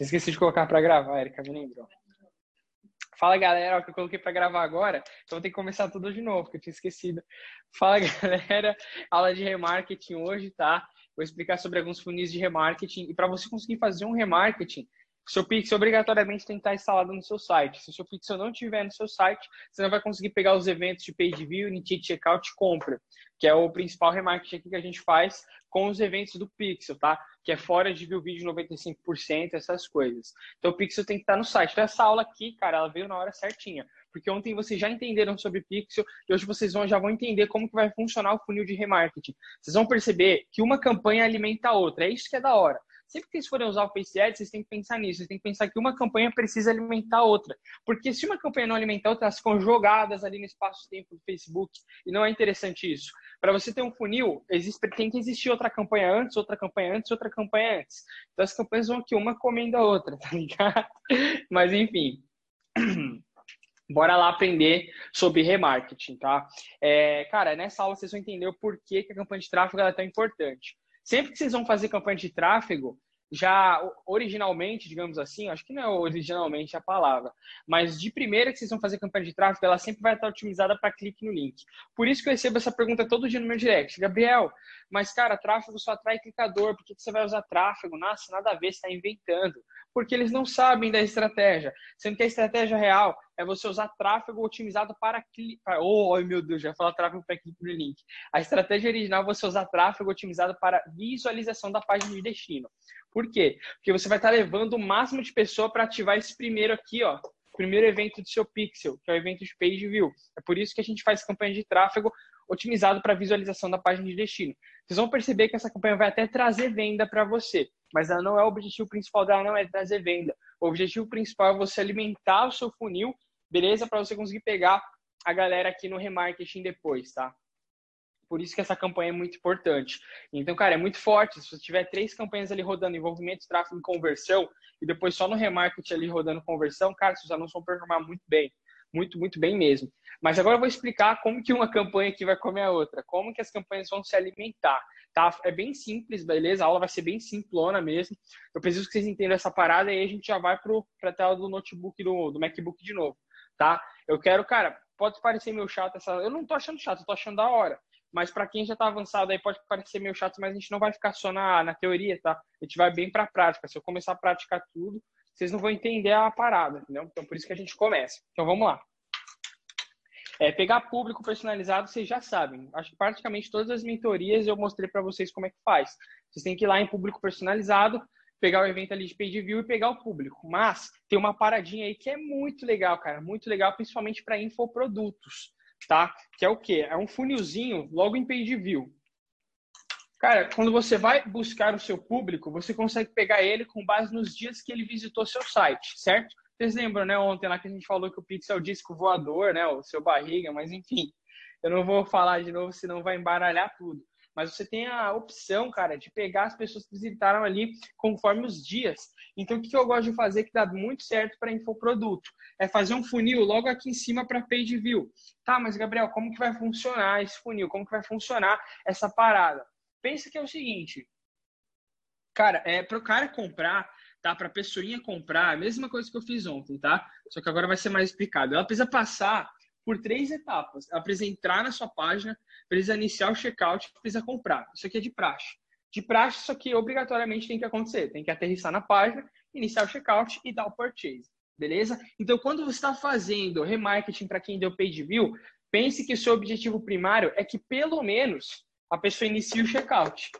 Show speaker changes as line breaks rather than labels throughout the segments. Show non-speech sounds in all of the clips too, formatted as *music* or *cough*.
Esqueci de colocar para gravar, Erika, me lembrou. Fala galera, ó, que eu coloquei para gravar agora, então vou ter que começar tudo de novo, que eu tinha esquecido. Fala *laughs* galera, aula de remarketing hoje, tá? Vou explicar sobre alguns funis de remarketing e para você conseguir fazer um remarketing, seu Pixel obrigatoriamente tem que estar instalado no seu site. Se o seu Pixel não estiver no seu site, você não vai conseguir pegar os eventos de page view, Unity Checkout e compra, que é o principal remarketing que a gente faz com os eventos do Pixel, tá? Que é fora de view vídeo 95%, essas coisas. Então o Pixel tem que estar no site. Então essa aula aqui, cara, ela veio na hora certinha. Porque ontem vocês já entenderam sobre Pixel e hoje vocês vão, já vão entender como que vai funcionar o funil de remarketing. Vocês vão perceber que uma campanha alimenta a outra. É isso que é da hora. Sempre que vocês forem usar o Face vocês têm que pensar nisso. Vocês têm que pensar que uma campanha precisa alimentar a outra. Porque se uma campanha não alimentar a outra, elas ficam jogadas ali no espaço-tempo do Facebook. E não é interessante isso. Para você ter um funil, existe, tem que existir outra campanha antes, outra campanha antes, outra campanha antes. Então as campanhas vão aqui, uma comendo a outra, tá ligado? *laughs* Mas enfim. *clears throat* Bora lá aprender sobre remarketing, tá? É, cara, nessa aula vocês vão entender o porquê que a campanha de tráfego é tão importante. Sempre que vocês vão fazer campanha de tráfego, já originalmente, digamos assim, acho que não é originalmente a palavra, mas de primeira que vocês vão fazer campanha de tráfego, ela sempre vai estar otimizada para clique no link. Por isso que eu recebo essa pergunta todo dia no meu direct. Gabriel, mas cara, tráfego só atrai clicador, por que você vai usar tráfego? Nossa, nada a ver, você está inventando porque eles não sabem da estratégia. Sendo que a estratégia real é você usar tráfego otimizado para clique. Oh, meu Deus, já falar tráfego para clique no link. A estratégia original é você usar tráfego otimizado para visualização da página de destino. Por quê? Porque você vai estar levando o máximo de pessoa para ativar esse primeiro aqui, ó. Primeiro evento do seu pixel, que é o evento de page view. É por isso que a gente faz campanha de tráfego otimizado para visualização da página de destino. Vocês vão perceber que essa campanha vai até trazer venda para você mas ela não é o objetivo principal dela, não é trazer venda. O objetivo principal é você alimentar o seu funil, beleza? Para você conseguir pegar a galera aqui no remarketing depois, tá? Por isso que essa campanha é muito importante. Então, cara, é muito forte. Se você tiver três campanhas ali rodando, envolvimento, tráfego e conversão, e depois só no remarketing ali rodando conversão, cara, seus anúncios vão performar muito bem. Muito, muito bem mesmo. Mas agora eu vou explicar como que uma campanha aqui vai comer a outra. Como que as campanhas vão se alimentar. Tá? É bem simples, beleza? A aula vai ser bem simplona mesmo. Eu preciso que vocês entendam essa parada e aí a gente já vai para a tela do notebook, do, do MacBook de novo, tá? Eu quero, cara, pode parecer meio chato essa... Eu não tô achando chato, eu tô achando da hora. Mas para quem já tá avançado aí pode parecer meio chato, mas a gente não vai ficar só na, na teoria, tá? A gente vai bem para a prática. Se eu começar a praticar tudo, vocês não vão entender a parada, entendeu? Então por isso que a gente começa. Então vamos lá. É, pegar público personalizado, vocês já sabem. Acho que praticamente todas as mentorias eu mostrei para vocês como é que faz. Vocês têm que ir lá em público personalizado, pegar o evento ali de page view e pegar o público. Mas tem uma paradinha aí que é muito legal, cara, muito legal, principalmente para infoprodutos, tá? Que é o quê? É um funilzinho logo em page view. Cara, quando você vai buscar o seu público, você consegue pegar ele com base nos dias que ele visitou seu site, certo? Vocês lembram, né, ontem lá que a gente falou que o Pixel é o disco voador, né, o seu barriga, mas enfim, eu não vou falar de novo, senão vai embaralhar tudo. Mas você tem a opção, cara, de pegar as pessoas que visitaram ali conforme os dias. Então, o que eu gosto de fazer que dá muito certo para infoproduto? É fazer um funil logo aqui em cima para page view. Tá, mas Gabriel, como que vai funcionar esse funil? Como que vai funcionar essa parada? Pensa que é o seguinte, cara, é para o cara comprar, tá? Para a pessoinha comprar, a mesma coisa que eu fiz ontem, tá? Só que agora vai ser mais explicado. Ela precisa passar por três etapas. Ela precisa entrar na sua página, precisa iniciar o checkout, precisa comprar. Isso aqui é de praxe. De praxe, isso aqui obrigatoriamente tem que acontecer. Tem que aterrissar na página, iniciar o checkout e dar o purchase. Beleza? Então, quando você está fazendo remarketing para quem deu page view, pense que o seu objetivo primário é que pelo menos a pessoa inicie o checkout.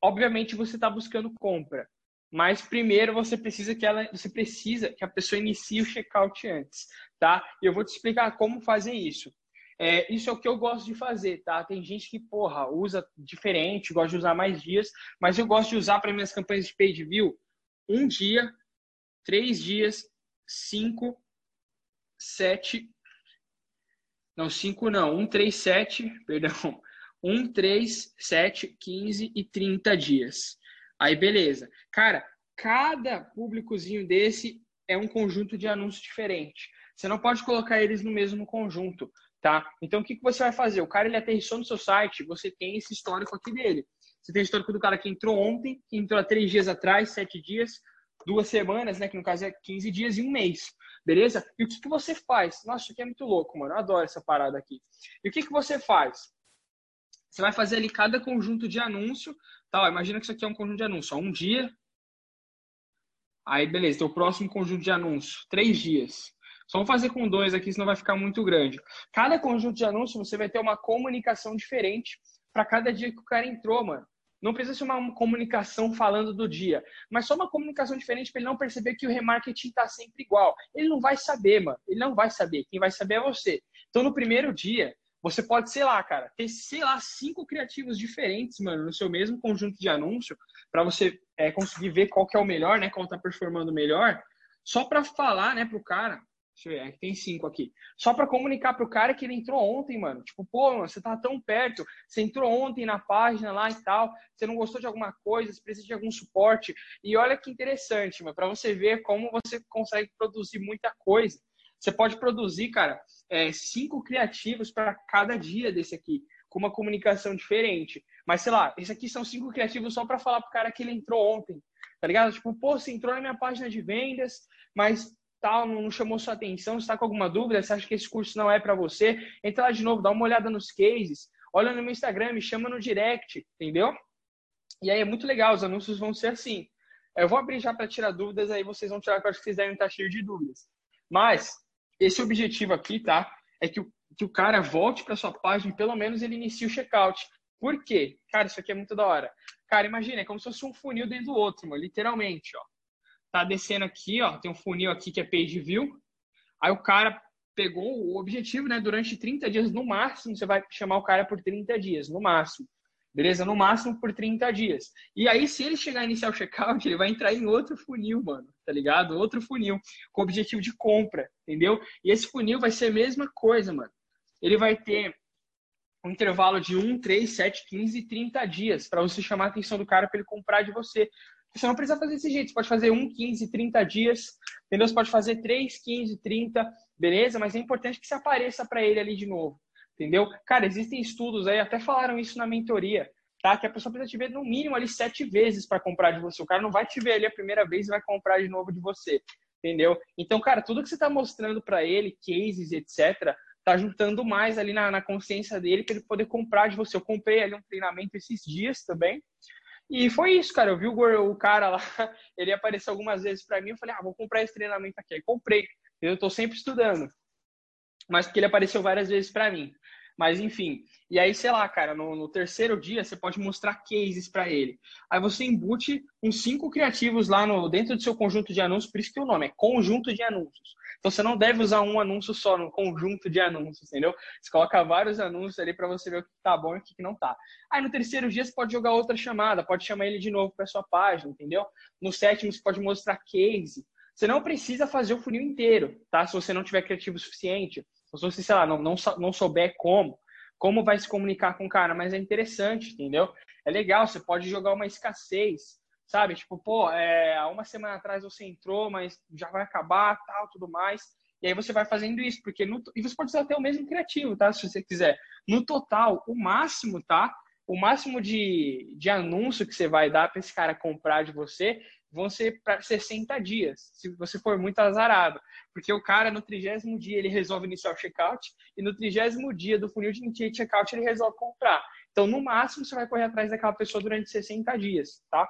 Obviamente, você está buscando compra. Mas primeiro você precisa que ela, você precisa que a pessoa inicie o checkout antes, tá? E eu vou te explicar como fazer isso. É, isso é o que eu gosto de fazer, tá? Tem gente que, porra, usa diferente, gosta de usar mais dias, mas eu gosto de usar para minhas campanhas de page view um dia, três dias, cinco, sete, não, cinco não, um, três, sete, *laughs* perdão, um, três, sete, quinze e trinta dias. Aí, beleza. Cara, cada públicozinho desse é um conjunto de anúncios diferente. Você não pode colocar eles no mesmo conjunto, tá? Então, o que, que você vai fazer? O cara, ele aterrissou no seu site, você tem esse histórico aqui dele. Você tem o histórico do cara que entrou ontem, que entrou há três dias atrás, sete dias, duas semanas, né? Que no caso é 15 dias e um mês. Beleza? E o que, que você faz? Nossa, isso aqui é muito louco, mano. Eu adoro essa parada aqui. E o que, que você faz? Você vai fazer ali cada conjunto de anúncio. Tá? Imagina que isso aqui é um conjunto de anúncio. Ó, um dia. Aí, beleza. Então, o próximo conjunto de anúncio. Três dias. Só vou fazer com dois aqui, senão vai ficar muito grande. Cada conjunto de anúncio, você vai ter uma comunicação diferente para cada dia que o cara entrou, mano. Não precisa ser uma comunicação falando do dia, mas só uma comunicação diferente para ele não perceber que o remarketing está sempre igual. Ele não vai saber, mano. Ele não vai saber. Quem vai saber é você. Então, no primeiro dia, você pode, sei lá, cara, ter, sei lá, cinco criativos diferentes, mano, no seu mesmo conjunto de anúncio, para você é, conseguir ver qual que é o melhor, né? Qual tá performando melhor, só para falar, né, pro cara, Deixa eu ver, aqui tem cinco aqui. Só para comunicar pro cara que ele entrou ontem, mano. Tipo, pô, mano, você tá tão perto. Você entrou ontem na página lá e tal. Você não gostou de alguma coisa, você precisa de algum suporte. E olha que interessante, mano, para você ver como você consegue produzir muita coisa. Você pode produzir, cara, é, cinco criativos para cada dia desse aqui, com uma comunicação diferente. Mas, sei lá, esse aqui são cinco criativos só para falar pro cara que ele entrou ontem. Tá ligado? Tipo, pô, você entrou na minha página de vendas, mas tal, não chamou sua atenção, está com alguma dúvida, você acha que esse curso não é para você, entra lá de novo, dá uma olhada nos cases, olha no meu Instagram, me chama no direct, entendeu? E aí é muito legal, os anúncios vão ser assim. Eu vou abrir já para tirar dúvidas, aí vocês vão tirar, que eu acho que vocês devem estar cheios de dúvidas. Mas, esse objetivo aqui, tá? É que o, que o cara volte para sua página e pelo menos ele inicie o checkout. Por quê? Cara, isso aqui é muito da hora. Cara, imagina, é como se fosse um funil dentro do outro, mano, literalmente, ó tá descendo aqui, ó, tem um funil aqui que é page view. Aí o cara pegou o objetivo, né? Durante 30 dias no máximo, você vai chamar o cara por 30 dias, no máximo. Beleza? No máximo por 30 dias. E aí, se ele chegar a iniciar o checkout, ele vai entrar em outro funil, mano. Tá ligado? Outro funil, com objetivo de compra, entendeu? E esse funil vai ser a mesma coisa, mano. Ele vai ter um intervalo de 1, 3, 7, 15 e 30 dias para você chamar a atenção do cara para ele comprar de você. Você não precisa fazer desse jeito. Você pode fazer 1, 15, 30 dias. Entendeu? Você pode fazer 3, 15, 30. Beleza? Mas é importante que você apareça para ele ali de novo. Entendeu? Cara, existem estudos aí, até falaram isso na mentoria, tá? Que a pessoa precisa te ver no mínimo ali sete vezes para comprar de você. O cara não vai te ver ali a primeira vez e vai comprar de novo de você. Entendeu? Então, cara, tudo que você está mostrando para ele, cases, etc., tá juntando mais ali na, na consciência dele para ele poder comprar de você. Eu comprei ali um treinamento esses dias também. E foi isso, cara. Eu vi o, cara lá, *laughs* ele apareceu algumas vezes para mim. Eu falei, ah, vou comprar esse treinamento aqui. Aí comprei. Eu estou sempre estudando. Mas porque ele apareceu várias vezes para mim. Mas enfim. E aí, sei lá, cara, no, no terceiro dia você pode mostrar cases para ele. Aí você embute uns cinco criativos lá no, dentro do seu conjunto de anúncios, por isso que o nome é conjunto de anúncios. Então você não deve usar um anúncio só no conjunto de anúncios, entendeu? Você coloca vários anúncios ali para você ver o que tá bom e o que não tá. Aí no terceiro dia você pode jogar outra chamada, pode chamar ele de novo para sua página, entendeu? No sétimo você pode mostrar case. Você não precisa fazer o funil inteiro, tá? Se você não tiver criativo o suficiente, se você, sei lá, não, não, não souber como, como vai se comunicar com o cara, mas é interessante, entendeu? É legal, você pode jogar uma escassez, sabe? Tipo, pô, é, há uma semana atrás você entrou, mas já vai acabar, tal, tudo mais. E aí você vai fazendo isso, porque no, e você pode usar até o mesmo criativo, tá? Se você quiser. No total, o máximo, tá? O máximo de, de anúncio que você vai dar para esse cara comprar de você vão ser para 60 dias, se você for muito azarado. Porque o cara, no trigésimo dia, ele resolve iniciar o checkout, e no trigésimo dia do funil de checkout, ele resolve comprar. Então, no máximo, você vai correr atrás daquela pessoa durante 60 dias, tá?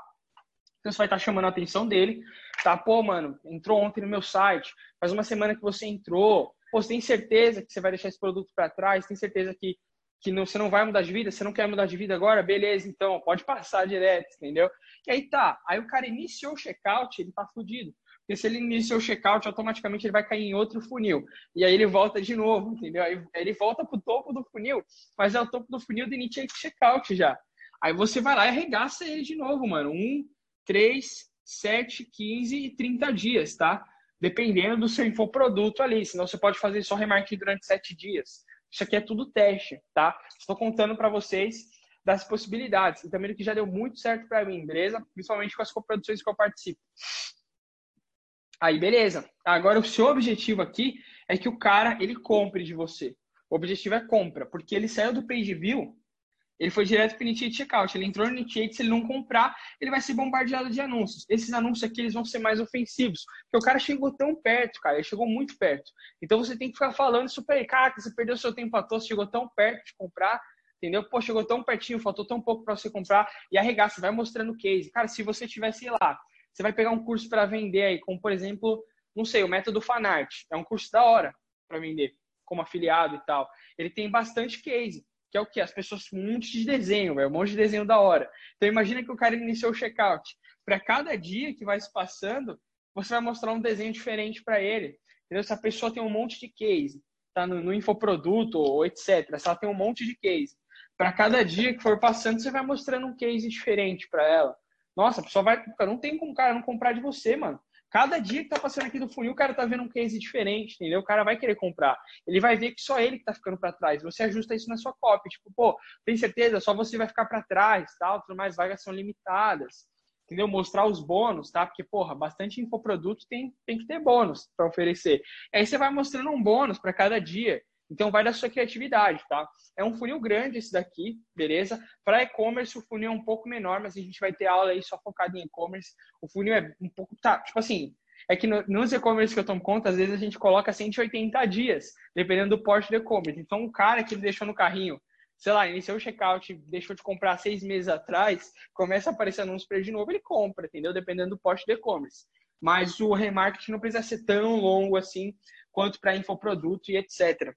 Então você vai estar chamando a atenção dele, tá? Pô, mano, entrou ontem no meu site, faz uma semana que você entrou. Pô, você tem certeza que você vai deixar esse produto para trás? Tem certeza que, que não, você não vai mudar de vida? Você não quer mudar de vida agora? Beleza, então, pode passar direto, entendeu? E aí tá, aí o cara iniciou o checkout, ele tá fudido. Porque se ele iniciou o checkout, automaticamente ele vai cair em outro funil. E aí ele volta de novo, entendeu? Aí ele volta pro topo do funil, mas é o topo do funil do initiate checkout já. Aí você vai lá e arregaça ele de novo, mano. Um, 3, 7, 15 e 30 dias, tá? Dependendo do seu infoproduto ali. Senão você pode fazer só remarketing durante 7 dias. Isso aqui é tudo teste, tá? Estou contando para vocês das possibilidades. E também do que já deu muito certo para mim, beleza? Principalmente com as coproduções que eu participo. Aí, beleza. Agora, o seu objetivo aqui é que o cara, ele compre de você. O objetivo é compra, porque ele saiu do page view Ele foi direto para o Initiate Checkout. Ele entrou no Initiate, se ele não comprar, ele vai ser bombardeado de anúncios. Esses anúncios aqui eles vão ser mais ofensivos, porque o cara chegou tão perto, cara, ele chegou muito perto. Então você tem que ficar falando isso para ele. Caraca, você perdeu seu tempo à toa, você chegou tão perto de comprar, entendeu? Pô, chegou tão pertinho, faltou tão pouco para você comprar e arregaça, vai mostrando o case. Cara, se você tivesse lá, você vai pegar um curso para vender aí, como por exemplo, não sei, o método Fanart. É um curso da hora para vender, como afiliado e tal. Ele tem bastante case que é o que? As pessoas um monte de desenho, véio, um monte de desenho da hora. Então imagina que o cara iniciou o checkout. Para cada dia que vai se passando, você vai mostrar um desenho diferente para ele. Entendeu? Se a pessoa tem um monte de case, tá no, no infoproduto ou etc, se ela tem um monte de case, para cada dia que for passando, você vai mostrando um case diferente para ela. Nossa, a pessoa vai, não tem como cara não comprar de você, mano. Cada dia que tá passando aqui do funil, o cara tá vendo um case diferente, entendeu? O cara vai querer comprar. Ele vai ver que só ele que tá ficando para trás. Você ajusta isso na sua copy. Tipo, pô, tem certeza? Só você vai ficar para trás, tal, tudo mais, vagas são limitadas. Entendeu? Mostrar os bônus, tá? Porque, porra, bastante infoproduto tem, tem que ter bônus para oferecer. Aí você vai mostrando um bônus para cada dia. Então vai da sua criatividade, tá? É um funil grande esse daqui, beleza? Para e-commerce o funil é um pouco menor, mas a gente vai ter aula aí só focada em e-commerce. O funil é um pouco, tá, tipo assim, é que no, nos e-commerce que eu tomo conta, às vezes a gente coloca 180 dias, dependendo do porte do e-commerce. Então, um cara que ele deixou no carrinho, sei lá, iniciou o checkout, deixou de comprar seis meses atrás, começa a aparecer anúncio para ele de novo, ele compra, entendeu? Dependendo do porte do e-commerce. Mas o remarketing não precisa ser tão longo assim quanto para infoproduto e etc.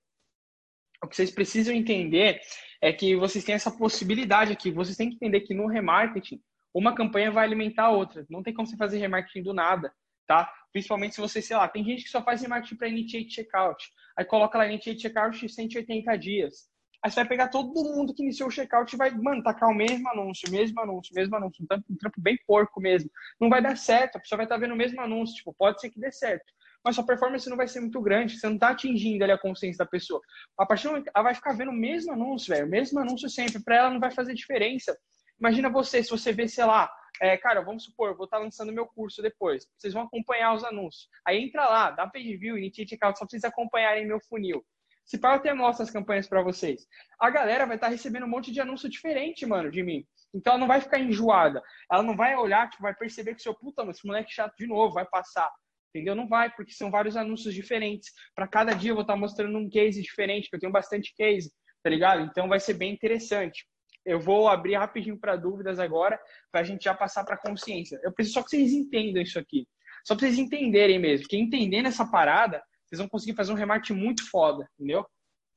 O que vocês precisam entender é que vocês têm essa possibilidade aqui. Vocês têm que entender que no remarketing, uma campanha vai alimentar a outra. Não tem como você fazer remarketing do nada, tá? Principalmente se você, sei lá, tem gente que só faz remarketing para initiate checkout. Aí coloca lá initiate checkout 180 dias. Aí você vai pegar todo mundo que iniciou o checkout e vai, mano, tacar o mesmo anúncio, mesmo anúncio, mesmo anúncio. Um trampo, um trampo bem porco mesmo. Não vai dar certo, a pessoa vai estar tá vendo o mesmo anúncio. Tipo, pode ser que dê certo mas sua performance não vai ser muito grande, você não está atingindo ali a consciência da pessoa. A partir do momento, ela vai ficar vendo o mesmo anúncio, velho, o mesmo anúncio sempre, para ela não vai fazer diferença. Imagina você, se você vê, sei lá, é, cara, vamos supor, eu vou estar tá lançando meu curso depois, vocês vão acompanhar os anúncios. Aí entra lá, dá page view, initiate account, só precisa acompanharem meu funil. Se para eu até mostro as campanhas para vocês. A galera vai estar tá recebendo um monte de anúncio diferente, mano, de mim. Então ela não vai ficar enjoada. Ela não vai olhar, tipo, vai perceber que seu puta, mas esse moleque chato de novo, vai passar entendeu? Não vai, porque são vários anúncios diferentes. Para cada dia eu vou estar mostrando um case diferente, que eu tenho bastante case, tá ligado? Então vai ser bem interessante. Eu vou abrir rapidinho para dúvidas agora, para a gente já passar para consciência. Eu preciso só que vocês entendam isso aqui. Só para vocês entenderem mesmo. Porque entendendo essa parada, vocês vão conseguir fazer um remate muito foda, entendeu?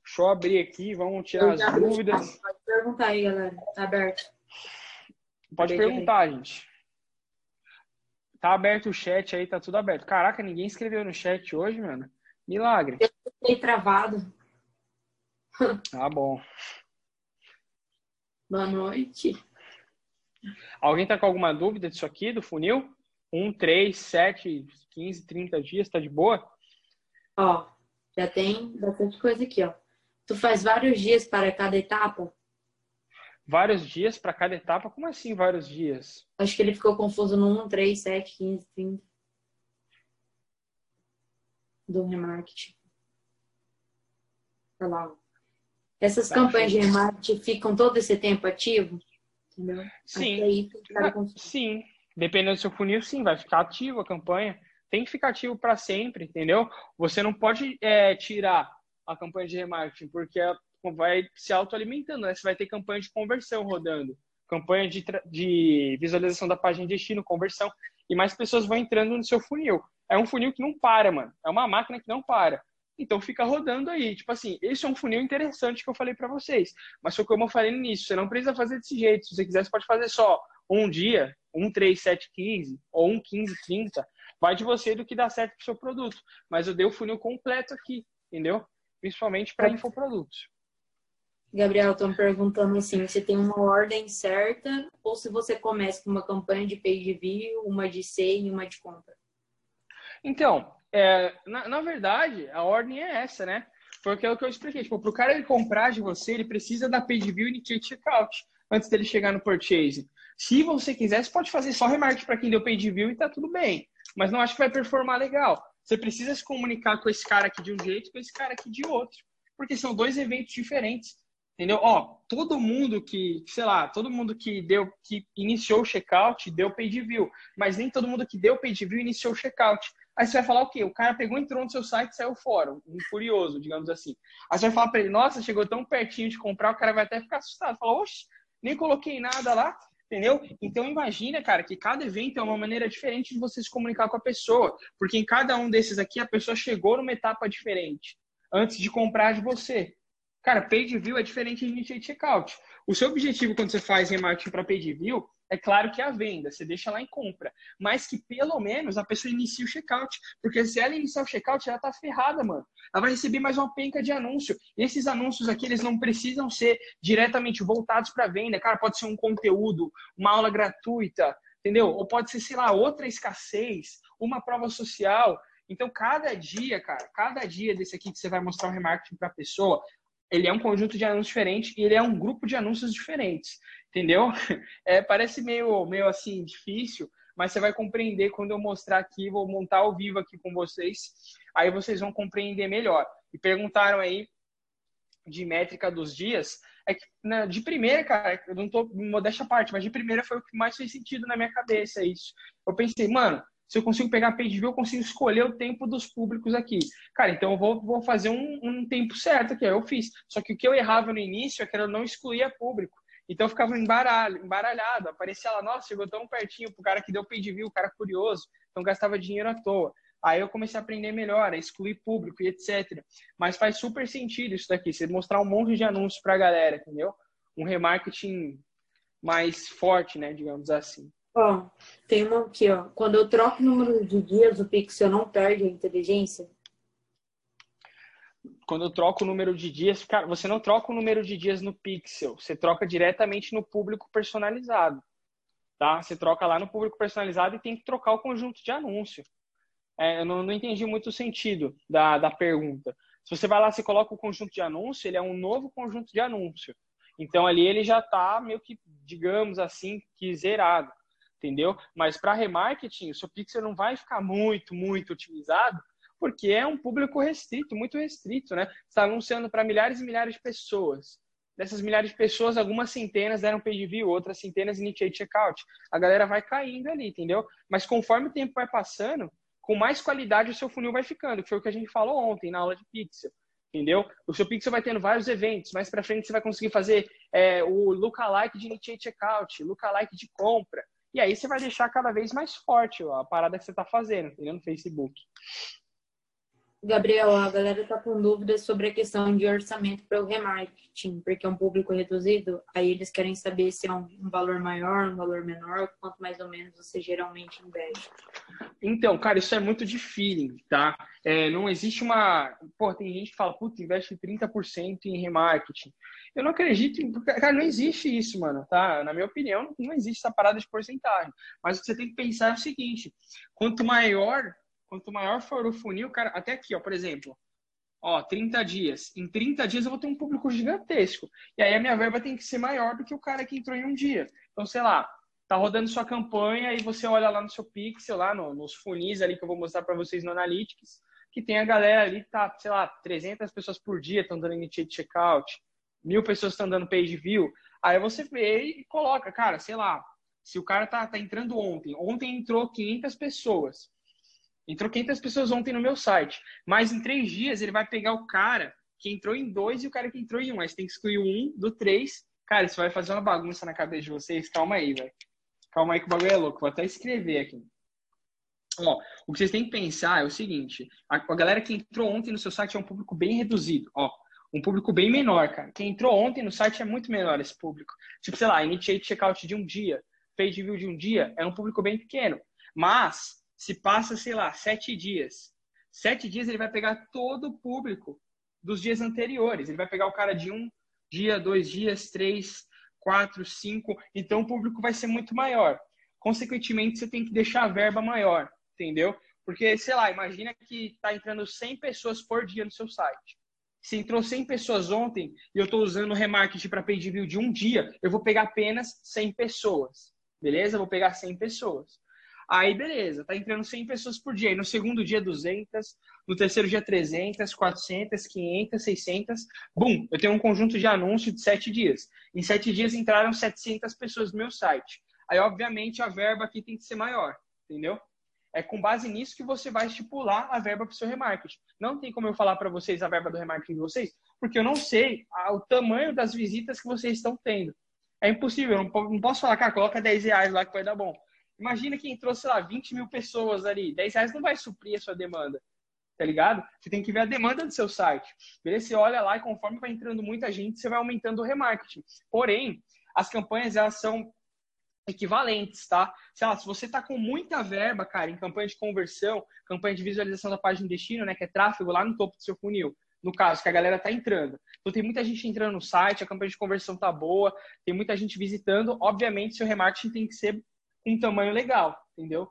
Deixa eu abrir aqui, vamos tirar as dúvidas.
Pode perguntar aí, galera. Tá aberto.
Pode perguntar, gente. Tá aberto o chat aí, tá tudo aberto. Caraca, ninguém escreveu no chat hoje, mano. Milagre.
Eu fiquei travado.
Tá bom.
Boa noite.
Alguém tá com alguma dúvida disso aqui, do funil? 1, 3, 7, 15, 30 dias, tá de boa?
Ó, já tem bastante coisa aqui, ó. Tu faz vários dias para cada etapa?
Vários dias para cada etapa? Como assim vários dias?
Acho que ele ficou confuso no 1, 3, 7, 15, 30. Do remarketing. Olha lá. Essas tá campanhas de remarketing ficam todo esse tempo ativo? Entendeu?
Sim. Aí, sim. Dependendo do seu funil, sim, vai ficar ativo a campanha. Tem que ficar ativo para sempre, entendeu? Você não pode é, tirar a campanha de remarketing, porque vai se autoalimentando, né? Você vai ter campanha de conversão rodando, campanha de, de visualização da página de destino, conversão, e mais pessoas vão entrando no seu funil. É um funil que não para, mano. É uma máquina que não para. Então fica rodando aí. Tipo assim, esse é um funil interessante que eu falei para vocês. Mas foi como eu falei no início, você não precisa fazer desse jeito. Se você quiser, você pode fazer só um dia, um 3, 7, 15, ou um 15, 30. Vai de você do que dá certo pro seu produto. Mas eu dei o funil completo aqui, entendeu? Principalmente para infoprodutos.
Gabriel, estão perguntando assim, se tem uma ordem certa ou se você começa com uma campanha de page view, uma de sale e uma de compra?
Então, é, na, na, verdade, a ordem é essa, né? Porque é o que eu expliquei. Tipo, para o cara ele comprar de você, ele precisa da page view e de checkout antes dele chegar no purchase. Se você quiser, você pode fazer só remarketing para quem deu page view e tá tudo bem. Mas não acho que vai performar legal. Você precisa se comunicar com esse cara aqui de um jeito, com esse cara aqui de outro. Porque são dois eventos diferentes Entendeu? Ó, todo mundo que, sei lá, todo mundo que deu, que iniciou o checkout deu page view, mas nem todo mundo que deu page view iniciou o checkout. Aí você vai falar o quê? O cara pegou, entrou no seu site saiu fora, um curioso, digamos assim. Aí você vai falar para ele, nossa, chegou tão pertinho de comprar, o cara vai até ficar assustado. Fala, oxe, nem coloquei nada lá, entendeu? Então imagina, cara, que cada evento é uma maneira diferente de você se comunicar com a pessoa, porque em cada um desses aqui a pessoa chegou numa etapa diferente antes de comprar de você. Cara, page view é diferente de initiate checkout. O seu objetivo quando você faz remarketing para page view é claro que é a venda, você deixa lá em compra, mas que pelo menos a pessoa inicie o checkout, porque se ela iniciar o checkout, ela tá ferrada, mano. Ela vai receber mais uma penca de anúncio. E esses anúncios aqui, eles não precisam ser diretamente voltados para venda. Cara, pode ser um conteúdo, uma aula gratuita, entendeu? Ou pode ser, sei lá, outra escassez, uma prova social. Então, cada dia, cara, cada dia desse aqui que você vai mostrar o remarketing para a pessoa, ele é um conjunto de anúncios diferentes e ele é um grupo de anúncios diferentes, entendeu? *laughs* É, parece meio, meio assim difícil, mas você vai compreender quando eu mostrar aqui, vou montar ao vivo aqui com vocês, aí vocês vão compreender melhor. E perguntaram aí de métrica dos dias, é que né, de primeira, cara, eu não tô modéstia à parte, mas de primeira foi o que mais fez sentido na minha cabeça isso. Eu pensei, mano, se eu consigo pegar page view, eu consigo escolher o tempo dos públicos aqui. Cara, então eu vou, vou fazer um, um tempo certo aqui. Eu fiz. Só que o que eu errava no início é que eu não excluía público. Então eu ficava embaralho, embaralhado. Aparecia lá, nossa, chegou tão pertinho pro cara que deu page view, o cara curioso. Então gastava dinheiro à toa. Aí eu comecei a aprender melhor, a excluir público e etc. Mas faz super sentido isso daqui, você mostrar um monte de anúncios pra galera, entendeu? Um remarketing mais forte, né, digamos assim.
Ó, tem uma aqui, ó. Quando eu troco o número de dias, o Pixel não perde a inteligência?
Quando eu troco o número de dias, cara, você não troca o número de dias no Pixel, você troca diretamente no público personalizado. Tá? Você troca lá no público personalizado e tem que trocar o conjunto de anúncio. É, eu não, não, entendi muito o sentido da, da pergunta. Se você vai lá, você coloca o conjunto de anúncio, ele é um novo conjunto de anúncio. Então ali ele já está meio que, digamos assim, que zerado entendeu? Mas para remarketing, o seu pixel não vai ficar muito, muito otimizado, porque é um público restrito, muito restrito, né? Você está anunciando para milhares e milhares de pessoas. Dessas milhares de pessoas, algumas centenas deram page view, outras centenas initiate checkout. A galera vai caindo ali, entendeu? Mas conforme o tempo vai passando, com mais qualidade o seu funil vai ficando, que foi o que a gente falou ontem na aula de pixel entendeu? O seu Pixel vai tendo vários eventos, mais para frente você vai conseguir fazer é, o lookalike de initiate checkout, lookalike de compra, e aí você vai deixar cada vez mais forte a parada que você está fazendo, entendeu? No Facebook.
Gabriel, a galera tá com dúvidas sobre a questão de orçamento para o remarketing, porque é um público reduzido, aí eles querem saber se é um, valor maior, um valor menor, quanto mais ou menos você geralmente investe.
Então, cara, isso é muito de feeling, tá? É, não existe uma. Pô, tem gente que fala, puta, investe 30% em remarketing. Eu não acredito, cara, não existe isso, mano, tá? Na minha opinião, não existe essa parada de porcentagem. Mas o que você tem que pensar é o seguinte: quanto maior Quanto maior for o funil, cara, até aqui, ó, por exemplo, ó, 30 dias. Em 30 dias eu vou ter um público gigantesco. E aí a minha verba tem que ser maior do que o cara que entrou em um dia. Então, sei lá, tá rodando sua campanha e você olha lá no seu pixel, lá no, nos funis ali que eu vou mostrar para vocês no Analytics, que tem a galera ali tá, sei lá, 300 pessoas por dia estão dando initiate checkout, mil pessoas estão dando page view. Aí você vê e coloca, cara, sei lá, se o cara tá, tá entrando ontem, ontem entrou 500 pessoas. Entrou 500 pessoas ontem no meu site. Mas em três dias ele vai pegar o cara que entrou em dois e o cara que entrou em um. Aí você tem que excluir um do três. Cara, isso vai fazer uma bagunça na cabeça de vocês. Calma aí, velho. Calma aí que o bagulho é louco. Vou até escrever aqui. Ó, o que vocês têm que pensar é o seguinte: a, a galera que entrou ontem no seu site é um público bem reduzido. Ó, um público bem menor, cara. Quem entrou ontem no site é muito menor esse público. Tipo, sei lá, initiate checkout de um dia, page view de um dia, é um público bem pequeno. Mas se passa, sei lá, sete dias. Sete dias ele vai pegar todo o público dos dias anteriores. Ele vai pegar o cara de um dia, dois dias, três, quatro, cinco. Então o público vai ser muito maior. Consequentemente, você tem que deixar a verba maior, entendeu? Porque, sei lá, imagina que está entrando 100 pessoas por dia no seu site. Se entrou 100 pessoas ontem e eu estou usando o remarketing para page view de um dia, eu vou pegar apenas 100 pessoas. Beleza? Vou pegar 100 pessoas. Aí, beleza, tá entrando 100 pessoas por dia. No segundo dia, 200. No terceiro dia, 300, 400, 500, 600. Bum, eu tenho um conjunto de anúncios de 7 dias. Em 7 dias entraram 700 pessoas no meu site. Aí, obviamente, a verba aqui tem que ser maior, entendeu? É com base nisso que você vai estipular a verba para o seu remarketing. Não tem como eu falar para vocês a verba do remarketing de vocês, porque eu não sei o tamanho das visitas que vocês estão tendo. É impossível, eu não posso falar, cara, coloca 10 reais lá que vai dar bom. Imagina que entrou, sei lá, 20 mil pessoas ali. 10 reais não vai suprir a sua demanda, tá ligado? Você tem que ver a demanda do seu site. Beleza? Você olha lá e conforme vai entrando muita gente, você vai aumentando o remarketing. Porém, as campanhas, elas são equivalentes, tá? Sei lá, se você tá com muita verba, cara, em campanha de conversão, campanha de visualização da página de destino, né, que é tráfego lá no topo do seu funil, no caso, que a galera tá entrando. Então tem muita gente entrando no site, a campanha de conversão tá boa, tem muita gente visitando, obviamente seu remarketing tem que ser um tamanho legal, entendeu?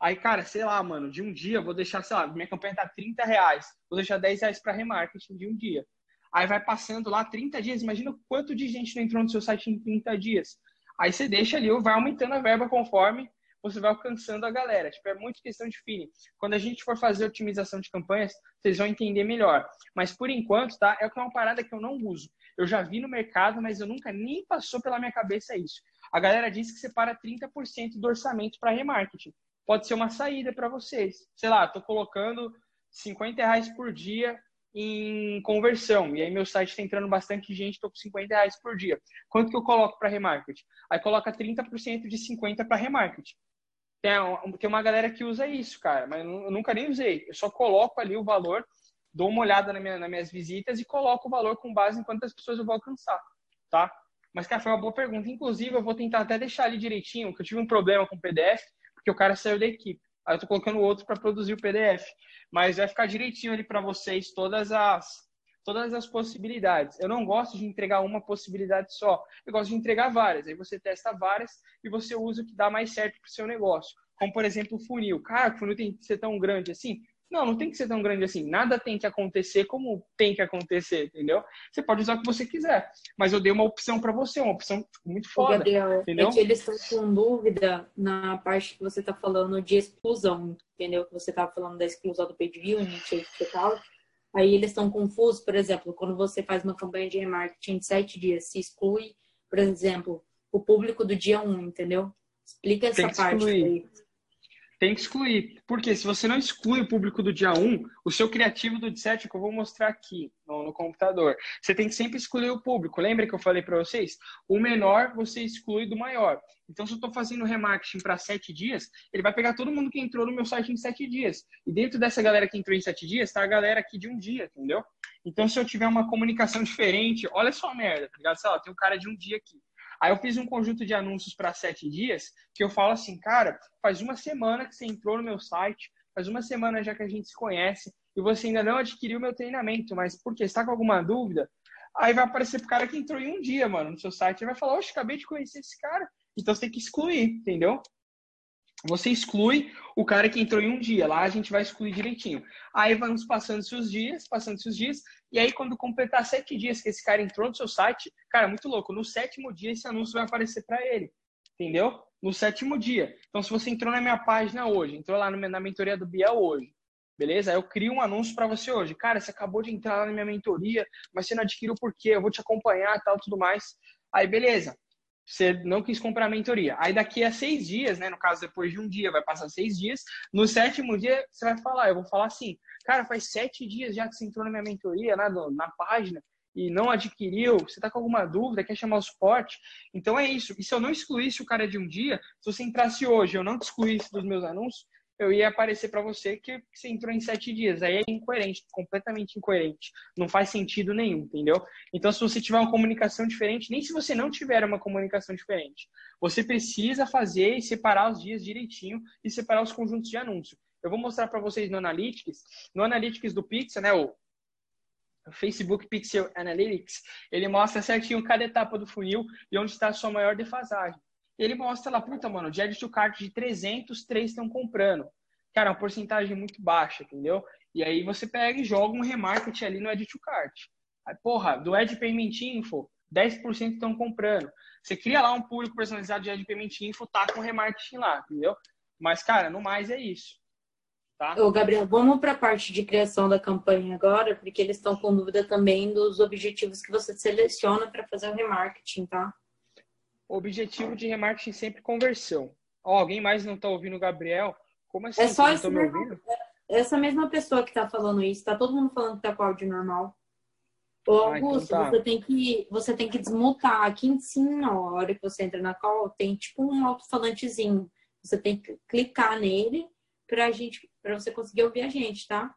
Aí, cara, sei lá, mano, de um dia vou deixar, sei lá, minha campanha tá 30 reais, vou deixar 10 reais para remarketing de um dia. Aí vai passando lá 30 dias, imagina quanto de gente não entrou no seu site em 30 dias. Aí você deixa ali, vai aumentando a verba conforme você vai alcançando a galera. Tipo, é muito questão de feeling. Quando a gente for fazer otimização de campanhas, vocês vão entender melhor. Mas por enquanto, tá? É uma parada que eu não uso. Eu já vi no mercado, mas eu nunca nem passou pela minha cabeça isso. A galera diz que separa 30% do orçamento para remarketing. Pode ser uma saída para vocês. Sei lá, tô colocando 50 reais por dia em conversão. E aí meu site está entrando bastante gente, estou com 50 reais por dia. Quanto que eu coloco para remarketing? Aí coloca 30% de 50 para remarketing. Tem, tem uma galera que usa isso, cara, mas eu nunca nem usei. Eu só coloco ali o valor, dou uma olhada na minha, nas minhas visitas e coloco o valor com base em quantas pessoas eu vou alcançar, tá? Mas, cara, foi uma boa pergunta. Inclusive, eu vou tentar até deixar ali direitinho, que eu tive um problema com o PDF, porque o cara saiu da equipe. Aí eu tô colocando outro para produzir o PDF. Mas vai ficar direitinho ali para vocês todas as todas as possibilidades. Eu não gosto de entregar uma possibilidade só. Eu gosto de entregar várias. Aí você testa várias e você usa o que dá mais certo para o seu negócio. Como, por exemplo, o funil. Cara, o funil tem que ser tão grande assim? Não, não tem que ser tão grande assim. Nada tem que acontecer como tem que acontecer, entendeu? Você pode usar o que você quiser, mas eu dei uma opção para você, uma opção muito foda. Gabriel, é entendeu?
é que eles estão com dúvida na parte que você está falando de exclusão, entendeu? Que você estava falando da exclusão do page unit e tal. Aí eles estão confusos, por exemplo, quando você faz uma campanha de remarketing de sete dias, se exclui, por exemplo, o público do dia um, entendeu? Explica essa parte aí
tem que excluir. Porque se você não exclui o público do dia 1, o seu criativo do 7, que eu vou mostrar aqui no, no, computador, você tem que sempre excluir o público. Lembra que eu falei para vocês? O menor você exclui do maior. Então, se eu estou fazendo remarketing para 7 dias, ele vai pegar todo mundo que entrou no meu site em 7 dias. E dentro dessa galera que entrou em 7 dias, está a galera aqui de um dia, entendeu? Então, se eu tiver uma comunicação *laughs* diferente, olha só a merda, tá ligado? Sei lá, tem um cara de um dia aqui. Aí eu fiz um conjunto de anúncios para sete dias que eu falo assim, cara, faz uma semana que você entrou no meu site, faz uma semana já que a gente se conhece e você ainda não adquiriu meu treinamento, mas por quê? Está com alguma dúvida? Aí vai aparecer pro cara que entrou em um dia, mano, no seu site, e vai falar, oxe, acabei de conhecer esse cara. Então você tem que excluir, entendeu? Você exclui o cara que entrou em um dia. Lá a gente vai excluir direitinho. Aí vamos passando-se os dias, passando-se os dias. E aí, quando completar sete dias que esse cara entrou no seu site, cara, muito louco. No sétimo dia, esse anúncio vai aparecer para ele. Entendeu? No sétimo dia. Então, se você entrou na minha página hoje, entrou lá na mentoria do Biel hoje, beleza? Eu crio um anúncio para você hoje. Cara, você acabou de entrar lá na minha mentoria, mas você não adquiriu por quê? Eu vou te acompanhar tal, tudo mais. Aí, beleza você não quis comprar a mentoria. Aí daqui a seis dias, né? No caso, depois de um dia, vai passar seis dias. No sétimo dia, você vai falar, eu vou falar assim, cara, faz sete dias já que você entrou na minha mentoria, na, na página, e não adquiriu, você está com alguma dúvida, quer chamar o suporte. Então é isso. E se eu não excluísse o cara de um dia, se você entrasse hoje, eu não excluísse dos meus anúncios, eu ia aparecer para você que você entrou em sete dias. Aí é incoerente, completamente incoerente. Não faz sentido nenhum, entendeu? Então, se você tiver uma comunicação diferente, nem se você não tiver uma comunicação diferente, você precisa fazer e separar os dias direitinho e separar os conjuntos de anúncio. Eu vou mostrar para vocês no Analytics. No Analytics do Pixel, né, o Facebook Pixel Analytics, ele mostra certinho cada etapa do funil e onde está a sua maior defasagem ele mostra lá, puta, mano, de add to cart de 300, 3 estão comprando. Cara, é uma porcentagem muito baixa, entendeu? E aí você pega e joga um remarketing ali no add to cart. Aí, porra, do Ad Payment Info, 10% estão comprando. Você cria lá um público personalizado de Ad Payment Info, tá com remarketing lá, entendeu? Mas, cara, no mais é isso. Tá?
Ô, Gabriel, vamos para a parte de criação da campanha agora, porque eles estão com dúvida também dos objetivos que você seleciona para fazer o remarketing, tá?
Objetivo de remarketing sempre conversão. Ó, alguém mais não está ouvindo o Gabriel? Como assim?
É só esse mesmo, essa mesma pessoa que está falando isso. Tá todo mundo falando que tá com áudio normal. Ô, ah, então Augusto, então tá. você, tem que, você tem que desmutar. Aqui em cima, na hora que você entra na call, tem tipo um alto-falantezinho. Você tem que clicar nele pra gente para você conseguir ouvir a gente, tá?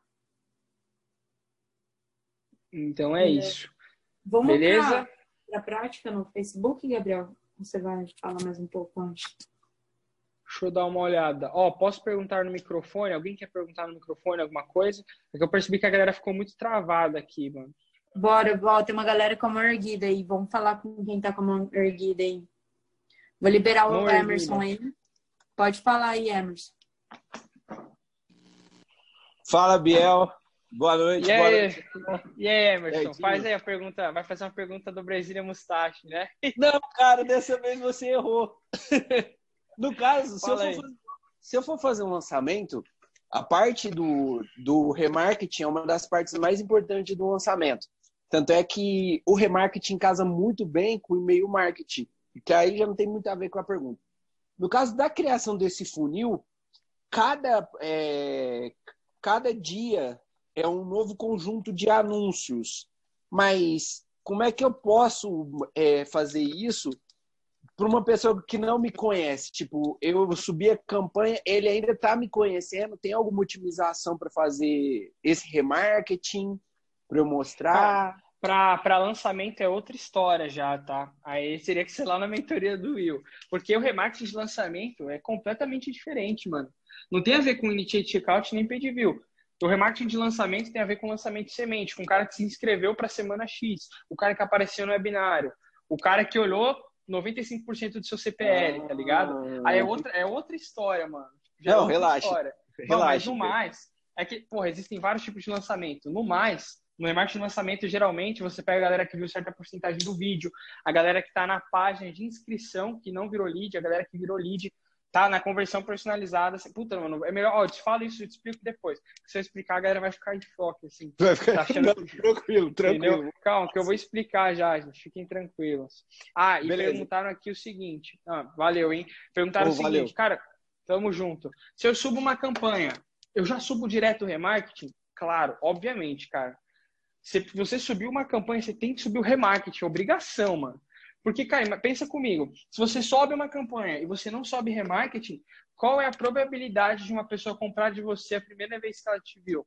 Então é, é. isso.
Vamos Beleza? para a prática no Facebook, Gabriel? Você vai falar mais um pouco antes.
Deixa eu dar uma olhada. Ó, oh, posso perguntar no microfone? Alguém quer perguntar no microfone alguma coisa? Porque eu percebi que a galera ficou muito travada aqui, mano.
Bora, bora. Tem uma galera com a mão erguida aí. Vamos falar com quem tá com a mão erguida aí. Vou liberar o mão Emerson erguida. aí. Pode falar aí, Emerson.
Fala, Biel. Boa noite.
E
aí, boa
noite. E aí Emerson? faz aí a pergunta. Vai fazer uma pergunta do Brasília Mustache, né? *laughs*
Não, cara, dessa vez você errou. *laughs* No caso, se eu, fazer, se eu, for fazer um lançamento, a parte do, do remarketing é uma das partes mais importantes do lançamento. Tanto é que o remarketing casa muito bem com o e-mail marketing, que aí já não tem muito a ver com a pergunta. No caso da criação desse funil, cada, é, cada dia é um novo conjunto de anúncios. Mas como é que eu posso é, fazer isso para uma pessoa que não me conhece? Tipo, eu subi a campanha, ele ainda está me conhecendo, tem alguma otimização para fazer esse remarketing, para eu mostrar?
Para lançamento é outra história já, tá? Aí seria que ser lá na mentoria do Will. Porque o remarketing de lançamento é completamente diferente, mano. Não tem a ver com initiate checkout nem page view. O remarketing de lançamento tem a ver com lançamento de semente, com o cara que se inscreveu para a semana X, o cara que apareceu no webinário, o cara que olhou 95% do seu CPL, tá ligado? Aí é outra, é outra história, mano.
Já Não, é relaxa. História.
relaxa. Não, mas no mais, é que, porra, existem vários tipos de lançamento. No mais, no remarketing de lançamento, geralmente, você pega a galera que viu certa porcentagem do vídeo, a galera que está na página de inscrição, que não virou lead, a galera que virou lead, tá na conversão personalizada. Assim, puta, mano, é melhor. Ó, eu te falo isso, eu te explico depois. Se eu explicar, a galera vai ficar de choque, assim. *laughs*
Vai ficar tá achando... tranquilo, tranquilo. Entendeu?
Calma, que eu vou explicar já, gente. Fiquem tranquilos. Ah, e Beleza. perguntaram aqui o seguinte. Ah, valeu, hein? Perguntaram oh, o seguinte, valeu. cara, tamo junto. Se eu subo uma campanha, eu já subo direto o remarketing? Claro, obviamente, cara. Se você subiu uma campanha, você tem que subir o remarketing, obrigação, mano. Porque, cara, pensa comigo, se você sobe uma campanha e você não sobe remarketing, qual é a probabilidade de uma pessoa comprar de você a primeira vez que ela te viu?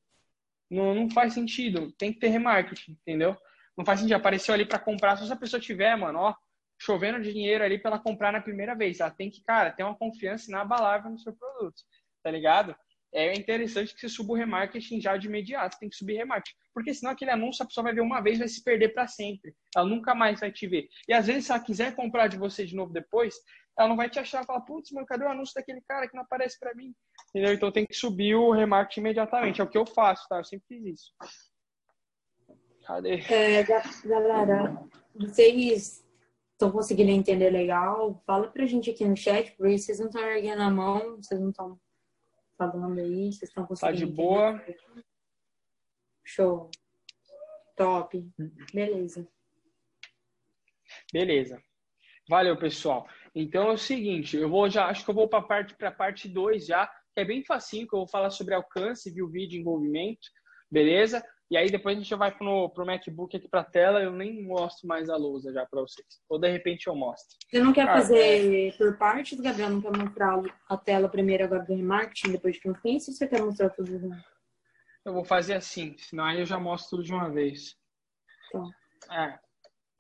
Não, não faz sentido, tem que ter remarketing, entendeu? Não faz sentido, apareceu ali para comprar, se essa pessoa tiver, mano, ó, chovendo dinheiro ali para ela comprar na primeira vez, ela tem que, cara, ter uma confiança inabalável no seu produto, tá ligado? É interessante que você suba o remarketing já de imediato. Tem que subir remarketing. Porque senão aquele anúncio a pessoa vai ver uma vez vai se perder para sempre. Ela nunca mais vai te ver. E às vezes, se ela quiser comprar de você de novo depois, ela não vai te achar falar, putz, meu, cadê o anúncio daquele cara que não aparece para mim? Entendeu? Então tem que subir o remarketing imediatamente. É o que eu faço, tá? Eu sempre fiz isso.
Cadê? É, galera, vocês estão conseguindo entender legal? Fala pra gente aqui no chat, porque vocês não estão erguendo a mão, vocês não estão falando aí? Vocês estão conseguindo?
Tá de boa.
Show. Top. Beleza.
Beleza. Valeu, pessoal. Então é o seguinte, eu vou já, acho que eu vou para a parte para parte 2 já, que é bem facinho, que eu vou falar sobre alcance, viu vídeo envolvimento, beleza? E aí depois a gente vai pro, pro MacBook aqui pra tela, eu nem mostro mais a lousa já para vocês. Ou de repente eu mostro.
Você não quer fazer é... por partes, Gabriel? Não quer mostrar a tela primeiro agora do remarketing, depois de confiança, ou você quer mostrar tudo junto?
Eu vou fazer assim, senão aí eu já mostro tudo de uma vez. Tá. É.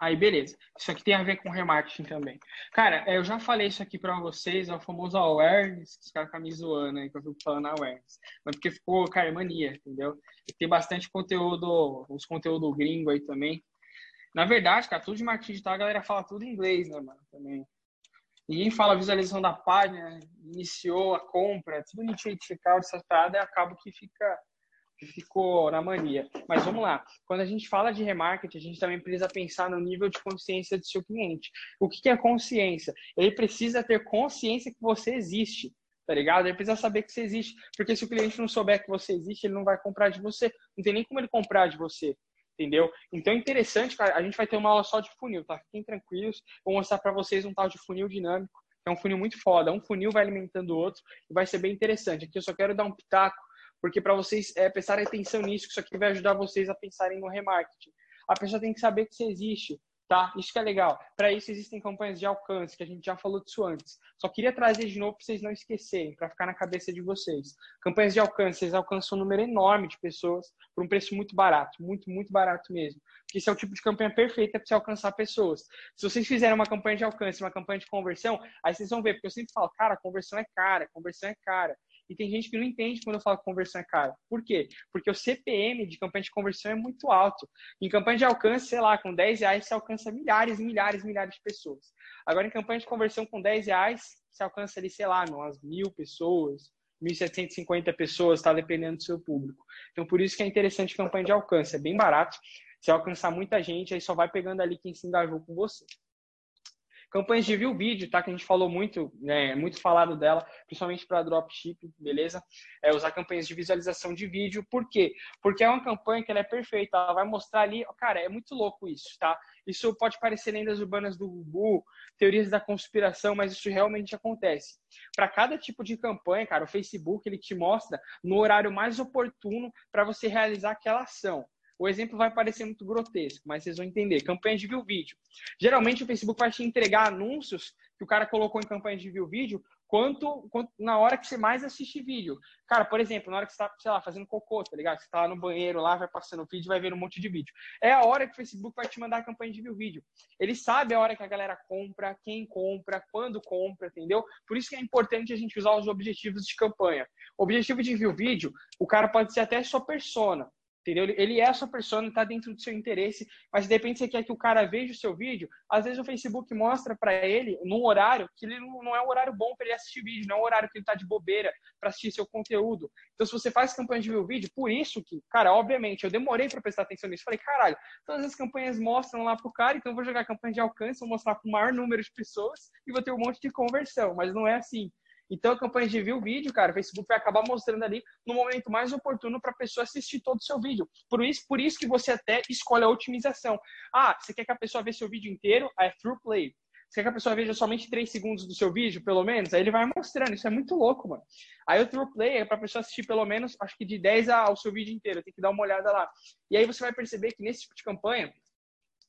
Aí, beleza. Isso aqui tem a ver com remarketing também. Cara, é, eu já falei isso aqui para vocês, é o famoso awareness, que os caras me zoando aí, que eu fico falando awareness. Mas porque ficou, cara, é mania, entendeu? Tem bastante conteúdo, os conteúdos gringo aí também. Na verdade, cara, tudo de marketing digital, a galera fala tudo em inglês, né, mano? Também. Ninguém fala visualização da página, iniciou a compra, tudo checkout, essa parada, e acaba que fica ficou na mania. Mas vamos lá. Quando a gente fala de remarketing, a gente também precisa pensar no nível de consciência do seu cliente. O que é consciência? Ele precisa ter consciência que você existe. tá ligado? Ele precisa saber que você existe, porque se o cliente não souber que você existe, ele não vai comprar de você. Não tem nem como ele comprar de você, entendeu? Então é interessante, cara, a gente vai ter uma aula só de funil, tá? Fiquem tranquilos, vou mostrar para vocês um tal de funil dinâmico, é um funil muito foda. Um funil vai alimentando o outro e vai ser bem interessante. Aqui eu só quero dar um pitaco, porque para vocês é, prestarem atenção nisso, isso aqui vai ajudar vocês a pensarem no remarketing. A pessoa tem que saber que você existe, tá? Isso que é legal. Para isso existem campanhas de alcance, que a gente já falou disso antes. Só queria trazer de novo para vocês não esquecerem, para ficar na cabeça de vocês. Campanhas de alcance, vocês alcançam um número enorme de pessoas por um preço muito barato, muito, muito barato mesmo. Porque esse é o tipo de campanha perfeita para você alcançar pessoas. Se vocês fizerem uma campanha de alcance, uma campanha de conversão, aí vocês vão ver, porque eu sempre falo, cara, conversão é cara, conversão é cara. E tem gente que não entende quando eu falo que conversão é cara. Por quê? Porque o CPM de campanha de conversão é muito alto. Em campanha de alcance, sei lá, com 10 reais você alcança milhares, milhares, milhares de pessoas. Agora, em campanha de conversão com 10 reais, você alcança ali, sei lá, umas mil pessoas, 1.750 pessoas, tá dependendo do seu público. Então, por isso que é interessante campanha de alcance. É bem barato. Você alcançar muita gente, aí só vai pegando ali quem se engajou com você. Campanhas de view vídeo, tá? Que a gente falou muito, né? Muito falado dela, principalmente para dropshipping, beleza? É usar campanhas de visualização de vídeo. Por quê? Porque é uma campanha que ela é perfeita. Ela vai mostrar ali, cara, é muito louco isso, tá? Isso pode parecer lendas urbanas do Google, teorias da conspiração, mas isso realmente acontece. Para cada tipo de campanha, cara, o Facebook ele te mostra no horário mais oportuno para você realizar aquela ação. O exemplo vai parecer muito grotesco, mas vocês vão entender. Campanha de view vídeo. Geralmente o Facebook vai te entregar anúncios que o cara colocou em campanha de view vídeo quanto, quanto na hora que você mais assiste vídeo. Cara, por exemplo, na hora que você está, sei lá, fazendo cocô, tá ligado? Você está lá no banheiro, lá, vai passando vídeo, vai ver um monte de vídeo. É a hora que o Facebook vai te mandar a campanha de view vídeo. Ele sabe a hora que a galera compra, quem compra, quando compra, entendeu? Por isso que é importante a gente usar os objetivos de campanha. O objetivo de view vídeo, o cara pode ser até sua persona. Entendeu? Ele é a sua persona, está dentro do seu interesse, mas de repente você quer que o cara veja o seu vídeo, às vezes o Facebook mostra para ele num horário que ele não é um horário bom para ele assistir vídeo, não é um horário que ele está de bobeira para assistir seu conteúdo. Então, se você faz campanha de ver o vídeo, por isso que, cara, obviamente, eu demorei para prestar atenção nisso. Falei, caralho, todas as campanhas mostram lá pro cara, então eu vou jogar campanha de alcance, vou mostrar para o maior número de pessoas e vou ter um monte de conversão, mas não é assim. Então, a campanha de view vídeo, cara, o Facebook vai acabar mostrando ali no momento mais oportuno para a pessoa assistir todo o seu vídeo. Por isso, por isso que você até escolhe a otimização. Ah, você quer que a pessoa veja seu vídeo inteiro? É through play. Você quer que a pessoa veja somente 3 segundos do seu vídeo, pelo menos? Aí ele vai mostrando. Isso é muito louco, mano. Aí o through play é para a pessoa assistir pelo menos, acho que de 10 ao seu vídeo inteiro. Tem que dar uma olhada lá. E aí você vai perceber que nesse tipo de campanha,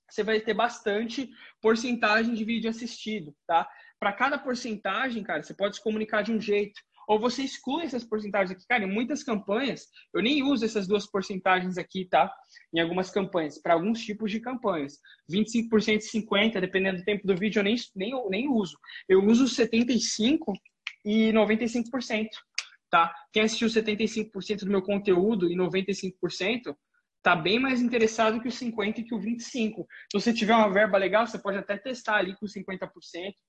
você vai ter bastante porcentagem de vídeo assistido, tá? Para cada porcentagem, cara, você pode se comunicar de um jeito. Ou você exclui essas porcentagens aqui. Cara, em muitas campanhas, eu nem uso essas duas porcentagens aqui, tá? Em algumas campanhas, para alguns tipos de campanhas. 25% e 50%, dependendo do tempo do vídeo, eu nem, nem, nem uso. Eu uso 75% e 95%, tá? Quem assistiu 75% do meu conteúdo e 95%, tá bem mais interessado que o 50 e que o 25. Se você tiver uma verba legal, você pode até testar ali com 50%,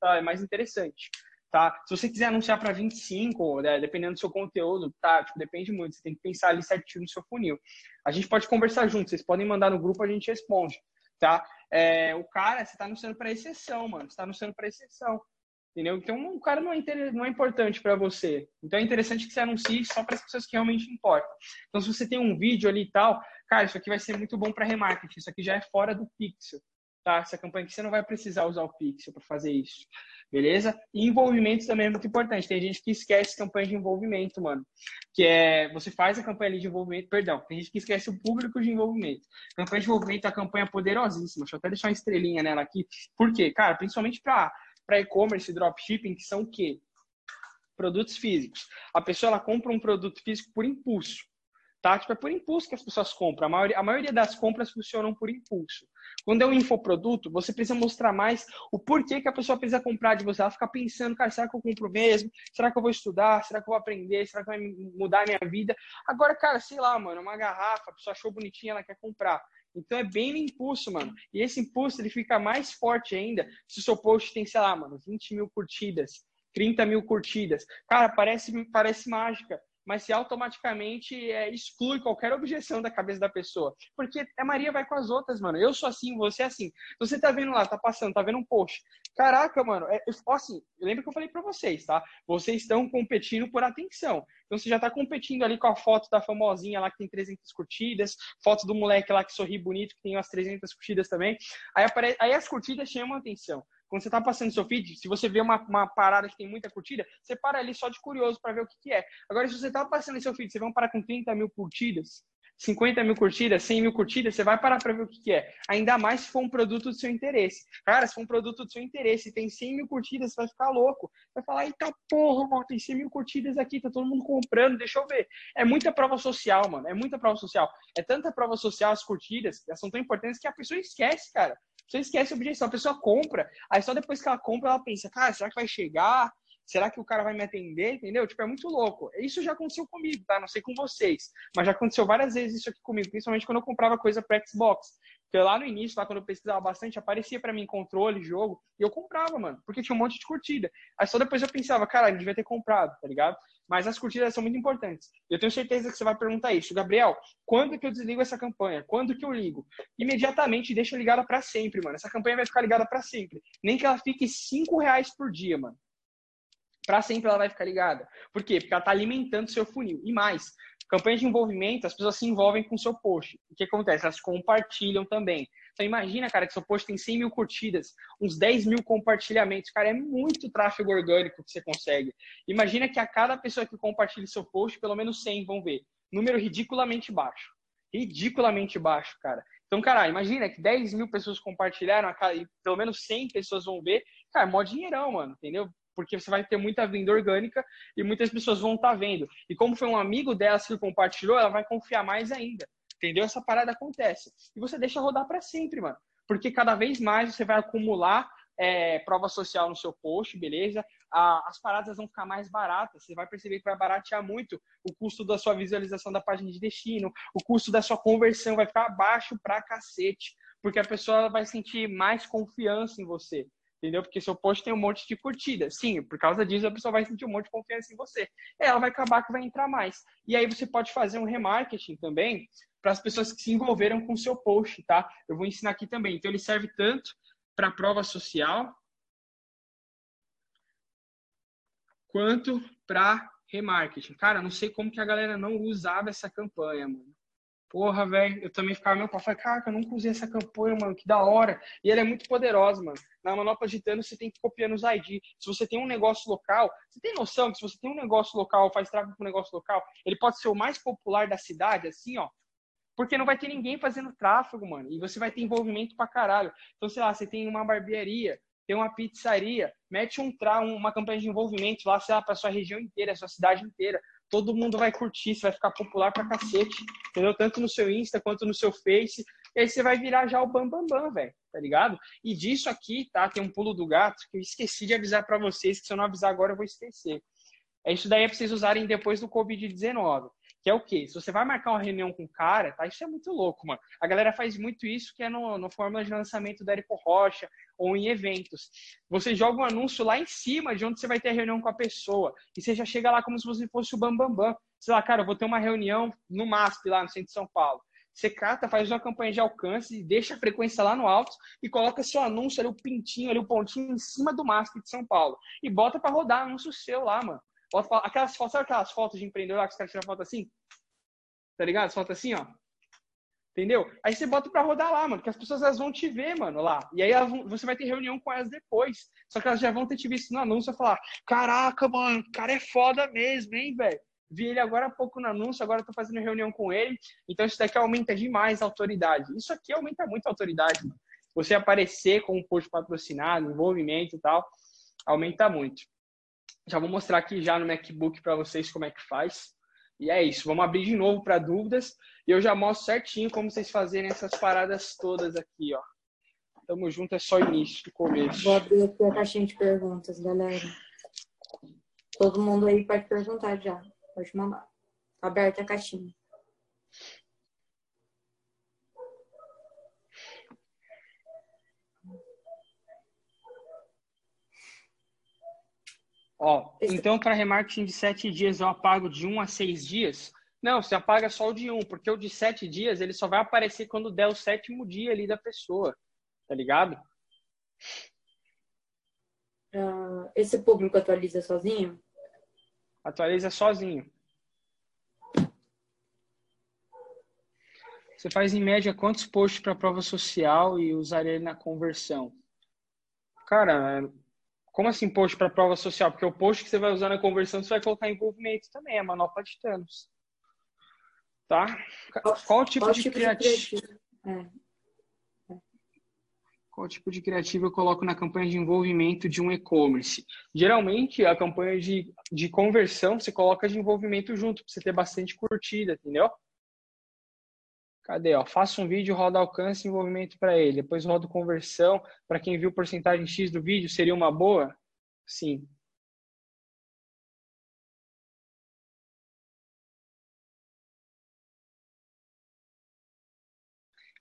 tá? É mais interessante, tá? Se você quiser anunciar para 25, né, dependendo do seu conteúdo, tá? Tipo, depende muito, você tem que pensar ali certinho no seu funil. A gente pode conversar junto, vocês podem mandar no grupo, a gente responde, tá? É, o cara, você tá anunciando para exceção, mano, você tá anunciando para exceção. Entendeu? Então, o cara não é, não é importante para você. Então, é interessante que você anuncie só para as pessoas que realmente importam. Então, se você tem um vídeo ali e tal, cara, isso aqui vai ser muito bom para remarketing. Isso aqui já é fora do pixel, tá? Essa campanha aqui você não vai precisar usar o pixel para fazer isso. Beleza? E envolvimento também é muito importante. Tem gente que esquece campanha de envolvimento, mano. Que é, você faz a campanha ali de envolvimento, perdão, tem gente que esquece o público de envolvimento. Campanha de envolvimento é uma campanha poderosíssima. Deixa eu até deixar uma estrelinha nela aqui. Por quê? Cara, principalmente para para e-commerce e dropshipping, que são o quê? Produtos físicos. A pessoa ela compra um produto físico por impulso. Tá? Tipo, é por impulso que as pessoas compram. A maioria, a maioria das compras funcionam por impulso. Quando é um infoproduto, você precisa mostrar mais o porquê que a pessoa precisa comprar de você. Ela fica pensando, cara, será que eu compro mesmo? Será que eu vou estudar? Será que eu vou aprender? Será que vai mudar a minha vida? Agora, cara, sei lá, mano, uma garrafa, a pessoa achou bonitinha, ela quer comprar. Então é bem no impulso, mano. E esse impulso ele fica mais forte ainda se o seu post tem, sei lá, mano, 20 mil curtidas, 30 mil curtidas. Cara, parece, parece mágica. Mas se automaticamente é, exclui qualquer objeção da cabeça da pessoa. Porque a Maria vai com as outras, mano. Eu sou assim, você é assim. Você tá vendo lá, tá passando, tá vendo um post. Caraca, mano, é, assim, lembra que eu falei para vocês, tá? Vocês estão competindo por atenção. Então você já tá competindo ali com a foto da famosinha lá que tem 300 curtidas, foto do moleque lá que sorri bonito, que tem umas 300 curtidas também. Aí, apare... Aí as curtidas chamam atenção. Quando você está passando seu feed, se você vê uma, uma parada que tem muita curtida, você para ali só de curioso para ver o que, que, é. Agora, se você está passando seu feed, você um parar com 30 mil curtidas, 50 mil curtidas, 100 mil curtidas, você vai parar para ver o que, que, é. Ainda mais se for um produto do seu interesse. Cara, se for um produto do seu interesse e tem 100 mil curtidas, você vai ficar louco. Vai falar, eita porra, mano, tem 100 mil curtidas aqui, tá todo mundo comprando, deixa eu ver. É muita prova social, mano, é muita prova social. É tanta prova social, as curtidas, elas são tão importantes que a pessoa esquece, cara. Você esquece a objeção. A pessoa compra, aí só depois que ela compra, ela pensa, cara, será que vai chegar? Será que o cara vai me atender? Entendeu? Tipo, é muito louco. Isso já aconteceu comigo, tá? Não sei com vocês. Mas já aconteceu várias vezes isso aqui comigo, principalmente quando eu comprava coisa para Xbox. Porque lá no início, lá quando eu pesquisava bastante, aparecia para mim controle, jogo, e eu comprava, mano, porque tinha um monte de curtida. Aí só depois eu pensava, cara, ele devia ter comprado, tá ligado? Mas as curtidas são muito importantes. Eu tenho certeza que você vai perguntar isso. Gabriel, quando que eu desligo essa campanha? Quando que eu ligo? Imediatamente deixa ligada para sempre, mano. Essa campanha vai ficar ligada para sempre. Nem que ela fique cinco reais por dia, mano. Para sempre ela vai ficar ligada. Por quê? Porque ela tá alimentando seu funil. E mais, Campanha de envolvimento, as pessoas se envolvem com o seu post. O que acontece? Elas compartilham também. Então imagina, cara, que seu post tem 100 mil curtidas, uns 10 mil compartilhamentos. Cara, é muito tráfego orgânico que você consegue. Imagina que a cada pessoa que compartilha seu post, pelo menos 100 vão ver. Número ridiculamente baixo. Ridiculamente baixo, cara. Então, cara, imagina que 10 mil pessoas compartilharam, pelo menos 100 pessoas vão ver. Cara, mó dinheirão, mano, entendeu? Porque você vai ter muita venda orgânica e muitas pessoas vão estar tá vendo. E como foi um amigo dela que compartilhou, ela vai confiar mais ainda. Entendeu? Essa parada acontece. E você deixa rodar para sempre, mano. Porque cada vez mais você vai acumular é, prova social no seu post, beleza? as paradas vão ficar mais baratas. Você vai perceber que vai baratear muito o custo da sua visualização da página de destino, o custo da sua conversão vai ficar baixo pra cacete, porque a pessoa vai sentir mais confiança em você entendeu? Porque seu post tem um monte de curtida. Sim, por causa disso a pessoa vai sentir um monte de confiança em você. Ela vai acabar que vai entrar mais. E aí você pode fazer um remarketing também para as pessoas que se envolveram com o seu post, tá? Eu vou ensinar aqui também. Então ele serve tanto para prova social quanto para remarketing. Cara, não sei como que a galera não usava essa campanha, mano. Porra, velho, eu também ficava meu pai, falei, cara, eu nunca usei essa campanha, mano, que da hora. E ela é muito poderosa, mano. Na manopla Thanos, você tem que copiar nos ID. Se você tem um negócio local, você tem noção que se você tem um negócio local, faz tráfego com um negócio local, ele pode ser o mais popular da cidade, assim, ó. Porque não vai ter ninguém fazendo tráfego, mano. E você vai ter envolvimento pra caralho. Então, sei lá, você tem uma barbearia, tem uma pizzaria, mete um tra uma campanha de envolvimento lá, sei lá, pra sua região inteira, sua cidade inteira todo mundo vai curtir, você vai ficar popular pra cacete, entendeu? Tanto no seu Insta quanto no seu Face. E aí você vai virar já o bambambam, bam, bam, velho, tá ligado? E disso aqui, tá? Tem um pulo do gato que eu esqueci de avisar para vocês, que se eu não avisar agora eu vou esquecer. É isso daí é pra vocês usarem depois do Covid-19. Que é o quê? Se você vai marcar uma reunião com o cara, tá? Isso é muito louco, mano. A galera faz muito isso que é no, no Fórmula de lançamento do Érico Rocha ou em eventos. Você joga um anúncio lá em cima de onde você vai ter a reunião com a pessoa. E você já chega lá como se você fosse o Bambambam. Bam, bam. Sei lá, cara, eu vou ter uma reunião no MASP, lá no centro de São Paulo. Você cata, faz uma campanha de alcance, deixa a frequência lá no alto e coloca seu anúncio ali, o pintinho ali, o pontinho em cima do MASP de São Paulo. E bota para rodar anúncio seu lá, mano. Aquelas fotos, sabe aquelas fotos de empreendedor que os caras tiram foto assim? Tá ligado? As fotos assim, ó. Entendeu? Aí você bota pra rodar lá, mano, que as pessoas elas vão te ver, mano, lá. E aí vão, você vai ter reunião com elas depois. Só que elas já vão ter te visto no anúncio e falar: Caraca, mano, o cara é foda mesmo, hein, velho? Vi ele agora há pouco no anúncio, agora tô fazendo reunião com ele. Então isso daqui aumenta demais a autoridade. Isso aqui aumenta muito a autoridade, mano. Você aparecer com um post patrocinado, envolvimento e tal, aumenta muito. Já vou mostrar aqui já no MacBook para vocês como é que faz. E é isso. Vamos abrir de novo para dúvidas. E eu já mostro certinho como vocês fazerem essas paradas todas aqui, ó. Tamo junto, é só início, começo.
Vou abrir aqui a caixinha de perguntas, galera. Todo mundo aí pode perguntar já. Pode mandar. Tá aberta a caixinha.
Ó, então para remarketing de sete dias eu apago de um a seis dias? Não, você apaga só o de um, porque o de sete dias ele só vai aparecer quando der o sétimo dia ali da pessoa, tá ligado?
Uh, esse público atualiza sozinho?
Atualiza sozinho. Você faz em média quantos posts para prova social e usaria ele na conversão? Cara, como assim post para prova social? Porque o post que você vai usar na conversão você vai colocar envolvimento também, é manopla de Thanos. Tá? Qual, tipo Qual de tipo criativo? De é. Qual tipo de criativo eu coloco na campanha de envolvimento de um e-commerce? Geralmente, a campanha de, de conversão, você coloca de envolvimento junto, para você ter bastante curtida, entendeu? Cadê? Ó, faça um vídeo, roda alcance e envolvimento para ele. Depois roda conversão. Para quem viu porcentagem X do vídeo, seria uma boa? Sim.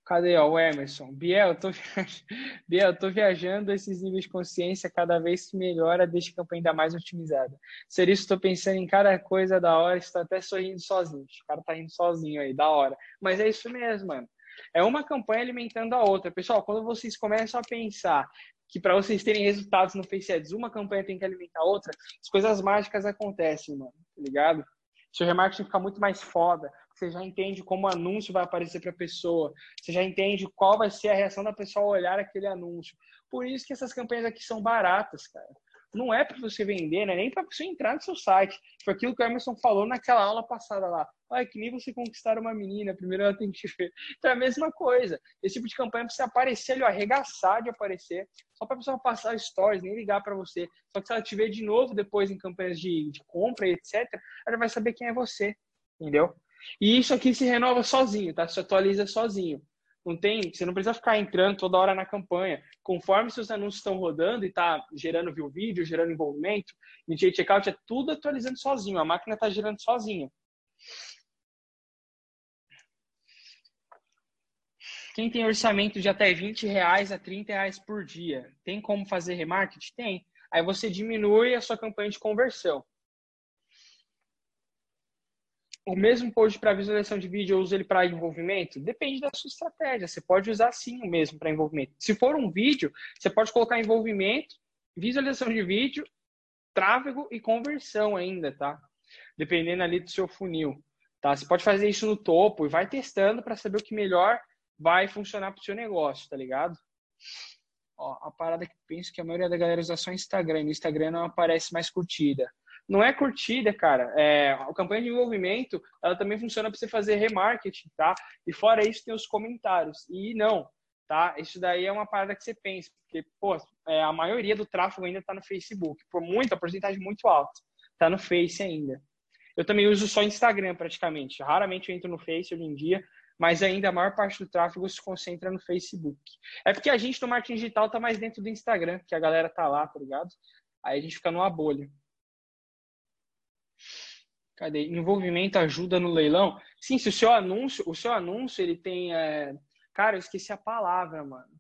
Cadê ó, o Emerson? Biel, eu tô, *laughs* Biel, eu tô viajando esses níveis de consciência cada vez que melhora, deixa a campanha ainda mais otimizada. Ser isso, estou pensando em cada coisa da hora, estou até sorrindo sozinho. O cara tá rindo sozinho aí, da hora. Mas é isso mesmo, mano. É uma campanha alimentando a outra. Pessoal, quando vocês começam a pensar que para vocês terem resultados no Face Ads, uma campanha tem que alimentar a outra, as coisas mágicas acontecem, mano, tá ligado? Seu remarketing fica muito mais foda, você já entende como o anúncio vai aparecer para a pessoa, você já entende qual vai ser a reação da pessoa ao olhar aquele anúncio. Por isso que essas campanhas aqui são baratas, cara. Não é para você vender, né? nem para você entrar no seu site. Foi aquilo que o Emerson falou naquela aula passada lá. Olha, que nem você conquistar uma menina, primeiro ela tem que te ver. Então é a mesma coisa. Esse tipo de campanha precisa aparecer ó, arregaçar de aparecer, só para a pessoa passar stories, nem ligar para você. Só que se ela te ver de novo depois em campanhas de, de compra e etc., ela vai saber quem é você, entendeu? E isso aqui se renova sozinho, tá? Se atualiza sozinho. Não tem, você não precisa ficar entrando toda hora na campanha. Conforme seus anúncios estão rodando e está gerando view vídeo, gerando envolvimento, initiate checkout é tudo atualizando sozinho. A máquina está gerando sozinha. Quem tem orçamento de até 20 reais a 30 reais por dia, tem como fazer remarketing? Tem. Aí você diminui a sua campanha de conversão o mesmo post para visualização de vídeo, eu uso ele para envolvimento? Depende da sua estratégia. Você pode usar sim o mesmo para envolvimento. Se for um vídeo, você pode colocar envolvimento, visualização de vídeo, tráfego e conversão ainda, tá? Dependendo ali do seu funil. Tá? Você pode fazer isso no topo e vai testando para saber o que melhor vai funcionar para o seu negócio, tá ligado? Ó, a parada que penso que a maioria da galera usa só Instagram. No Instagram não aparece mais curtida não é curtida, cara. É, a campanha de envolvimento, ela também funciona para você fazer remarketing, tá? E fora isso, tem os comentários. E não, tá? Isso daí é uma parada que você pensa, porque, pô, é, a maioria do tráfego ainda está no Facebook, por muita, porcentagem muito alta, tá no Face ainda. Eu também uso só Instagram, praticamente. Raramente eu entro no Face hoje em dia, mas ainda a maior parte do tráfego se concentra no Facebook. É porque a gente no marketing digital tá mais dentro do Instagram, que a galera tá lá, tá ligado? Aí a gente fica numa bolha. Cadê? Envolvimento ajuda no leilão? Sim, se o seu anúncio, o seu anúncio ele tem, é... cara, eu esqueci a palavra, mano.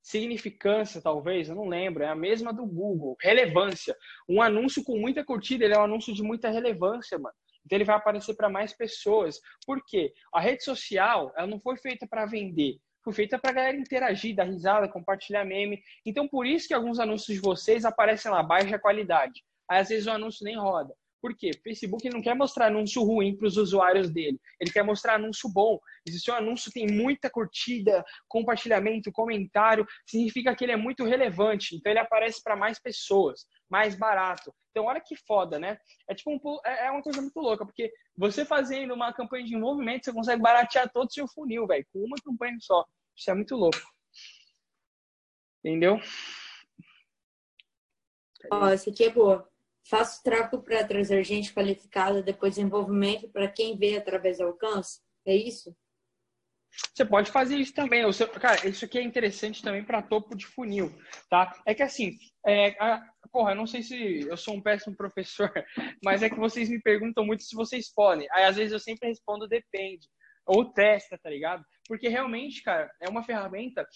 Significância, talvez, eu não lembro, é a mesma do Google. Relevância. Um anúncio com muita curtida, ele é um anúncio de muita relevância, mano. Então ele vai aparecer para mais pessoas. Por quê? A rede social, ela não foi feita para vender, foi feita para galera interagir, dar risada, compartilhar meme. Então por isso que alguns anúncios de vocês aparecem lá baixa qualidade. Aí às vezes o anúncio nem roda. Por quê? O Facebook não quer mostrar anúncio ruim para os usuários dele. Ele quer mostrar anúncio bom. E se o seu anúncio tem muita curtida, compartilhamento, comentário, significa que ele é muito relevante. Então ele aparece para mais pessoas, mais barato. Então olha que foda, né? É tipo um, é, é uma coisa muito louca, porque você fazendo uma campanha de envolvimento, você consegue baratear todo o seu funil, velho, com uma campanha só. Isso é muito louco. Entendeu?
Ó, oh, essa aqui é boa. Faço tráfego para trazer gente qualificada, depois desenvolvimento para quem vê através do alcance. É isso?
Você pode fazer isso também. Cara, isso aqui é interessante também para topo de funil, tá? É que assim, é, a, porra, eu não sei se eu sou um péssimo professor, *laughs* mas é que vocês me perguntam muito se vocês podem. Aí às vezes eu sempre respondo depende ou testa, tá ligado? Porque realmente, cara, é uma ferramenta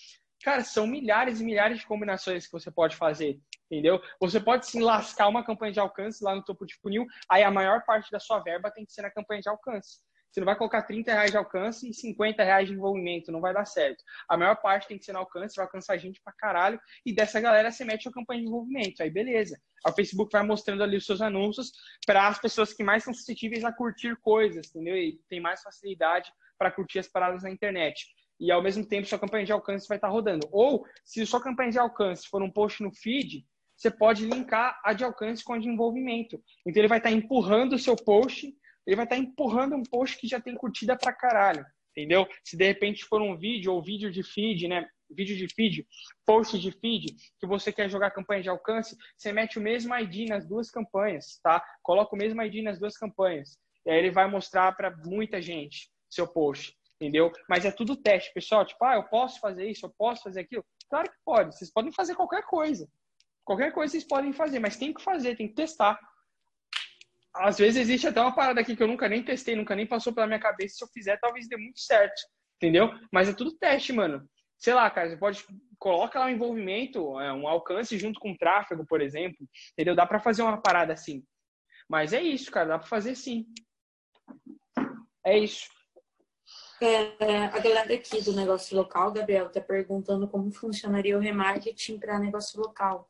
Cara, são milhares e milhares de combinações que você pode fazer, entendeu? Você pode sim lascar uma campanha de alcance lá no topo de funil, aí a maior parte da sua verba tem que ser na campanha de alcance. Você não vai colocar 30 reais de alcance e 50 reais de envolvimento, não vai dar certo. A maior parte tem que ser no alcance, vai alcançar gente pra caralho, e dessa galera você mete a campanha de envolvimento. Aí beleza. o Facebook vai mostrando ali os seus anúncios para as pessoas que mais são suscetíveis a curtir coisas, entendeu? E tem mais facilidade para curtir as paradas na internet. E ao mesmo tempo sua campanha de alcance vai estar tá rodando. Ou, se sua campanha de alcance for um post no feed, você pode linkar a de alcance com a de envolvimento. Então ele vai estar tá empurrando o seu post ele vai estar tá empurrando um post que já tem curtida pra caralho, entendeu? Se de repente for um vídeo ou vídeo de feed, né? Vídeo de feed, post de feed, que você quer jogar campanha de alcance, você mete o mesmo ID nas duas campanhas, tá? Coloca o mesmo ID nas duas campanhas. E aí ele vai mostrar para muita gente seu post, entendeu? Mas é tudo teste, pessoal. Tipo, ah, eu posso fazer isso, eu posso fazer aquilo. Claro que pode. Vocês podem fazer qualquer coisa. Qualquer coisa vocês podem fazer, mas tem que fazer, tem que testar às vezes existe até uma parada aqui que eu nunca nem testei, nunca nem passou pela minha cabeça. Se eu fizer, talvez dê muito certo. Entendeu? Mas é tudo teste, mano. Sei lá, cara, você pode coloca lá um envolvimento, é, um alcance junto com tráfego, por exemplo. Entendeu? Dá para fazer uma parada assim. Mas é isso, cara, dá para fazer sim. É isso.
É, a galera aqui do negócio local, Gabriel, tá perguntando como funcionaria o remarketing para negócio local.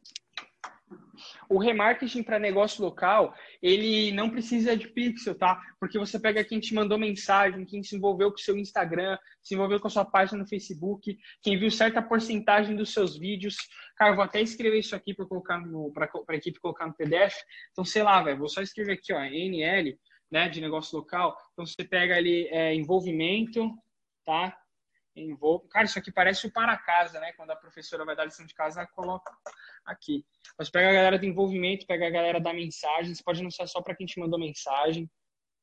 O remarketing para negócio local, ele não precisa de pixel, tá? Porque você pega quem te mandou mensagem, quem se envolveu com o seu Instagram, se envolveu com a sua página no Facebook, quem viu certa porcentagem dos seus vídeos. Cara, vou até escrever isso aqui para colocar no para a equipe colocar no PDF. Então, sei lá, velho, vou só escrever aqui, ó, NL, né, de negócio local. Então, você pega ali é, envolvimento, tá? Envolve. Cara, isso aqui parece o para casa, né? Quando a professora vai dar lição de casa, ela coloca aqui. Mas pega a galera do envolvimento, pega a galera da mensagem. Você pode anunciar só para quem te mandou mensagem,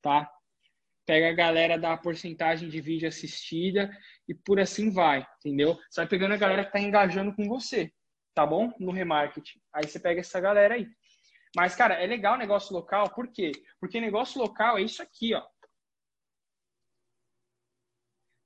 tá? Pega a galera da porcentagem de vídeo assistida e por assim vai, entendeu? Você vai pegando a galera que tá engajando com você, tá bom? No remarketing. Aí você pega essa galera aí. Mas, cara, é legal negócio local, por quê? Porque negócio local é isso aqui, ó.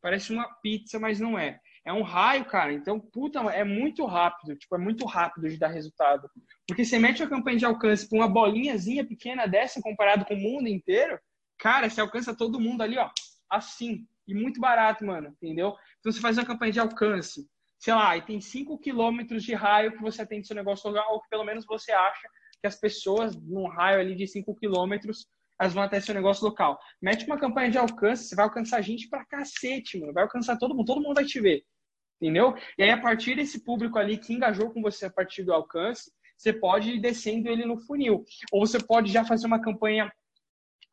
Parece uma pizza, mas não é. É um raio, cara. Então, puta, é muito rápido. Tipo, é muito rápido de dar resultado. Porque você mete a campanha de alcance com uma bolinhazinha pequena dessa comparado com o mundo inteiro, cara, você alcança todo mundo ali, ó, assim. E muito barato, mano, entendeu? Então, você faz uma campanha de alcance, sei lá, e tem 5 quilômetros de raio que você atende seu negócio local, ou que pelo menos você acha que as pessoas, num raio ali de 5 quilômetros, elas vão até seu negócio local. Mete uma campanha de alcance, você vai alcançar gente pra cacete, mano. Vai alcançar todo mundo, todo mundo vai te ver. Entendeu? E aí, a partir desse público ali que engajou com você a partir do alcance, você pode ir descendo ele no funil. Ou você pode já fazer uma campanha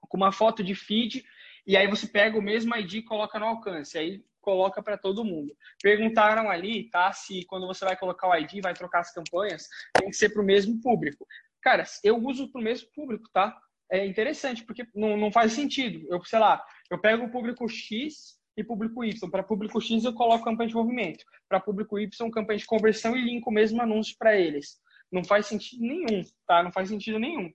com uma foto de feed, e aí você pega o mesmo ID e coloca no alcance. Aí coloca para todo mundo. Perguntaram ali, tá? Se quando você vai colocar o ID, vai trocar as campanhas, tem que ser para o mesmo público. Cara, eu uso para o mesmo público, tá? É interessante, porque não, não faz sentido. Eu, sei lá, eu pego o público X e público Y. Para público X eu coloco campanha de movimento. Para público Y, campanha de conversão e linko o mesmo anúncio para eles. Não faz sentido nenhum, tá? Não faz sentido nenhum.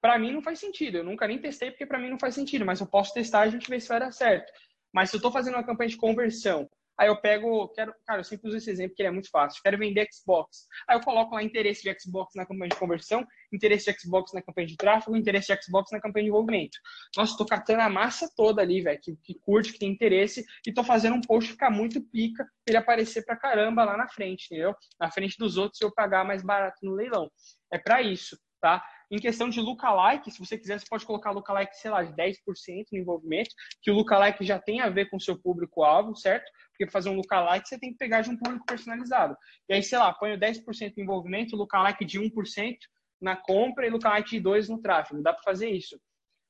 Para mim não faz sentido. Eu nunca nem testei porque para mim não faz sentido, mas eu posso testar e a gente vê se vai dar certo. Mas se eu estou fazendo uma campanha de conversão Aí eu pego, quero, cara, eu sempre uso esse exemplo que ele é muito fácil. Quero vender Xbox. Aí eu coloco lá interesse de Xbox na campanha de conversão, interesse de Xbox na campanha de tráfego, interesse de Xbox na campanha de envolvimento. Nossa, tô catando a massa toda ali, velho, que, que curte, que tem interesse, e tô fazendo um post ficar muito pica, ele aparecer pra caramba lá na frente, entendeu? Na frente dos outros eu pagar mais barato no leilão. É para isso, tá? Em questão de lookalike, se você quiser, você pode colocar lookalike, sei lá, de 10% no envolvimento, que o lookalike já tem a ver com o seu público-alvo, certo? Porque para fazer um lookalike, você tem que pegar de um público personalizado. E aí, sei lá, põe o 10% no envolvimento, lookalike de 1% na compra e lookalike de 2% no tráfego. Dá para fazer isso.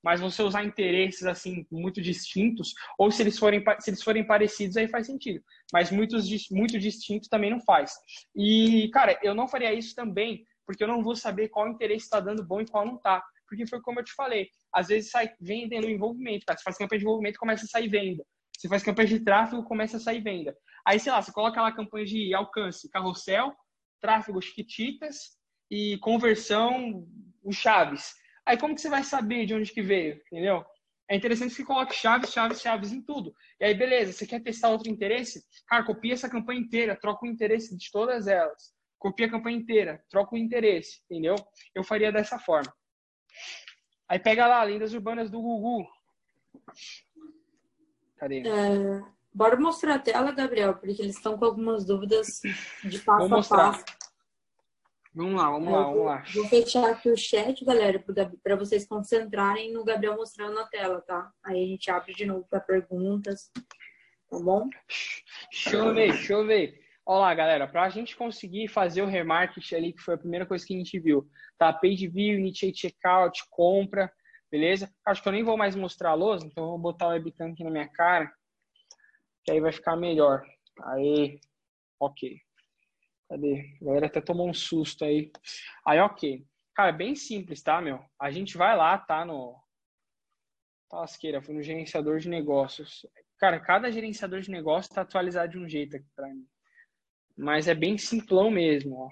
Mas você usar interesses assim muito distintos, ou se eles forem se eles forem parecidos, aí faz sentido. Mas muitos muito distintos também não faz. E cara, eu não faria isso também porque eu não vou saber qual interesse está dando bom e qual não está. Porque foi como eu te falei, às vezes sai vendendo envolvimento, tá? Você faz campanha de envolvimento, começa a sair venda. Você faz campanha de tráfego, começa a sair venda. Aí, sei lá, você coloca lá campanha de alcance, carrossel, tráfego chiquititas e conversão, o chaves. Aí como que você vai saber de onde que veio, entendeu? é interessante que coloque chaves, chaves, chaves em tudo. E aí, beleza, você quer testar outro interesse? Cara, copia essa campanha inteira, troca o interesse de todas elas. Copia a campanha inteira, troca o interesse, entendeu? Eu faria dessa forma. Aí pega lá, lendas urbanas do Gugu.
Cadê? É, bora mostrar a tela, Gabriel, porque eles estão com algumas dúvidas de passo Vou a passo.
Vamos lá, vamos lá, vamos lá.
Vou fechar aqui o chat, galera, para vocês concentrarem no Gabriel mostrando na tela, tá? Aí a gente abre de novo para perguntas, tá bom?
Deixa eu ver, deixa eu ver. Olha lá, galera, para a gente conseguir fazer o remarketing ali, que foi a primeira coisa que a gente viu, tá? Page view, initiate checkout, compra, beleza? Acho que eu nem vou mais mostrar a lousa, então eu vou botar o webcam aqui na minha cara, que aí vai ficar melhor. Aí, ok. Cadê? A galera até tomou um susto aí. Aí, ok. Cara, é bem simples, tá, meu? A gente vai lá, tá no. Lasqueira, foi no gerenciador de negócios. Cara, cada gerenciador de negócios tá atualizado de um jeito aqui pra mim. Mas é bem simplão mesmo, ó.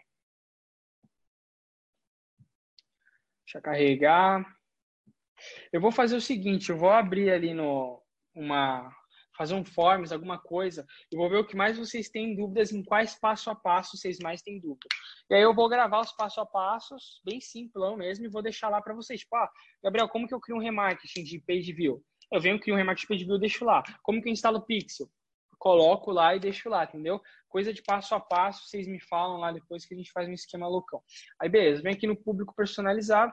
Deixa carregar. Eu vou fazer o seguinte, eu vou abrir ali no uma fazer um forms, alguma coisa, e vou ver o que mais vocês têm dúvidas, em quais passo a passo vocês mais têm dúvida. E aí eu vou gravar os passo a passos, bem simplão mesmo, e vou deixar lá para vocês. Tipo, ah, Gabriel, como que eu crio um remarketing de page view? Eu venho, crio um remarketing de page view, deixo lá. Como que eu instalo o Pixel? Coloco lá e deixo lá, entendeu? Coisa de passo a passo, vocês me falam lá depois que a gente faz um esquema loucão. Aí, beleza, vem aqui no público personalizado.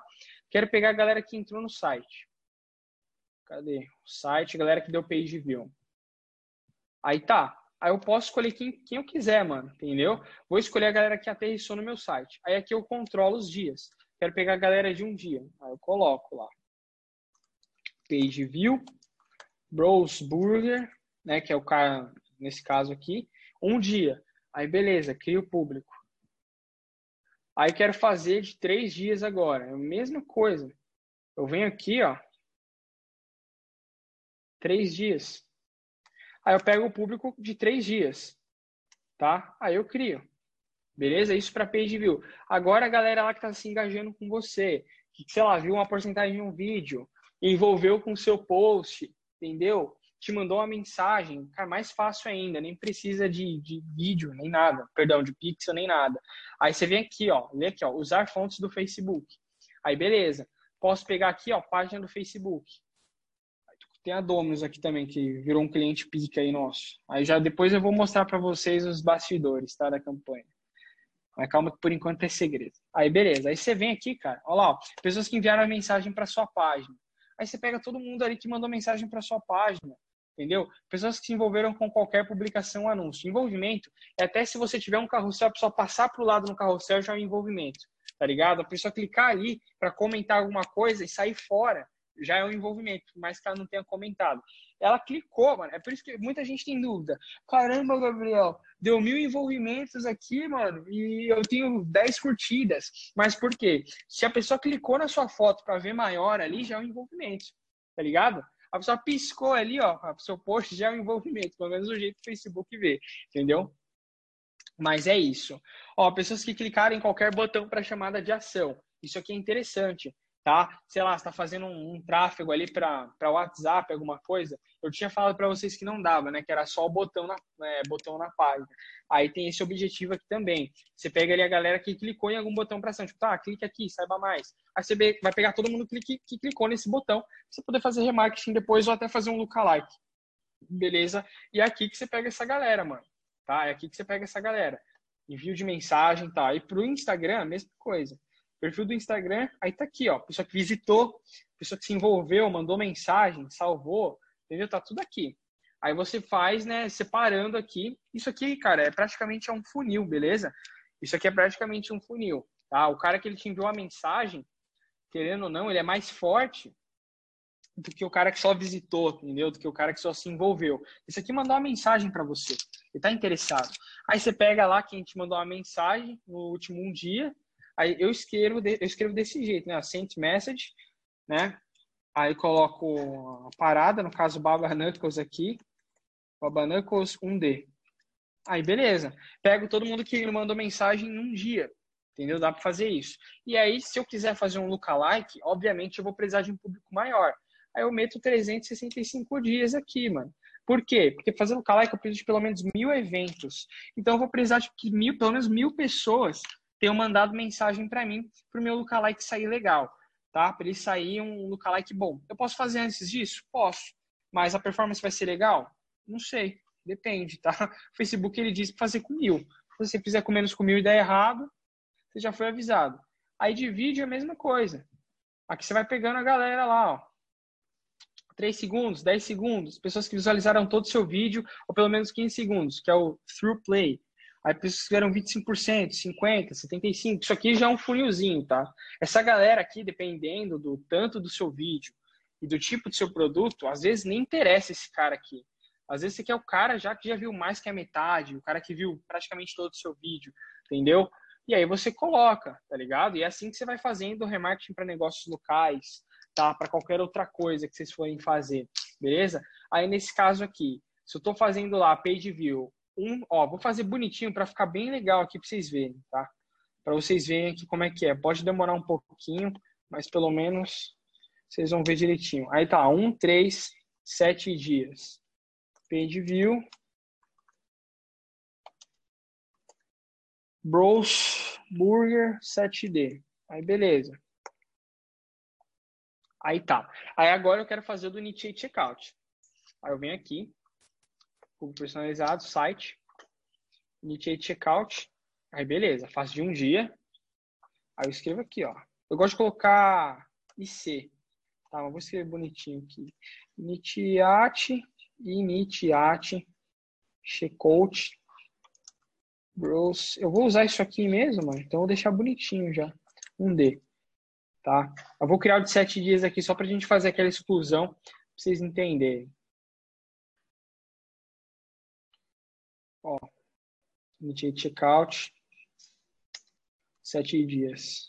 Quero pegar a galera que entrou no site. Cadê? O site, galera que deu page view. Aí tá. Aí eu posso escolher quem, quem eu quiser, mano, entendeu? Vou escolher a galera que aterrissou no meu site. Aí aqui eu controlo os dias. Quero pegar a galera de um dia. Aí eu coloco lá. Page View, Bros Burger, né, que é o cara, nesse caso aqui, um dia. Aí beleza, crio o público. Aí quero fazer de três dias agora. É a mesma coisa. Eu venho aqui, ó. Três dias. Aí eu pego o público de três dias, tá? Aí eu crio. Beleza? Isso para page view. Agora a galera lá que está se engajando com você, que, sei lá, viu uma porcentagem de um vídeo, envolveu com o seu post, entendeu? Te mandou uma mensagem, cara, mais fácil ainda, nem precisa de, de vídeo, nem nada, perdão, de pixel, nem nada. Aí você vem aqui, ó, lê aqui, ó, usar fontes do Facebook. Aí beleza, posso pegar aqui, ó, página do Facebook. Tem a Dominus aqui também, que virou um cliente pica aí nosso. Aí já depois eu vou mostrar para vocês os bastidores, tá? Da campanha. Mas calma que por enquanto é segredo. Aí beleza. Aí você vem aqui, cara. Olha lá, ó, pessoas que enviaram a mensagem para sua página. Aí você pega todo mundo ali que mandou mensagem para sua página. Entendeu? Pessoas que se envolveram com qualquer publicação ou anúncio. Envolvimento é até se você tiver um carrossel, a pessoa passar para o lado no carrossel já é um envolvimento. Tá ligado? A pessoa clicar ali para comentar alguma coisa e sair fora já é um envolvimento, mais que ela não tenha comentado. Ela clicou, mano. É por isso que muita gente tem dúvida. Caramba, Gabriel, deu mil envolvimentos aqui, mano, e eu tenho dez curtidas. Mas por quê? Se a pessoa clicou na sua foto para ver maior ali, já é um envolvimento, tá ligado? A pessoa piscou ali, ó, o seu post já é um envolvimento, pelo menos do jeito que o Facebook vê, entendeu? Mas é isso. Ó, pessoas que clicaram em qualquer botão para chamada de ação. Isso aqui é interessante tá? Sei lá, está fazendo um, um, tráfego ali para WhatsApp, alguma coisa. Eu tinha falado para vocês que não dava, né? Que era só o botão na, é, botão na página. Aí tem esse objetivo aqui também. Você pega ali a galera que clicou em algum botão para ação, tipo, tá, clique aqui, saiba mais. Aí você vai pegar todo mundo que, que clicou nesse botão, pra você poder fazer remarketing depois ou até fazer um lookalike. Beleza? E é aqui que você pega essa galera, mano. Tá? É aqui que você pega essa galera. Envio de mensagem, tá? E pro Instagram, mesma coisa Perfil do Instagram, aí tá aqui, ó. Pessoa que visitou, pessoa que se envolveu, mandou mensagem, salvou, entendeu? Tá tudo aqui. Aí você faz, né, separando aqui. Isso aqui, cara, é praticamente um funil, beleza? Isso aqui é praticamente um funil, tá? O cara que ele te enviou a mensagem, querendo ou não, ele é mais forte do que o cara que só visitou, entendeu? Do que o cara que só se envolveu. Isso aqui mandou uma mensagem para você. Ele tá interessado. Aí você pega lá quem te mandou uma mensagem no último um dia, Aí eu escrevo, eu escrevo desse jeito, né? Sent message, né? Aí coloco a parada, no caso Baba Knuckles aqui, Baba Knuckles 1D. Aí beleza. Pego todo mundo que me mandou mensagem num dia. Entendeu? Dá para fazer isso. E aí, se eu quiser fazer um lookalike, obviamente eu vou precisar de um público maior. Aí eu meto 365 dias aqui, mano. Por quê? Porque fazendo lookalike eu preciso de pelo menos mil eventos. Então eu vou precisar de mil, pelo menos mil pessoas tenham mandado mensagem para mim para o meu lookalike sair legal, tá? Para ele sair um lookalike bom. Eu posso fazer antes disso? Posso. Mas a performance vai ser legal? Não sei. Depende, tá? *laughs* O Facebook ele diz para fazer com mil. Se você fizer com menos com mil e der errado, você já foi avisado. Aí de vídeo é a mesma coisa. Aqui você vai pegando a galera lá, ó. 3 segundos, 10 segundos, pessoas que visualizaram todo o seu vídeo, ou pelo menos 15 segundos, que é o through play. Aí pessoas que fizeram 25%, 50%, 75%. Isso aqui já é um funilzinho, tá? Essa galera aqui, dependendo do tanto do seu vídeo e do tipo de seu produto, às vezes nem interessa esse cara aqui. Às vezes você quer o cara já que já viu mais que a metade, o cara que viu praticamente todo o seu vídeo, entendeu? E aí você coloca, tá ligado? E é assim que você vai fazendo remarketing para negócios locais, tá? Para qualquer outra coisa que vocês forem fazer, beleza? Aí nesse caso aqui, se eu estou fazendo lá page view, um, ó, vou fazer bonitinho para ficar bem legal aqui para vocês verem, tá? Para vocês verem aqui como é que é. Pode demorar um pouquinho, mas pelo menos vocês vão ver direitinho. Aí tá, um, três, sete dias. Page view, Bros Burger 7D. Aí beleza. Aí tá. Aí agora eu quero fazer o do Initiate Checkout. Aí eu venho aqui, público personalizado, site, Initiate Checkout. Aí beleza, faço de um dia. Aí eu escrevo aqui, ó. Eu gosto de colocar IC. Tá, mas vou escrever bonitinho aqui. Initiate, Initiate, Checkout Bros. Eu vou usar isso aqui mesmo, mano. Então eu vou deixar bonitinho já. Um D. Tá? Eu vou criar o de sete dias aqui só pra gente fazer aquela exclusão. Pra vocês entenderem. Initiate checkout. Sete dias.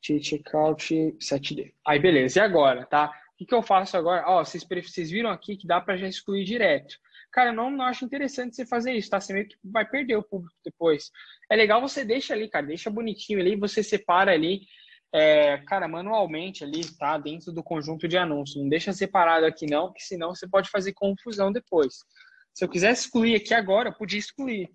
Checkout 7D. Aí, beleza. E agora, tá? O que, que eu faço agora? Ó, vocês, vocês viram aqui que dá pra já excluir direto. Cara, eu não, não acho interessante você fazer isso, tá? Você meio que vai perder o público depois. É legal você deixa ali, cara, deixa bonitinho ali, você separa ali, é, cara, manualmente ali, tá? Dentro do conjunto de anúncios. Não deixa separado aqui não, porque senão você pode fazer confusão depois. Se eu quisesse excluir aqui agora, eu podia excluir.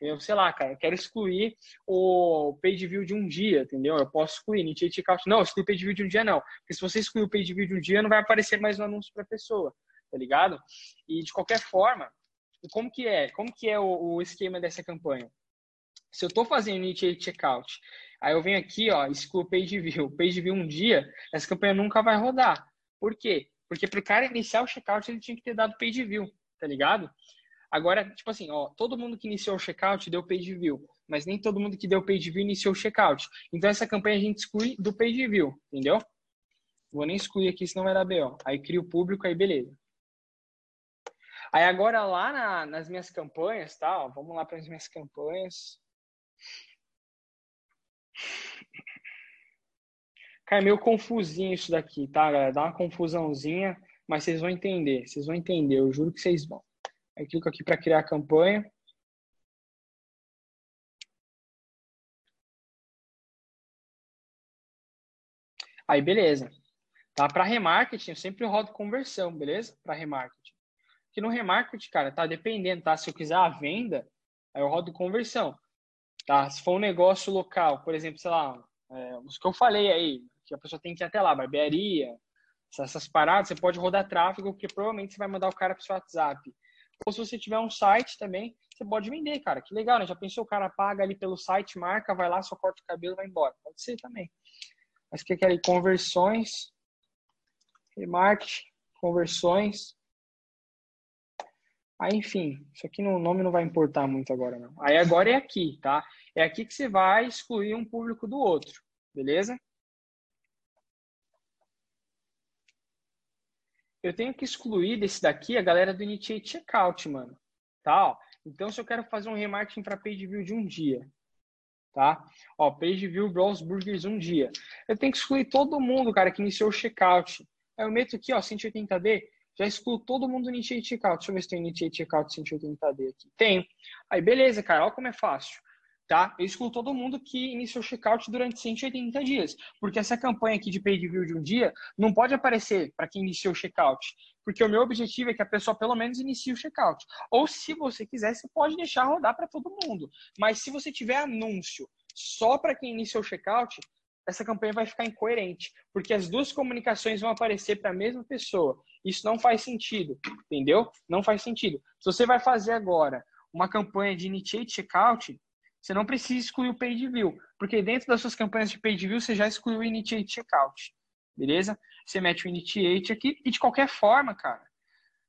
Eu sei lá, cara, eu quero excluir o page view de um dia, entendeu? Eu posso excluir, Initiate Não, excluir page view de um dia não. Porque se você excluir o page view de um dia, não vai aparecer mais um anúncio para a pessoa tá ligado? E de qualquer forma, como que é? Como que é o, o esquema dessa campanha? Se eu estou fazendo initiate checkout, aí eu venho aqui, ó, excluo page view, page view um dia, essa campanha nunca vai rodar. Por quê? Porque para o cara iniciar o checkout, ele tinha que ter dado page view, tá ligado? Agora, tipo assim, ó, todo mundo que iniciou o checkout deu page view, mas nem todo mundo que deu page view iniciou o checkout. Então essa campanha a gente exclui do page view, entendeu? Vou nem excluir aqui, senão vai dar BO. Aí cria o público, aí beleza. Aí agora lá na, nas minhas campanhas, tá? Ó, vamos lá para as minhas campanhas. Cara, é meio confusinho isso daqui, tá, galera? Dá uma confusãozinha, mas vocês vão entender. Vocês vão entender, eu juro que vocês vão. Aí clico aqui para criar a campanha. Aí, beleza. Tá? Para remarketing, eu sempre rodo conversão, beleza? Para remarketing que no remarketing, cara, tá dependendo, tá? Se eu quiser a venda, aí eu rodo conversão, tá? Se for um negócio local, por exemplo, sei lá, é, os que eu falei aí, que a pessoa tem que ir até lá, barbearia, essas paradas, você pode rodar tráfego, porque provavelmente você vai mandar o cara pro seu WhatsApp. Ou se você tiver um site também, você pode vender, cara. Que legal, né? Já pensou, o cara paga ali pelo site, marca, vai lá, só corta o cabelo e vai embora. Pode ser também. Mas o que é ali? Conversões, remarketing, conversões, Aí, enfim, isso aqui no nome não vai importar muito agora, não. Aí agora é aqui, tá? É aqui que você vai excluir um público do outro, beleza? Eu tenho que excluir desse daqui a galera do Initiate Checkout, mano. Tá? Ó, então, se eu quero fazer um remarketing para page view de um dia, tá? Ó, page view Browse Burgers um dia. Eu tenho que excluir todo mundo, cara, que iniciou o checkout. Aí eu meto aqui, ó, 180D, já excluo todo mundo no Initiate Checkout. Deixa eu ver se tem Initiate Checkout 180D aqui. Tem. Aí, beleza, cara. Olha como é fácil. Tá? Eu excluo todo mundo que iniciou checkout durante 180 dias, porque essa campanha aqui de paid view de um dia não pode aparecer para quem iniciou checkout, porque o meu objetivo é que a pessoa pelo menos inicie o checkout. Ou se você quiser, você pode deixar rodar para todo mundo. Mas se você tiver anúncio só para quem iniciou o checkout, essa campanha vai ficar incoerente, porque as duas comunicações vão aparecer para a mesma pessoa. Isso não faz sentido, entendeu? Não faz sentido. Se você vai fazer agora uma campanha de initiate checkout, você não precisa excluir o page view, porque dentro das suas campanhas de page view você já excluiu o initiate checkout. Beleza? Você mete o initiate aqui e de qualquer forma, cara.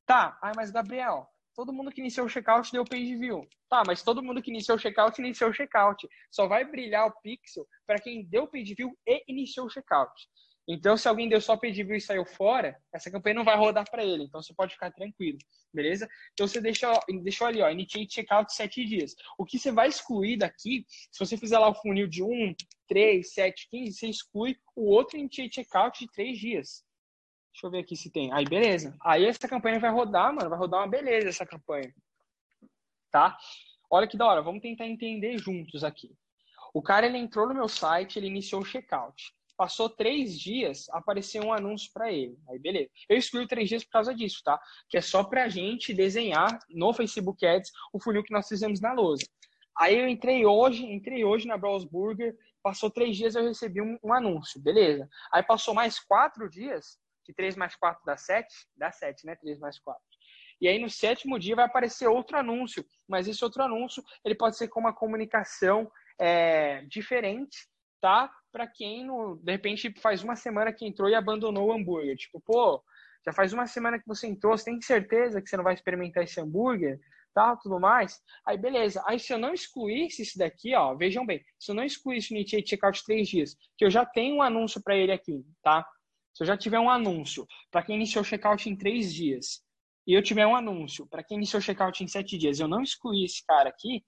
Tá, ai, mas Gabriel, todo mundo que iniciou o checkout deu page view. Tá, mas todo mundo que iniciou o checkout iniciou o checkout. Só vai brilhar o pixel para quem deu page view e iniciou o checkout. Então, se alguém deu só view e saiu fora, essa campanha não vai rodar para ele. Então, você pode ficar tranquilo, beleza? Então, você deixa, deixou ali, ó, initiate checkout sete dias. O que você vai excluir daqui, se você fizer lá o funil de 1, 3, 7, 15, você exclui o outro initiate checkout de três dias. Deixa eu ver aqui se tem. Aí, beleza. Aí, essa campanha vai rodar, mano. Vai rodar uma beleza essa campanha. Tá? Olha que da hora. Vamos tentar entender juntos aqui. O cara, ele entrou no meu site, ele iniciou o checkout. Passou três dias, apareceu um anúncio para ele. Aí, beleza. Eu excluí três dias por causa disso, tá? Que é só pra gente desenhar no Facebook Ads o funil que nós fizemos na lousa. Aí eu entrei hoje, entrei hoje na Browse Burger, passou três dias eu recebi um, um, anúncio, beleza. Aí passou mais quatro dias, que três mais quatro dá sete, dá sete, né? Três mais quatro. E aí no sétimo dia vai aparecer outro anúncio, mas esse outro anúncio ele pode ser com uma comunicação é, diferente, tá? Para quem, no, de repente, faz uma semana que entrou e abandonou o hambúrguer. Tipo, pô, já faz uma semana que você entrou, você tem certeza que você não vai experimentar esse hambúrguer? Tá, tudo mais. Aí, beleza. Aí, se eu não excluísse isso daqui, ó, vejam bem, se eu não excluísse o Initiate Checkout três dias, que eu já tenho um anúncio para ele aqui, tá? Se eu já tiver um anúncio para quem iniciou o checkout em três dias, e eu tiver um anúncio para quem iniciou o checkout em sete dias, eu não excluí esse cara aqui,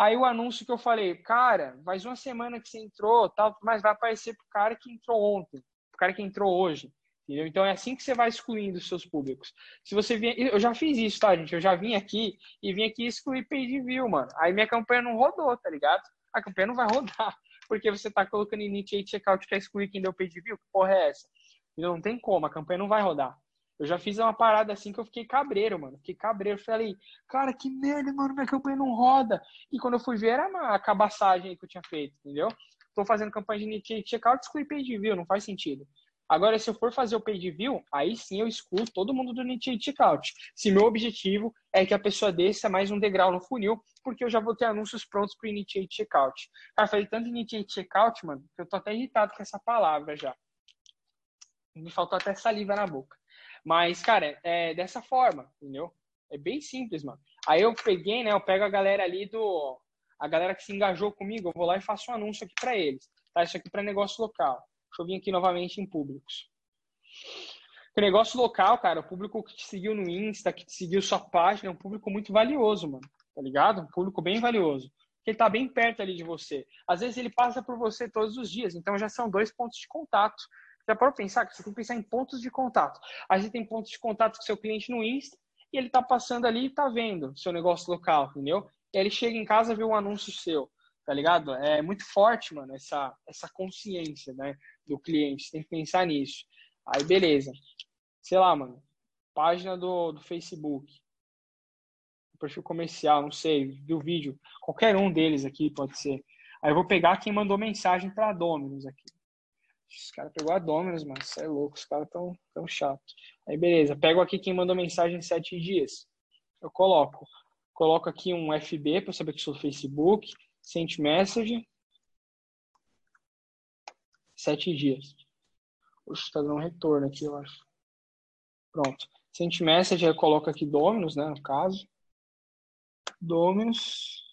Aí o anúncio que eu falei, cara, faz uma semana que você entrou, tal, mas vai aparecer pro cara que entrou ontem, pro cara que entrou hoje. Entendeu? Então é assim que você vai excluindo os seus públicos. Se você vier, eu já fiz isso, tá, gente? Eu já vim aqui e vim aqui excluir page view, mano. Aí minha campanha não rodou, tá ligado? A campanha não vai rodar, *laughs* porque você tá colocando initiate checkout para excluir quem deu page view. Que porra é essa? Então, não tem como, a campanha não vai rodar. Eu já fiz uma parada assim que eu fiquei cabreiro, mano. Fiquei cabreiro. Falei, cara, que merda, mano, minha campanha não roda. E quando eu fui ver, era uma cabaçagem que eu tinha feito, entendeu? Tô fazendo campanha de checkout, exclui page view, não faz sentido. Agora, se eu for fazer o page view, aí sim eu excluo todo mundo do initiate checkout. Se meu objetivo é que a pessoa desça mais um degrau no funil, porque eu já vou ter anúncios prontos para initiate checkout. Cara, falei tanto initiate checkout, mano, que eu tô até irritado com essa palavra já. Me faltou até saliva na boca. Mas, cara, é dessa forma, entendeu? É bem simples, mano. Aí eu peguei, né? Eu pego a galera ali do. A galera que se engajou comigo, eu vou lá e faço um anúncio aqui para eles. Tá? Isso aqui para negócio local. Deixa eu vir aqui novamente em públicos. O negócio local, cara, o público que te seguiu no Insta, que te seguiu sua página, é um público muito valioso, mano. Tá ligado? Um público bem valioso. Porque ele tá bem perto ali de você. Às vezes ele passa por você todos os dias, então já são dois pontos de contato. Já para pensar que você tem que pensar em pontos de contato. Aí você tem pontos de contato com seu cliente no Insta e ele está passando ali e está vendo seu negócio local, entendeu? E aí ele chega em casa e vê um anúncio seu, tá ligado? É muito forte, mano, essa, essa consciência, né, do cliente. Você tem que pensar nisso. Aí, beleza. Sei lá, mano, página do, do Facebook, perfil comercial, não sei, do vídeo, qualquer um deles aqui pode ser. Aí eu vou pegar quem mandou mensagem para Dominus aqui. Os caras pegou a Dominus, mano. Você é louco, os caras tão, tão chatos. Aí, beleza. Pego aqui quem mandou mensagem em sete dias. Eu coloco. Coloco aqui um FB para saber que sou Facebook. Sent message. Sete dias. Oxe, tá dando um retorno aqui, eu acho. Pronto. Sent message, eu coloco aqui Dominus, né, no caso. Dominus.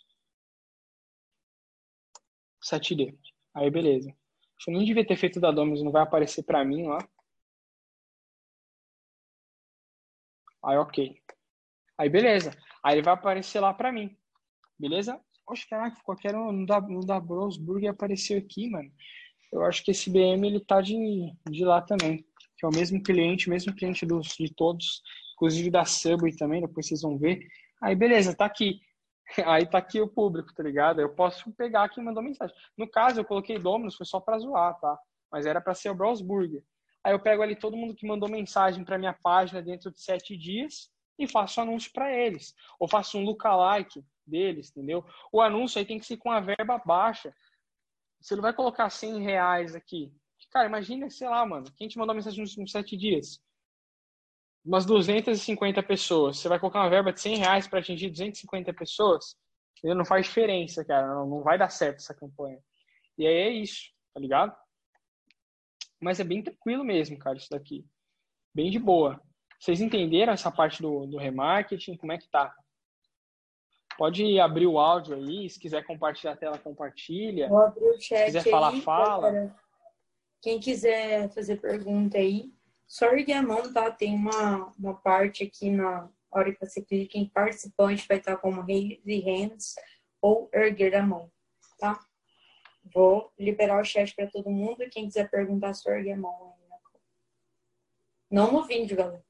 7D. Aí, beleza. Acho eu nem devia ter feito da Dominus, não vai aparecer para mim lá. Aí, ok. Aí, beleza. Aí ele vai aparecer lá para mim. Beleza? Oxe, caraca, qualquer um da, no da Brosburg apareceu aqui, mano. Eu acho que esse BM ele tá de, de lá também. Que é o mesmo cliente, mesmo cliente dos, de todos, inclusive da Subway também, depois vocês vão ver. Aí, beleza, tá aqui. *laughs* Aí tá aqui o público, tá ligado? Eu posso pegar quem mandou mensagem. No caso, eu coloquei Dominus, foi só pra zoar, tá? Mas era para ser o Browsburger. Aí eu pego ali todo mundo que mandou mensagem para minha página dentro de sete dias e faço anúncio para eles. Ou faço um lookalike deles, entendeu? O anúncio aí tem que ser com a verba baixa. Você não vai colocar 100 reais aqui. Cara, imagina, sei lá, mano, quem te mandou mensagem nos sete dias? Umas 250 pessoas. Você vai colocar uma verba de 100 reais para atingir 250 pessoas? Não faz diferença, cara. Não vai dar certo essa campanha. E aí é isso, tá ligado? Mas é bem tranquilo mesmo, cara, isso daqui. Bem de boa. Vocês entenderam essa parte do, do remarketing? Como é que tá? Pode abrir o áudio aí, se quiser compartilhar a tela, compartilha.
Vou abrir o chat
se quiser falar,
aí,
fala.
Galera. Quem quiser fazer pergunta aí, só erguer a mão, tá? Tem uma, uma parte aqui na hora que você clica em participante, vai estar como raise hands ou erguer a mão, tá? Vou liberar o chat para todo mundo quem quiser perguntar, só ergue a mão aí. Não no vídeo, galera.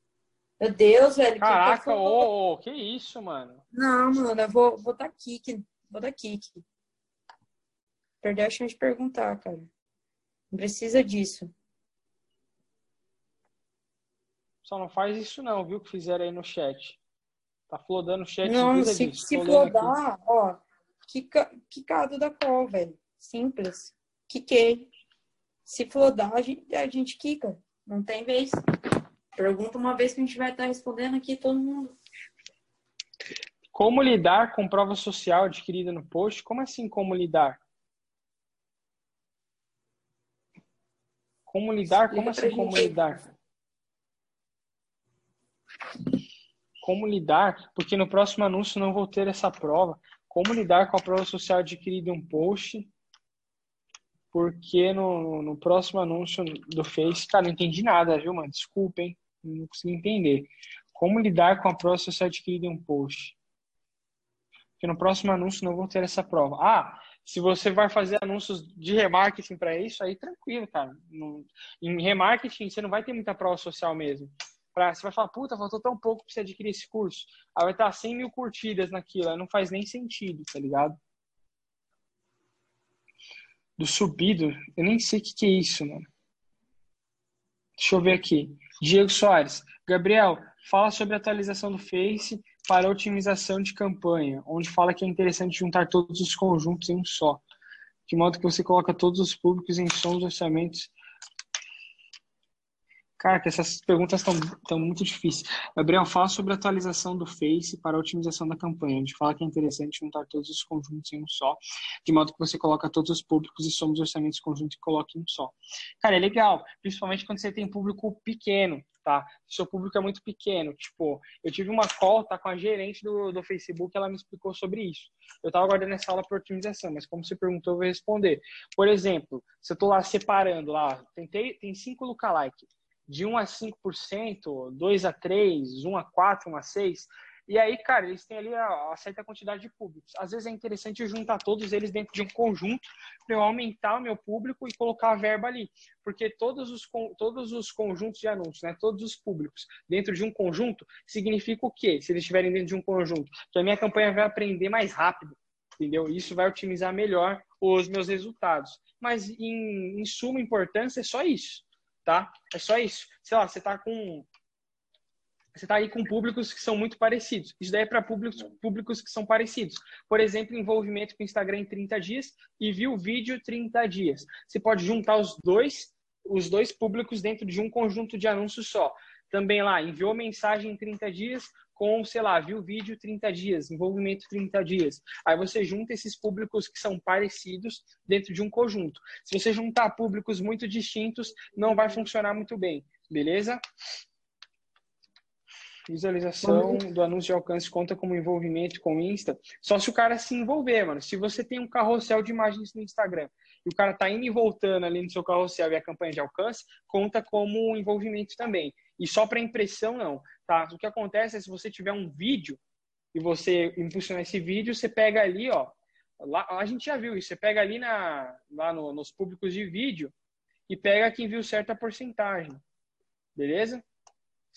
Meu Deus, velho.
Caraca, que, ô, ô, que isso, mano?
Não, mano, eu vou, vou dar aqui, vou dar aqui. Perder a chance de perguntar, cara. Não precisa disso.
Só não faz isso não, viu? Que fizeram aí no chat. Tá flodando o chat.
Não, se, disso. se flodar, ó, quica, quicado da call, velho. Simples. Quiquei. Se flodar, a gente, a gente quica. Não tem vez. Pergunta uma vez que a gente vai estar respondendo aqui todo mundo.
Como lidar com prova social adquirida no post? Como assim como lidar? Como lidar? Como assim como lidar? Como lidar? Porque no próximo anúncio não vou ter essa prova. Como lidar com a prova social adquirida em um post? Porque no, no próximo anúncio do Face, cara, não entendi nada, viu, mano? Desculpem não consigo entender. Como lidar com a prova social adquirida em um post? Porque no próximo anúncio não vou ter essa prova. Ah, se você vai fazer anúncios de remarketing para isso, aí tranquilo, cara. em remarketing, você não vai ter muita prova social mesmo. Pra, você vai falar, puta, faltou tão pouco para você adquirir esse curso. Aí vai estar 100 mil curtidas naquilo, aí não faz nem sentido, tá ligado? Do subido, eu nem sei o que, que é isso, mano. Deixa eu ver aqui. Diego Soares. Gabriel, fala sobre a atualização do Face para otimização de campanha, onde fala que é interessante juntar todos os conjuntos em um só. De modo que você coloca todos os públicos em sons orçamentos Cara, que essas perguntas estão muito difíceis. Gabriel, fala sobre a atualização do Face para a otimização da campanha. A gente fala que é interessante juntar todos os conjuntos em um só, de modo que você coloca todos os públicos e somos orçamentos conjuntos e coloca em um só. Cara, é legal, principalmente quando você tem público pequeno, tá? Seu público é muito pequeno. Tipo, eu tive uma call tá, com a gerente do, do Facebook, ela me explicou sobre isso. Eu estava guardando essa aula para otimização, mas como você perguntou, eu vou responder. Por exemplo, se eu estou lá separando lá, tentei, tem cinco lookalike de 1 a 5%, 2 a 3, 1 a 4, 1 a 6. E aí, cara, eles têm ali a, a certa quantidade de públicos. Às vezes é interessante juntar todos eles dentro de um conjunto para eu aumentar o meu público e colocar a verba ali. Porque todos os, todos os conjuntos de anúncios, né, todos os públicos dentro de um conjunto, significa o quê? Se eles estiverem dentro de um conjunto? Que a minha campanha vai aprender mais rápido, entendeu? Isso vai otimizar melhor os meus resultados. Mas, em, em suma importância, é só isso tá? É só isso. Sei lá, você tá com você está aí com públicos que são muito parecidos. Isso daí é para públicos, públicos que são parecidos. Por exemplo, envolvimento com Instagram em 30 dias e viu o vídeo 30 dias. Você pode juntar os dois, os dois públicos dentro de um conjunto de anúncios só. Também lá, enviou mensagem em 30 dias, com, sei lá, viu vídeo 30 dias, envolvimento 30 dias. Aí você junta esses públicos que são parecidos dentro de um conjunto. Se você juntar públicos muito distintos, não vai funcionar muito bem, beleza? Visualização do anúncio de alcance conta como envolvimento com o Insta. Só se o cara se envolver, mano. Se você tem um carrossel de imagens no Instagram e o cara tá indo e voltando ali no seu carrossel e a campanha de alcance, conta como envolvimento também. E só para impressão, não. Tá? O que acontece é se você tiver um vídeo e você impulsionar esse vídeo, você pega ali, ó. Lá, a gente já viu isso. Você pega ali na, lá no, nos públicos de vídeo e pega quem viu certa porcentagem. Beleza?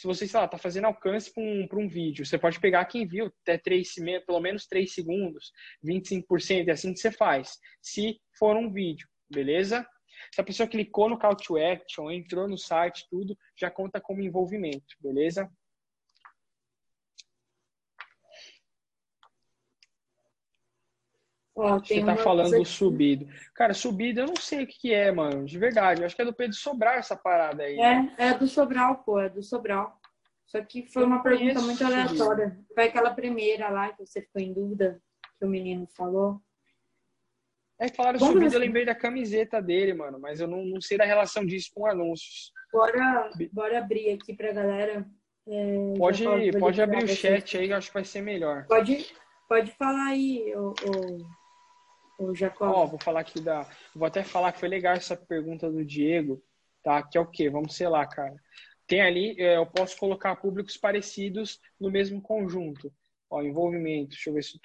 se você, sei lá, tá fazendo alcance para um, um vídeo, você pode pegar quem viu até 3, pelo menos 3 segundos, 25%, é assim que você faz. Se for um vídeo, beleza? Se a pessoa clicou no call to action, entrou no site, tudo, já conta como envolvimento, beleza? Ó, Você tá falando do subido. Cara, subido eu não sei o que, é, mano. De verdade. Eu acho que é do Pedro Sobral essa parada aí.
É, é do Sobral, pô. É do Sobral. Só que foi eu uma pergunta muito aleatória. Foi aquela primeira lá que você ficou em dúvida, que o menino falou.
É claro, Vamos subido eu lembrei da camiseta dele, mano. Mas eu não, não sei da relação disso com anúncios.
Bora, bora abrir aqui pra galera. É,
pode pode abrir o chat aí, eu acho que vai ser melhor.
Pode, pode falar aí, o, o o Jacob?
Ó, vou falar aqui da. Vou até falar que foi legal essa pergunta do Diego, tá? Que é o quê? Vamos sei lá, cara. Tem ali, é, eu posso colocar públicos parecidos no mesmo conjunto. Ó, envolvimento, deixa eu ver se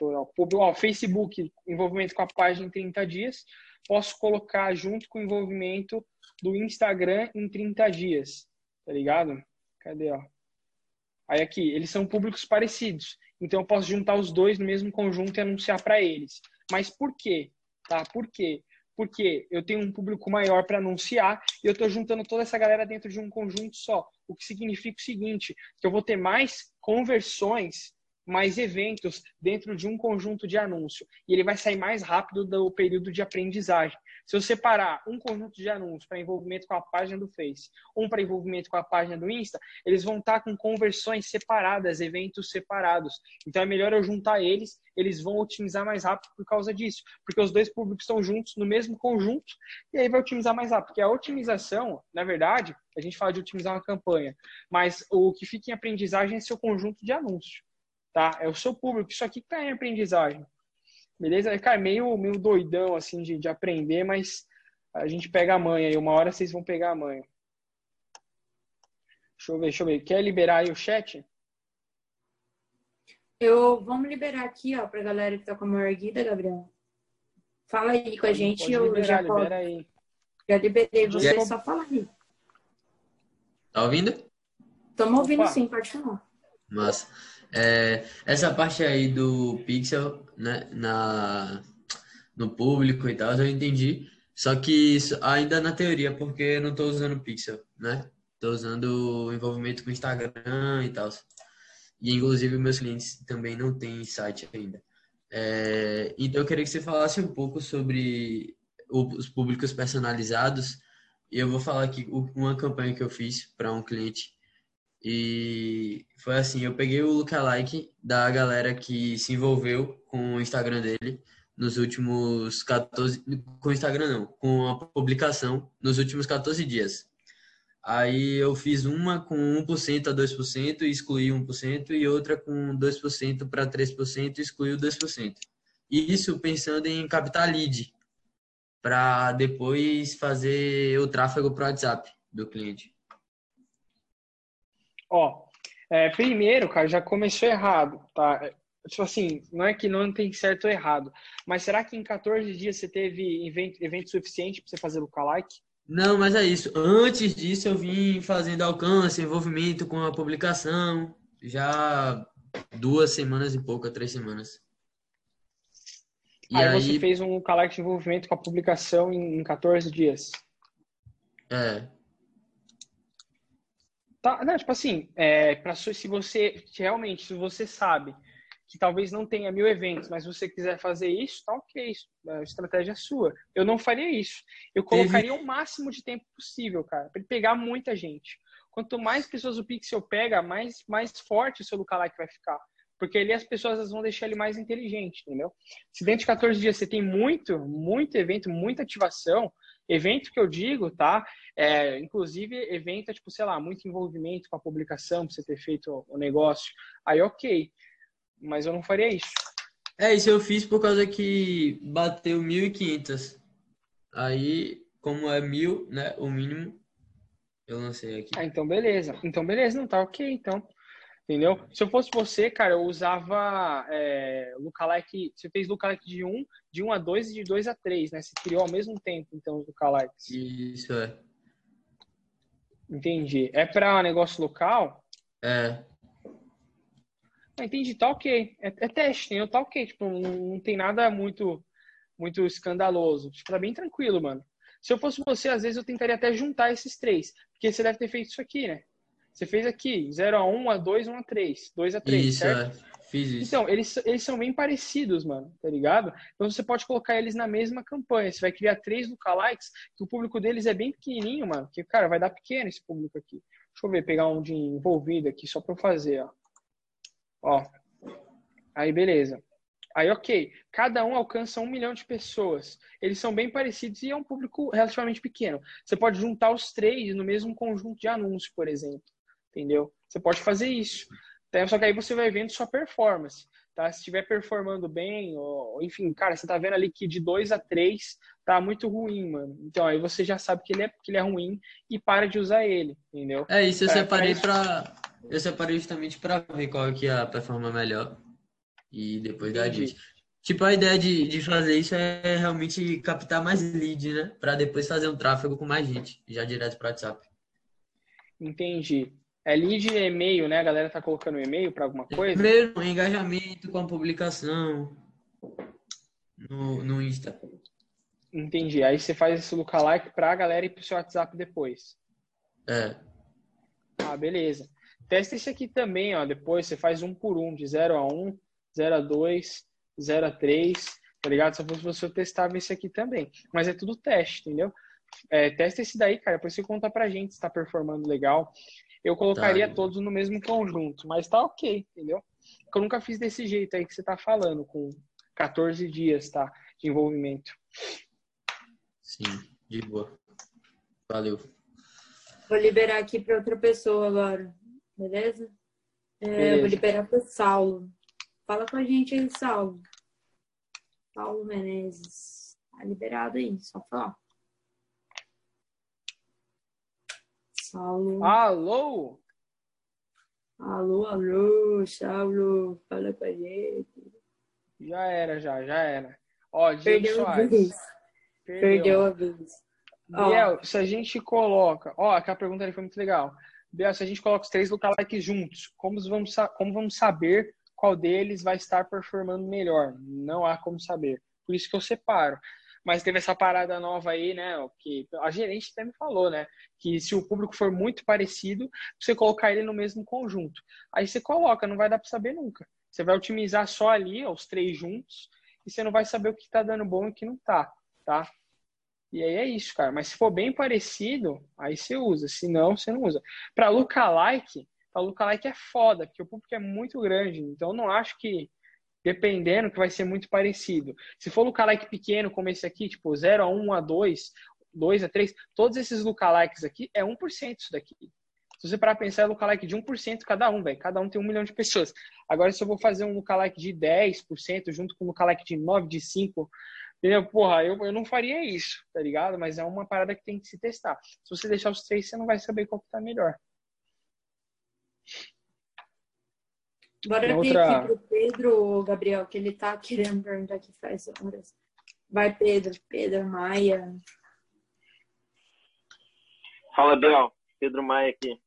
ó, Facebook, envolvimento com a página em 30 dias. Posso colocar junto com o envolvimento do Instagram em 30 dias. Tá ligado? Cadê, ó? Aí aqui, eles são públicos parecidos. Então eu posso juntar os dois no mesmo conjunto e anunciar para eles. Mas por quê? Tá? Por quê? Porque eu tenho um público maior para anunciar e eu estou juntando toda essa galera dentro de um conjunto só. O que significa o seguinte: que eu vou ter mais conversões mais eventos dentro de um conjunto de anúncio. E ele vai sair mais rápido do período de aprendizagem. Se eu separar um conjunto de anúncios para envolvimento com a página do Face, um para envolvimento com a página do Insta, eles vão estar com conversões separadas, eventos separados. Então é melhor eu juntar eles, eles vão otimizar mais rápido por causa disso. Porque os dois públicos estão juntos no mesmo conjunto e aí vai otimizar mais rápido. Porque a otimização, na verdade, a gente fala de otimizar uma campanha, mas o que fica em aprendizagem é seu conjunto de anúncios tá? É o seu público. Isso aqui tá em aprendizagem. Beleza? Cara, meio, meio doidão, assim, de, de aprender, mas a gente pega a manha aí. Uma hora vocês vão pegar a manha. Deixa eu ver, deixa eu ver. Quer liberar aí o chat?
Eu, vamos liberar aqui, ó, pra galera que tá com a mão erguida, Gabriel. Fala aí com a gente. Pode
eu liberar,
já,
libera aí.
já liberei você, só fala aí.
Tá ouvindo?
Estamos ouvindo Opa. sim, pode falar.
Mas é, essa parte aí do Pixel, né, na, no público e tal, eu entendi. Só que ainda na teoria, porque eu não estou usando Pixel, né? Estou usando envolvimento com Instagram e tal. E inclusive meus clientes também não têm site ainda. É, então eu queria que você falasse um pouco sobre os públicos personalizados. E eu vou falar aqui uma campanha que eu fiz para um cliente e foi assim, eu peguei o lookalike da galera que se envolveu com o Instagram dele nos últimos 14... Com o Instagram não, com a publicação nos últimos 14 dias. Aí eu fiz uma com 1% a 2% e excluí 1%, e outra com 2% para 3% e excluí o 2%. Isso pensando em captar lead, para depois fazer o tráfego para o WhatsApp do cliente.
Ó, é, primeiro, cara, já começou errado, tá? Tipo assim, não é que não tem certo ou errado, mas será que em 14 dias você teve evento, evento suficiente para você fazer o lookalike?
Não, mas é isso. Antes disso, eu vim fazendo alcance, envolvimento com a publicação, já duas semanas e pouca, três semanas.
E aí, aí você fez um lookalike de envolvimento com a publicação em 14 dias?
É.
Tá, não, tipo assim, é, pra, se você realmente, se você sabe que talvez não tenha mil eventos, mas você quiser fazer isso, tá ok, a estratégia é sua. Eu não faria isso. Eu colocaria o máximo de tempo possível, cara, para ele pegar muita gente. Quanto mais pessoas o Pixel pega, mais, mais forte o seu lookalike vai ficar. Porque ali as pessoas vão deixar ele mais inteligente, entendeu? Se dentro de 14 dias você tem muito, muito evento, muita ativação, evento que eu digo, tá? É, inclusive, evento é tipo, sei lá, muito envolvimento com a publicação, pra você ter feito o negócio. Aí, ok. Mas eu não faria isso.
É, isso eu fiz por causa que bateu 1.500. Aí, como é mil, né, o mínimo, eu lancei aqui.
Ah, então beleza. Então beleza, não tá ok, então. Entendeu? Se eu fosse você, cara, eu usava é, lookalike. Você fez lookalike de 1, de 1 a 2 e de 2 a 3, né? Você criou ao mesmo tempo, então, os lookalikes.
Isso é.
Entendi. É para negócio local?
É.
Ah, entendi, tá ok. É, é teste, entendeu? Tá ok. Tipo, não, não tem nada muito, muito escandaloso. Tipo, tá bem tranquilo, mano. Se eu fosse você, às vezes eu tentaria até juntar esses três. Porque você deve ter feito isso aqui, né? Você fez aqui 0 a 1, a 2, 1 a 3, 2 a 3,
Isso,
certo?
é. Fiz isso.
Então, eles, eles são bem parecidos, mano, tá ligado? Então você pode colocar eles na mesma campanha. Você vai criar três lookalikes, que o público deles é bem pequenininho, mano. Que, cara, vai dar pequeno esse público aqui. Deixa eu ver, pegar um de envolvido aqui, só pra eu fazer, ó. Ó. Aí, beleza. Aí, ok. Cada um alcança um milhão de pessoas. Eles são bem parecidos e é um público relativamente pequeno. Você pode juntar os três no mesmo conjunto de anúncios, por exemplo. Entendeu? Você pode fazer isso. Tá? Só que aí você vai vendo sua performance. Tá? Se estiver performando bem, ou, enfim, cara, você tá vendo ali que de 2 a 3 tá muito ruim, mano. Então aí você já sabe que ele é, que ele é ruim e para de usar ele, entendeu?
É isso, eu
É,
separei
pra
pra. Eu separei justamente pra ver qual que é a performance melhor. E depois dar dica. Tipo, a ideia de, de fazer isso é realmente captar mais lead, né? Pra depois fazer um tráfego com mais gente, já direto pro WhatsApp.
Entendi. É lead e e-mail, né? A galera tá colocando e-mail para alguma coisa?
Primeiro, engajamento com a publicação no, no Insta.
Entendi. Aí você faz esse lookalike pra galera ir pro seu WhatsApp depois.
É.
Ah, beleza. Testa esse aqui também, ó. Depois você faz um por um, de 0 a 1, 0 a 2, 0 a 3, tá ligado? Se eu fosse você, testava esse aqui também. Mas é tudo teste, entendeu? É, testa esse daí, cara. Depois você conta pra gente se tá performando legal. Eu colocaria
Tá.
todos no mesmo conjunto, mas tá ok, entendeu? Porque eu nunca fiz desse jeito aí que você tá falando, com 14 dias, tá? De envolvimento.
Sim, de boa. Valeu.
Vou liberar aqui para outra pessoa agora, beleza? É,
Beleza.
Vou liberar para Saulo. Fala com a gente aí, Saulo. Paulo Menezes. Tá liberado aí, só falar. Saulo.
Alô?
Alô, alô, Saulo. Fala com a gente.
Já era, já, já era. Ó, Diego
Perdeu a
Soares.
vez. Perdeu a vez.
Biel, se a gente coloca. Ó, aquela pergunta ali foi muito legal. Biel, se a gente coloca os três lookalikes juntos, como vamos, como vamos saber qual deles vai estar performando melhor? Não há como saber. Por isso que eu separo. Mas teve essa parada nova aí, né? Que a gerente até me falou, né? Que se o público for muito parecido, você colocar ele no mesmo conjunto. Aí você coloca, não vai dar para saber nunca. Você vai otimizar só ali, os três juntos, e você não vai saber o que tá dando bom e o que não tá, tá? E aí é isso, cara. Mas se for bem parecido, aí você usa. Se não, você não usa. Pra lookalike, pra lookalike é foda, porque o público é muito grande. Então não acho que, dependendo, que vai ser muito parecido. Se for lookalike pequeno, como esse aqui, tipo 0 a 1 a 2, 2 a 3, todos esses lookalikes aqui é 1% isso daqui. Se você parar pra pensar, é lookalike de 1% cada um, velho. Cada um tem um milhão de pessoas. Agora, se eu vou fazer um lookalike de 10% junto com um lookalike de 9, de 5, Entendeu? Porra, eu, eu não faria isso, tá ligado? Mas é uma parada que tem que se testar. Se você deixar os três, você não vai saber qual que tá melhor.
Bora
Tem
vir
outra-
aqui pro Pedro, Gabriel, que ele tá querendo perguntar aqui faz horas. Vai, Pedro. Pedro Maia.
Fala, Bel. Pedro Maia aqui.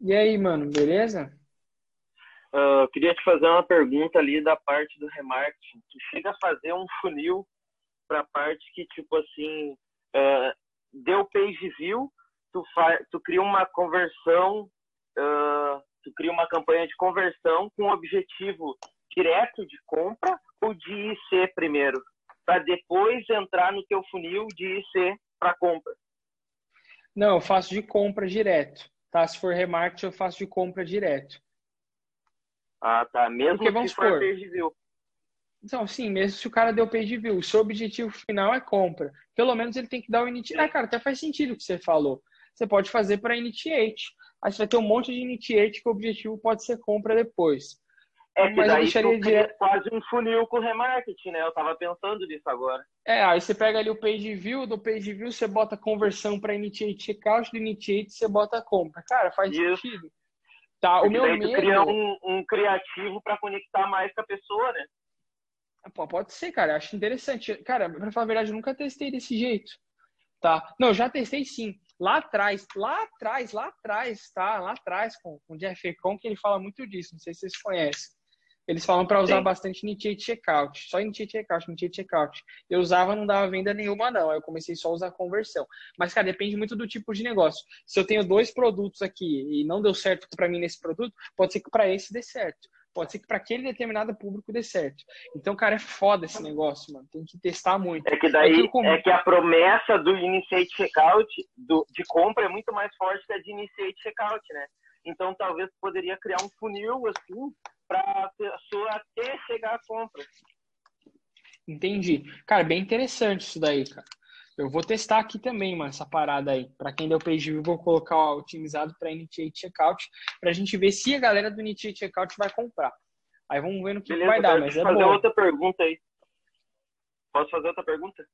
E aí, mano, beleza?
Eu queria te fazer uma pergunta ali da parte do remarketing. Tu chega a fazer um funil para a parte que, tipo assim, ah, deu page view, tu, fa tu cria uma conversão, ah, tu cria uma campanha de conversão com objetivo direto de compra ou de IC primeiro, para depois entrar no teu funil de IC para compra.
Não, eu faço de compra direto. Tá? Se for remarketing, eu faço de compra direto.
Ah, tá. Mesmo
Porque, vamos
se for page view.
Então, sim, mesmo se o cara deu page view, o seu objetivo final é compra. Pelo menos ele tem que dar o initiate. Ah, cara, até faz sentido o que você falou. Você pode fazer para initiate. Aí você vai ter um monte de initiate que o objetivo pode ser compra depois.
É que
Mas eu
daí
direto-
quase um funil com remarketing, né? Eu tava pensando nisso agora.
É, aí você pega ali o page view, do page view você bota conversão para initiate checkout, do initiate você bota compra. Cara, faz
Isso.
sentido. Tá, o meu
daí tu cria
medo.
um, um criativo para conectar mais com a pessoa, né?
Pô, pode ser, cara, eu acho interessante. Cara, pra falar a verdade, eu nunca testei desse jeito. Tá? Não, eu já testei sim. Lá atrás, lá atrás, lá atrás, tá? Lá atrás, com, com o Jeff Con, que ele fala muito disso, não sei se vocês conhecem. Eles falam para usar Sim. bastante Initiate Checkout, só Initiate Checkout, Initiate Checkout. Eu usava, não dava venda nenhuma, não. Aí eu comecei só a usar conversão. Mas, cara, depende muito do tipo de negócio. Se eu tenho dois produtos aqui e não deu certo para mim nesse produto, pode ser que para esse dê certo. Pode ser que para aquele determinado público dê certo. Então, cara, é foda esse negócio, mano. Tem que testar muito.
É que daí é, que a promessa do Initiate Checkout do, de compra é muito mais forte que a de Initiate Checkout, né? Então, talvez poderia criar um funil assim para a pessoa até chegar à compra.
Entendi. Cara, bem interessante isso daí, cara. Eu vou testar aqui também, mano, essa parada aí. Para quem deu page view, vou colocar ó, otimizado para Initiate Checkout, para a gente ver se a galera do Initiate Checkout vai comprar. Aí vamos ver no que, Beleza, vai dar, mas é
fazer bom. outra pergunta aí. Posso fazer outra pergunta?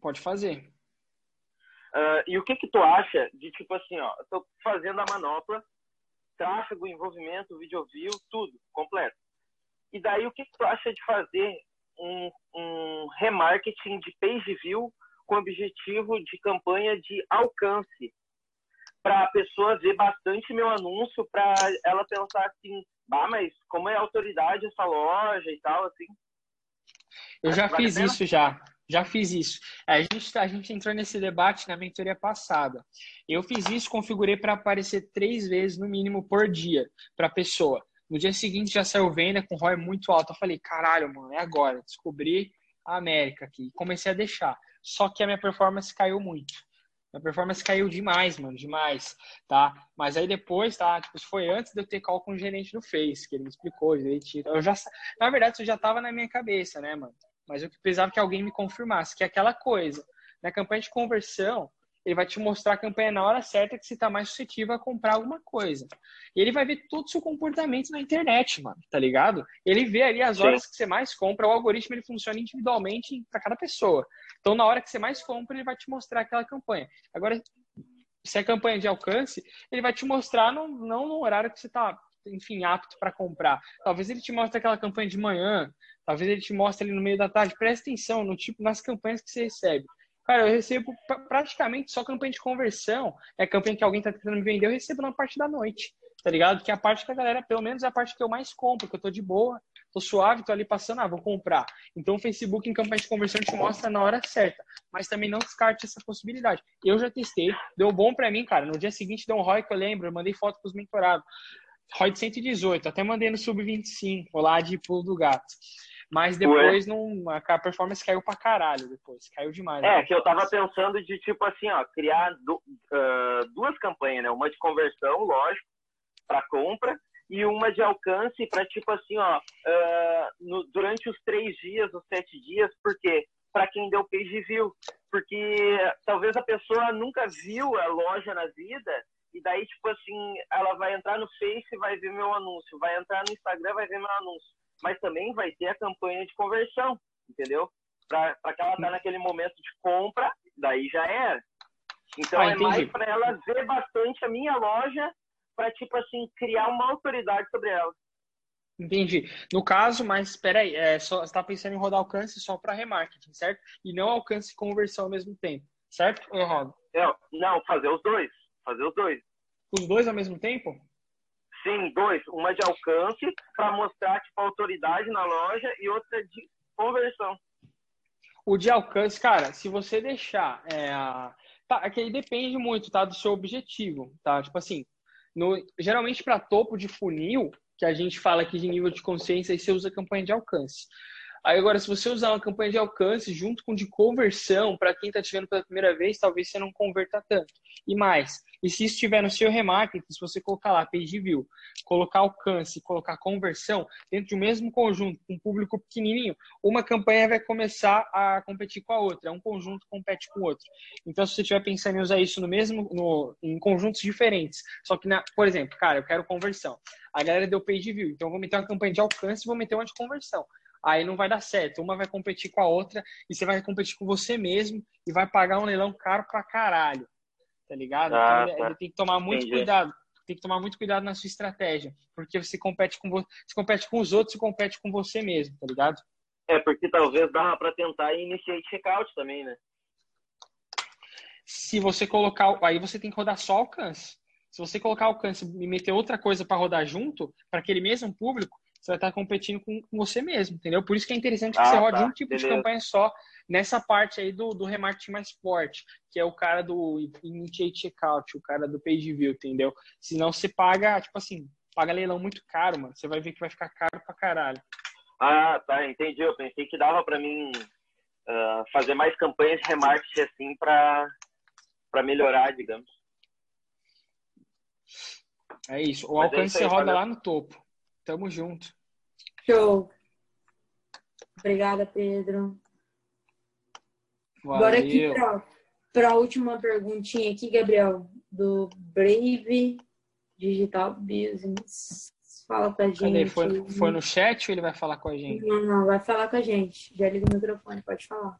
Pode fazer.
Uh, e o que que tu acha de, tipo assim, ó, eu tô fazendo a manopla, tráfego, envolvimento, video view, tudo, completo. E daí o que que tu acha de fazer um, um remarketing de page view com objetivo de campanha de alcance, para a pessoa ver bastante meu anúncio, para ela pensar assim, ah, mas como é autoridade essa loja e tal, assim.
Eu já vale fiz isso já. Já fiz isso. A gente, a gente entrou nesse debate na mentoria passada. Eu fiz isso, configurei para aparecer três vezes no mínimo por dia para a pessoa. No dia seguinte já saiu venda com ROI muito alto. Eu falei, caralho, mano, é agora. Descobri a América aqui. Comecei a deixar. Só que a minha performance caiu muito. Minha performance caiu demais, mano, demais, tá? Mas aí depois, tá? Tipo, isso foi antes de eu ter call com o gerente do Face, que ele me explicou direitinho. Eu já, na verdade, isso já tava na minha cabeça, né, mano? Mas eu precisava que alguém me confirmasse, que é aquela coisa. Na campanha de conversão, ele vai te mostrar a campanha na hora certa que você está mais suscetível a comprar alguma coisa. E ele vai ver todo o seu comportamento na internet, mano, tá ligado? Ele vê ali as horas Sim. que você mais compra, o algoritmo ele funciona individualmente para cada pessoa. Então, na hora que você mais compra, ele vai te mostrar aquela campanha. Agora, se é campanha de alcance, ele vai te mostrar no, não no horário que você está, enfim, apto para comprar. Talvez ele te mostre aquela campanha de manhã, talvez ele te mostre ali no meio da tarde. Presta atenção no tipo, nas campanhas que você recebe. Cara, eu recebo praticamente só campanha de conversão. É campanha que alguém tá tentando me vender, eu recebo na parte da noite, tá ligado? Que é a parte que a galera, pelo menos é a parte que eu mais compro, que eu tô de boa, tô suave, tô ali passando, ah, vou comprar. Então o Facebook em campanha de conversão te mostra na hora certa. Mas também não descarte essa possibilidade. Eu já testei, deu bom para mim, cara. No dia seguinte deu um ROI que eu lembro, eu mandei foto pros mentorados. ROI de 118, até mandei no sub-25, lá de pulo do gato. Mas depois não, a performance caiu pra caralho depois. Caiu demais.
É, que eu tava pensando de tipo assim, ó, criar uh, duas campanhas, né? Uma de conversão, lógico, para compra, e uma de alcance para tipo assim, ó, uh, no, durante os três dias, os sete dias, porque para quem deu page view, porque talvez a pessoa nunca viu a loja na vida e daí tipo assim, ela vai entrar no Face e vai ver meu anúncio, vai entrar no Instagram vai ver meu anúncio mas também vai ter a campanha de conversão, entendeu? Para que ela tá naquele momento de compra, daí já era. Então ah, é mais para ela ver bastante a minha loja, para tipo assim criar uma autoridade sobre ela.
Entendi. No caso, mas espera aí, é, só, você está pensando em rodar alcance só para remarketing, certo? E não alcance e conversão ao mesmo tempo, certo ou errado?
Não, não, fazer os dois. Fazer os dois.
Os dois ao mesmo tempo?
Sim, dois. Uma de alcance para mostrar tipo, autoridade na loja e outra de conversão.
O de alcance, cara, se você deixar. É, tá, é que aí depende muito, tá? Do seu objetivo, tá? Tipo assim, no, geralmente para topo de funil, que a gente fala aqui de nível de consciência, aí você usa campanha de alcance. Aí agora, se você usar uma campanha de alcance junto com de conversão, para quem está te vendo pela primeira vez, talvez você não converta tanto. E mais, e se estiver no seu remarketing, se você colocar lá page view, colocar alcance, colocar conversão, dentro do mesmo conjunto, com um público pequenininho, uma campanha vai começar a competir com a outra. Um conjunto compete com o outro. Então, se você estiver pensando em usar isso no mesmo, no, em conjuntos diferentes, só que, na, por exemplo, cara, eu quero conversão. A galera deu page view, então eu vou meter uma campanha de alcance e vou meter uma de conversão aí não vai dar certo. Uma vai competir com a outra e você vai competir com você mesmo e vai pagar um leilão caro pra caralho. Tá ligado? Ah, então, tá. ele tem que tomar muito Entendi. cuidado. Tem que tomar muito cuidado na sua estratégia. Porque você compete com, você compete com os outros e compete com você mesmo, tá ligado?
É, porque talvez dá para tentar iniciar checkout também, né?
Se você colocar, aí você tem que rodar só alcance. Se você colocar alcance e meter outra coisa para rodar junto, para aquele mesmo público, você vai estar competindo com, você mesmo, entendeu? Por isso que é interessante que ah, você rode tá, um tipo beleza. de campanha só nessa parte aí do, do remarketing mais forte, que é o cara do Initiate Checkout, o cara do Page View, entendeu? Senão você paga, tipo assim, paga leilão muito caro, mano. Você vai ver que vai ficar caro pra caralho.
Ah, tá, entendi. Eu pensei que dava pra mim uh, fazer mais campanhas de remarketing assim pra, pra melhorar, digamos.
É isso. O Mas é alcance é você roda lá no topo. Tamo junto.
Show. Obrigada, Pedro.
Valeu. Agora aqui
para a última perguntinha aqui, Gabriel, do Brave Digital Business. Fala com a gente. Cadê?
Foi, foi no chat ou ele vai falar com a gente?
Não, não, vai falar com a gente. Já liga o microfone, pode falar.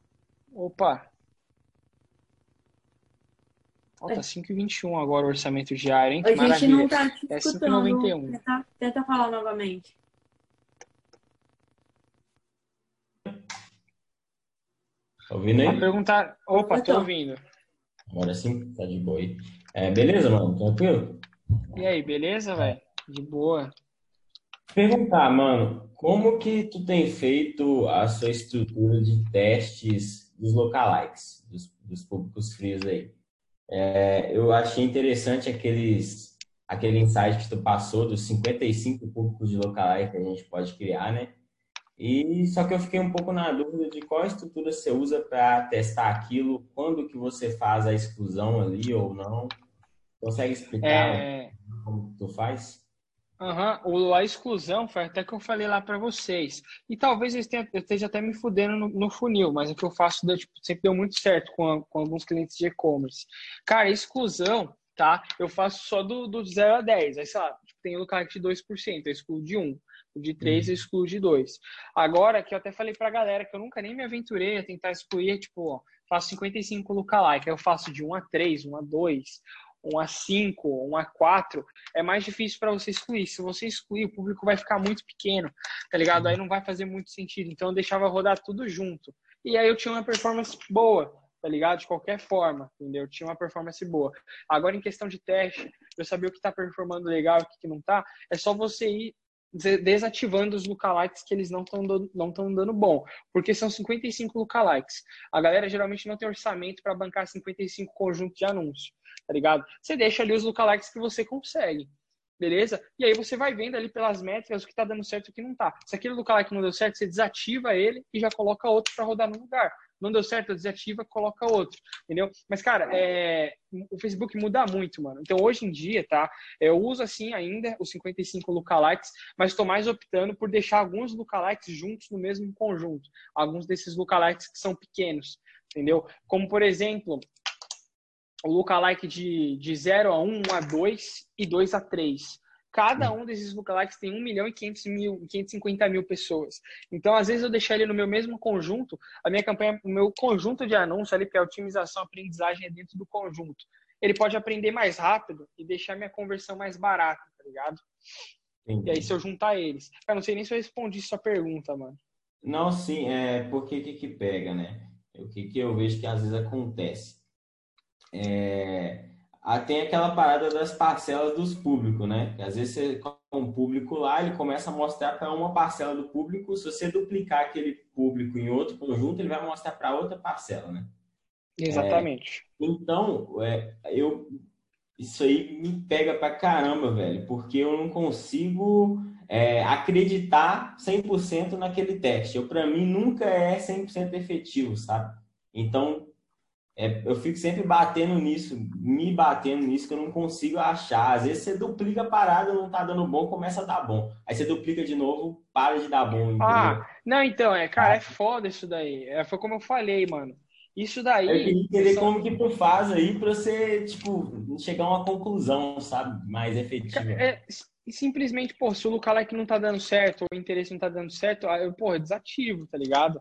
Opa! Ó, tá 5,21 agora o orçamento diário, hein? Que
a gente não tá te
É 5,91.
Tenta, tenta falar novamente.
Tá ouvindo aí?
perguntar. Opa, tô ouvindo.
Agora sim, tá de boa aí. É, beleza, mano? Tranquilo?
E aí, beleza, velho? De boa.
Perguntar, mano, como que tu tem feito a sua estrutura de testes dos lookalikes, dos, dos públicos frios aí? É, eu achei interessante aqueles, aquele insight que tu passou dos 55 públicos de lookalike que a gente pode criar, né? E só que eu fiquei um pouco na dúvida de qual estrutura você usa para testar aquilo, quando que você faz a exclusão ali ou não. Consegue explicar é... como tu faz?
Uhum. A exclusão foi até que eu falei lá para vocês. E talvez eu esteja, eu esteja até me fudendo no, no, funil, mas o que eu faço deu, tipo, sempre deu muito certo com, a, com alguns clientes de e-commerce. Cara, exclusão, tá? Eu faço só do, do 0 a 10. Aí, sei lá, tipo, tem o lugar de 2%, eu excluo de 1. O de 3 eu uhum. excluo de 2. Agora, que eu até falei pra galera que eu nunca nem me aventurei a tentar excluir, tipo, ó, faço 55 lookalike, aí eu faço de 1 a 3, 1 a 2, 1 a 5, 1 a 4, é mais difícil para você excluir. Se você excluir, o público vai ficar muito pequeno, tá ligado? Aí não vai fazer muito sentido. Então eu deixava rodar tudo junto. E aí eu tinha uma performance boa, tá ligado? De qualquer forma, entendeu? Eu tinha uma performance boa. Agora, em questão de teste, eu saber o que tá performando legal e o que não tá, é só você ir desativando os lookalikes que eles não estão não dando bom, porque são 55 lookalikes. A galera geralmente não tem orçamento para bancar 55 conjuntos de anúncio tá ligado? Você deixa ali os lookalikes que você consegue, beleza? E aí você vai vendo ali pelas métricas o que tá dando certo e o que não tá. Se aquele lookalike não deu certo, você desativa ele e já coloca outro para rodar no lugar. Não deu certo, desativa, coloca outro, entendeu? Mas, cara, é... o Facebook muda muito, mano. Então, hoje em dia, tá? Eu uso, assim, ainda os 55 lookalikes, mas estou mais optando por deixar alguns lookalikes juntos no mesmo conjunto. Alguns desses lookalikes que são pequenos, entendeu? Como, por exemplo, o lookalike de, de 0 a 1, 1 a 2 e 2 a 3. Cada um desses lookalikes tem 1 milhão e 500 mil, 550 mil pessoas. Então, às vezes, eu deixar ele no meu mesmo conjunto, a minha campanha, o meu conjunto de anúncio ali, que é a otimização, aprendizagem é dentro do conjunto. Ele pode aprender mais rápido e deixar minha conversão mais barata, tá ligado? Entendi. E aí, se eu juntar eles. Eu não sei nem se eu respondi sua pergunta, mano.
Não, sim, é porque que que pega, né? O que que eu vejo que às vezes acontece? é, tem aquela parada das parcelas dos públicos, né? Às vezes você com um público lá, ele começa a mostrar para uma parcela do público. Se você duplicar aquele público em outro conjunto, ele vai mostrar para outra parcela, né?
Exatamente.
É, então, é, eu isso aí me pega pra caramba, velho, porque eu não consigo é, acreditar 100% naquele teste. Eu, para mim, nunca é 100% efetivo, sabe? Então, é, eu fico sempre batendo nisso, me batendo nisso, que eu não consigo achar. Às vezes você duplica a parada, não tá dando bom, começa a dar bom. Aí você duplica de novo, para de dar bom. Entendeu?
Ah, não, então, é, cara, é foda isso daí. É, foi como eu falei, mano. Isso daí. Eu
queria entender são... como que tu faz aí pra você, tipo, chegar a uma conclusão, sabe? Mais efetiva.
É, simplesmente, pô, se o lookalike não tá dando certo, ou o interesse não tá dando certo, eu, pô, eu desativo, tá ligado?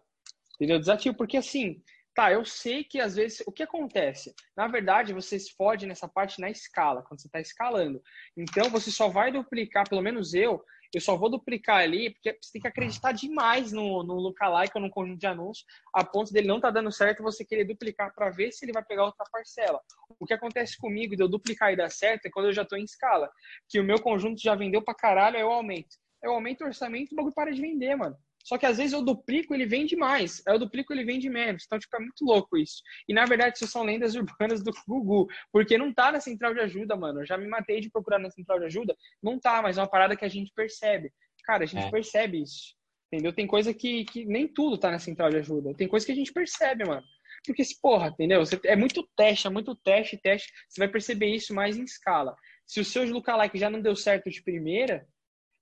Entendeu? Desativo, porque assim, Tá, eu sei que às vezes o que acontece? Na verdade, você se fode nessa parte na escala, quando você está escalando. Então, você só vai duplicar, pelo menos eu, eu só vou duplicar ali, porque você tem que acreditar demais no, no lookalike ou no conjunto de anúncios, a ponto dele não tá dando certo você querer duplicar para ver se ele vai pegar outra parcela. O que acontece comigo de eu duplicar e dar certo é quando eu já tô em escala, que o meu conjunto já vendeu pra caralho, aí eu aumento. Eu aumento o orçamento e o bagulho para de vender, mano. Só que às vezes eu duplico, ele vende mais. Eu duplico, ele vende menos. Então, é muito louco isso. E na verdade, isso são lendas *laughs* urbanas do Gugu. Porque não tá na central de ajuda, mano. Eu já me matei de procurar na central de ajuda. Não tá, mas é uma parada que a gente percebe. Cara, a gente é. percebe isso. Entendeu? Tem coisa que, que nem tudo tá na central de ajuda. Tem coisa que a gente percebe, mano. Porque, se porra, entendeu? Você, é muito teste, é muito teste, teste. Você vai perceber isso mais em escala. Se o seu lookalike já não deu certo de primeira,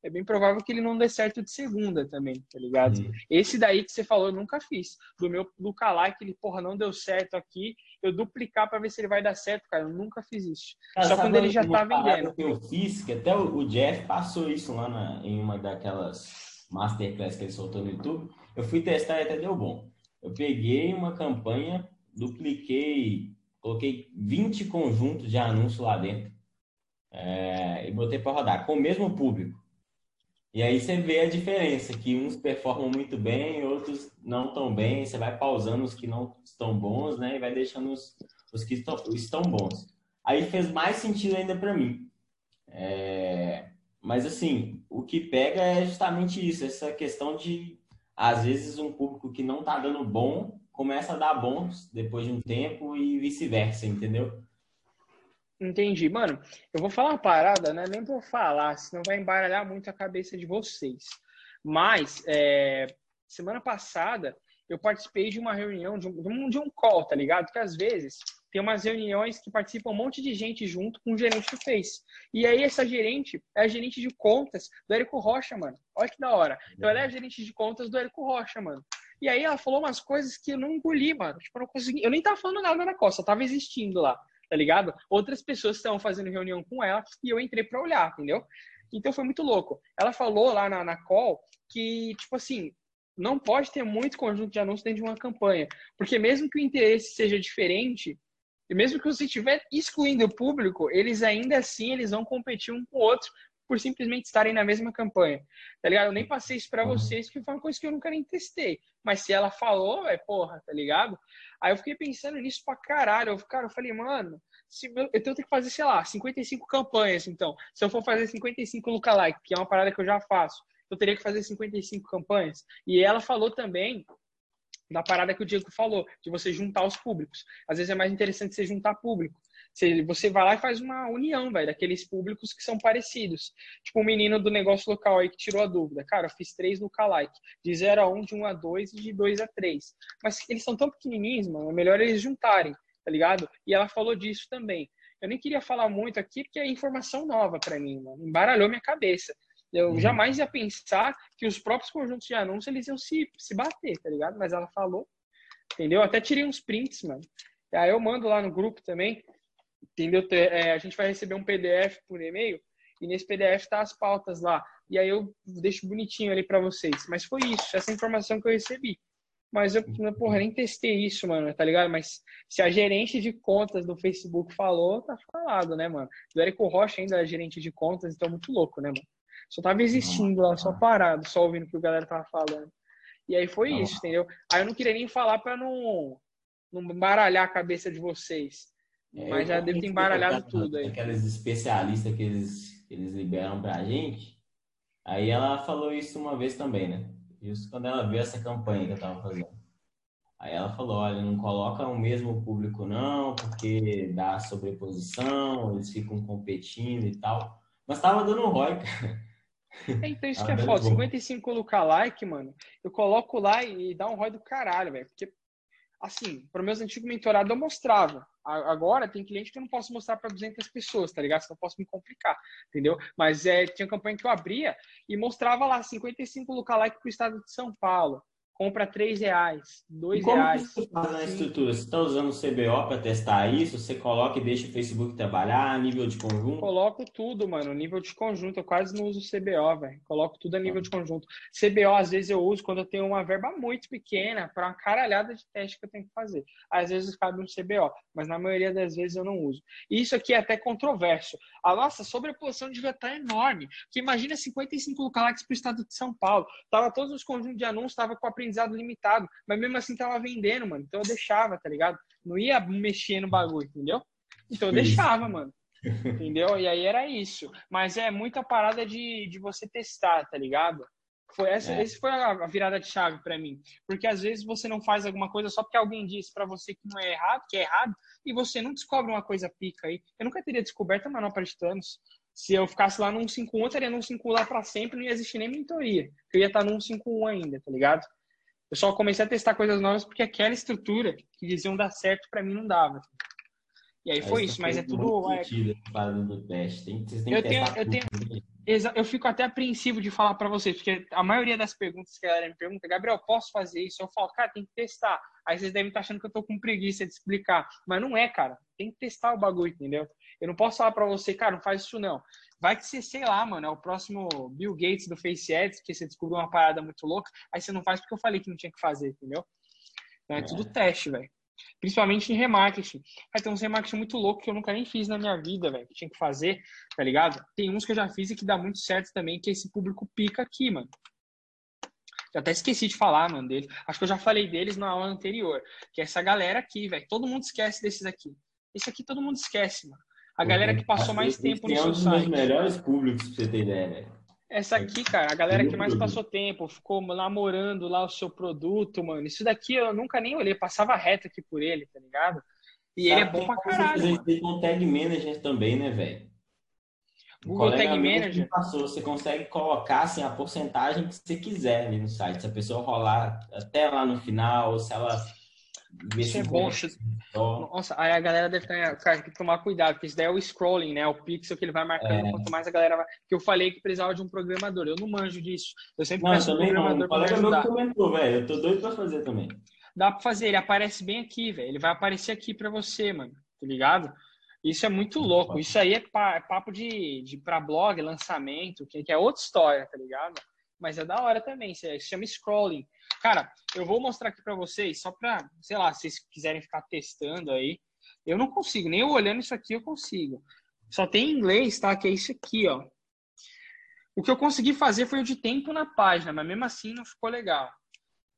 é bem provável que ele não dê certo de segunda também, tá ligado? Uhum. Esse daí que você falou, eu nunca fiz. Do meu do que ele, porra, não deu certo aqui, eu duplicar para ver se ele vai dar certo, cara. Eu nunca fiz isso. Cara, Só quando ele já tá vendendo.
Que eu fiz, que até o, Jeff passou isso lá na, em uma daquelas masterclass que ele soltou no YouTube. Eu fui testar e até deu bom. Eu peguei uma campanha, dupliquei, coloquei 20 conjuntos de anúncio lá dentro. É, e botei para rodar com o mesmo público. E aí você vê a diferença, que uns performam muito bem, outros não tão bem. Você vai pausando os que não estão bons, né? E vai deixando os, os que estão, estão bons. Aí fez mais sentido ainda para mim. É... Mas assim, o que pega é justamente isso, essa questão de às vezes um público que não tá dando bom começa a dar bons depois de um tempo e vice-versa, entendeu?
Entendi. Mano, eu vou falar uma parada, né? Nem vou falar, senão vai embaralhar muito a cabeça de vocês. Mas, é, semana passada, eu participei de uma reunião, de um, de um call, tá ligado? Que às vezes tem umas reuniões que participa um monte de gente junto com o gerente do Face. E aí, essa gerente é a gerente de contas do Érico Rocha, mano. Olha que da hora. Então, ela é a gerente de contas do Érico Rocha, mano. E aí, ela falou umas coisas que eu não engoli, mano. Tipo, eu não consegui. Eu nem tava falando nada na costa, eu tava existindo lá tá ligado? Outras pessoas estavam fazendo reunião com ela e eu entrei para olhar, entendeu? Então foi muito louco. Ela falou lá na, na call que, tipo assim, não pode ter muito conjunto de anúncios dentro de uma campanha, porque mesmo que o interesse seja diferente, e mesmo que você estiver excluindo o público, eles ainda assim eles vão competir um com o outro por simplesmente estarem na mesma campanha. Tá ligado? Eu nem passei isso para uhum. vocês, que foi uma coisa que eu nunca nem testei. Mas se ela falou, é porra, tá ligado? Aí eu fiquei pensando nisso pra caralho. Eu, cara, eu falei, mano, se eu, eu tenho que fazer, sei lá, 55 campanhas, então. Se eu for fazer 55 lookalike, que é uma parada que eu já faço, eu teria que fazer 55 campanhas. E ela falou também da parada que o Diego falou, de você juntar os públicos. Às vezes é mais interessante você juntar público. Você vai lá e faz uma união, velho, daqueles públicos que são parecidos. Tipo o menino do negócio local aí que tirou a dúvida. Cara, eu fiz três lookalike. De 0 a 1, um, de 1 um a 2 e de 2 a 3. Mas eles são tão pequenininhos, mano. É melhor eles juntarem, tá ligado? E ela falou disso também. Eu nem queria falar muito aqui porque é informação nova para mim, mano. Embaralhou minha cabeça. Eu uhum. jamais ia pensar que os próprios conjuntos de anúncios eles iam se, se bater, tá ligado? Mas ela falou, entendeu? Eu até tirei uns prints, mano. Aí eu mando lá no grupo também entendeu? É, a gente vai receber um PDF por e-mail e nesse PDF tá as pautas lá. E aí eu deixo bonitinho ali para vocês. Mas foi isso, essa informação que eu recebi. Mas eu, porra, nem testei isso, mano, tá ligado? Mas se a gerente de contas do Facebook falou, tá falado, né, mano? Do Érico Rocha ainda é gerente de contas, então muito louco, né, mano? Só tava existindo lá, só parado, só ouvindo o que o galera tava falando. E aí foi isso, entendeu? Aí eu não queria nem falar pra não, não baralhar a cabeça de vocês. É, Mas já deve ter embaralhado tudo aí.
Aqueles especialistas que eles, que eles liberam pra gente. Aí ela falou isso uma vez também, né? Isso quando ela viu essa campanha que eu tava fazendo. Aí ela falou, olha, não coloca o mesmo público não, porque dá sobreposição, eles ficam competindo e tal. Mas tava dando ROI, cara.
É, então isso que é foda. 55 lookalike, mano. Eu coloco lá e dá um ROI do caralho, velho. Porque assim, para meus antigos mentorados eu mostrava. Agora tem cliente que eu não posso mostrar para 200 pessoas, tá ligado? Senão eu posso me complicar, entendeu? Mas é, tinha campanha que eu abria e mostrava lá 55 lookalike pro estado de São Paulo. Compra 3 reais, 2
E como
reais.
que você faz na estrutura? Você está usando o CBO para testar isso? Você coloca e deixa o Facebook trabalhar a nível de conjunto?
Coloco tudo, mano, nível de conjunto. Eu quase não uso CBO, velho. Coloco tudo a nível de conjunto. CBO, às vezes, eu uso quando eu tenho uma verba muito pequena para uma caralhada de teste que eu tenho que fazer. Às vezes cabe um CBO, mas na maioria das vezes eu não uso. E isso aqui é até controverso. A nossa sobreposição devia estar enorme. Porque imagina 55 lookalikes pro estado de São Paulo. Tava todos os conjuntos de anúncios, tava com aprendizado limitado. Mas mesmo assim tava vendendo, mano. Então eu deixava, tá ligado? Não ia mexer no bagulho, entendeu? Então eu deixava, mano. *laughs* Entendeu? E aí era isso. Mas é muita parada de, de você testar, tá ligado? Foi essa,
É.
Esse foi a virada de chave pra mim. Porque às vezes você não faz alguma coisa só porque alguém disse pra você que não é errado, que é errado, e você não descobre uma coisa pica aí. Eu nunca teria descoberto a manopla de Thanos. Se eu ficasse lá no 151, eu estaria no 151 lá pra sempre, não ia existir nem mentoria. Eu ia estar no 151 ainda, tá ligado? Eu só comecei a testar coisas novas porque aquela estrutura que diziam dar certo pra mim não dava. E aí foi isso,
você
mas é tudo. é,
parada do teste. Tem, vocês têm
Eu
que
tenho- eu tenho-
tudo.
Exa- Eu fico até apreensivo de falar pra vocês, porque a maioria das perguntas que a galera me pergunta, Gabriel, posso fazer isso? Eu falo, cara, tem que testar. Aí vocês devem estar achando que eu tô com preguiça de explicar. Mas não é, cara. Tem que testar o bagulho, entendeu? Eu não posso falar pra você, cara, não faz isso não. Vai que você, sei lá, mano, é o próximo Bill Gates do Face Ads, que você descobriu uma parada muito louca, aí você não faz porque eu falei que não tinha que fazer, entendeu? Então é,
É.
tudo teste, velho. Principalmente em remarketing. Aí tem uns remarketing muito louco que eu nunca nem fiz na minha vida, velho, que tinha que fazer, tá ligado? Tem uns que eu já fiz e que dá muito certo também, que é esse público pica aqui, mano. Já até esqueci de falar, mano, deles. Acho que eu já falei deles na aula anterior. Que é essa galera aqui, velho. Todo mundo esquece desses aqui. Esse aqui todo mundo esquece, mano. A galera que passou mais tempo no
é um
seu
dos meus
site.
melhores públicos, pra você ter ideia, velho.
Essa aqui, cara, a galera que mais passou tempo, ficou namorando lá o seu produto, mano. Isso daqui eu nunca nem olhei, passava reto aqui por ele, tá ligado? E ele é bom pra caralho,
fazer
mano.
isso com Tag Manager também, né, velho? Um
Google Tag Manager.
passou, você consegue colocar assim, a porcentagem que você quiser ali no site. Se a pessoa rolar até lá no final, se ela
Isso é bom.
só.
Nossa, aí a galera deve ter, cara, que tomar cuidado, porque isso daí é o scrolling, né? O pixel que ele vai marcando,
É.
quanto mais a galera vai. Que eu falei que precisava de um programador. Eu não manjo disso. Eu sempre
Não,
peço um programador ajudar.
comentou, velho. Eu tô doido pra fazer também.
Dá pra fazer, ele aparece bem aqui, velho. Ele vai aparecer aqui pra você, mano. Tá ligado? Isso é muito louco. Isso aí é, é papo de, de pra blog, lançamento, que, é outra história, tá ligado? Mas é da hora também. Isso é- chama scrolling. Cara, eu vou mostrar aqui pra vocês, só pra, sei lá, se vocês quiserem ficar testando aí. Eu não consigo, nem olhando isso aqui eu consigo. Só tem em inglês, tá? Que é isso aqui, ó. O que eu consegui fazer foi o de tempo na página, mas mesmo assim não ficou legal.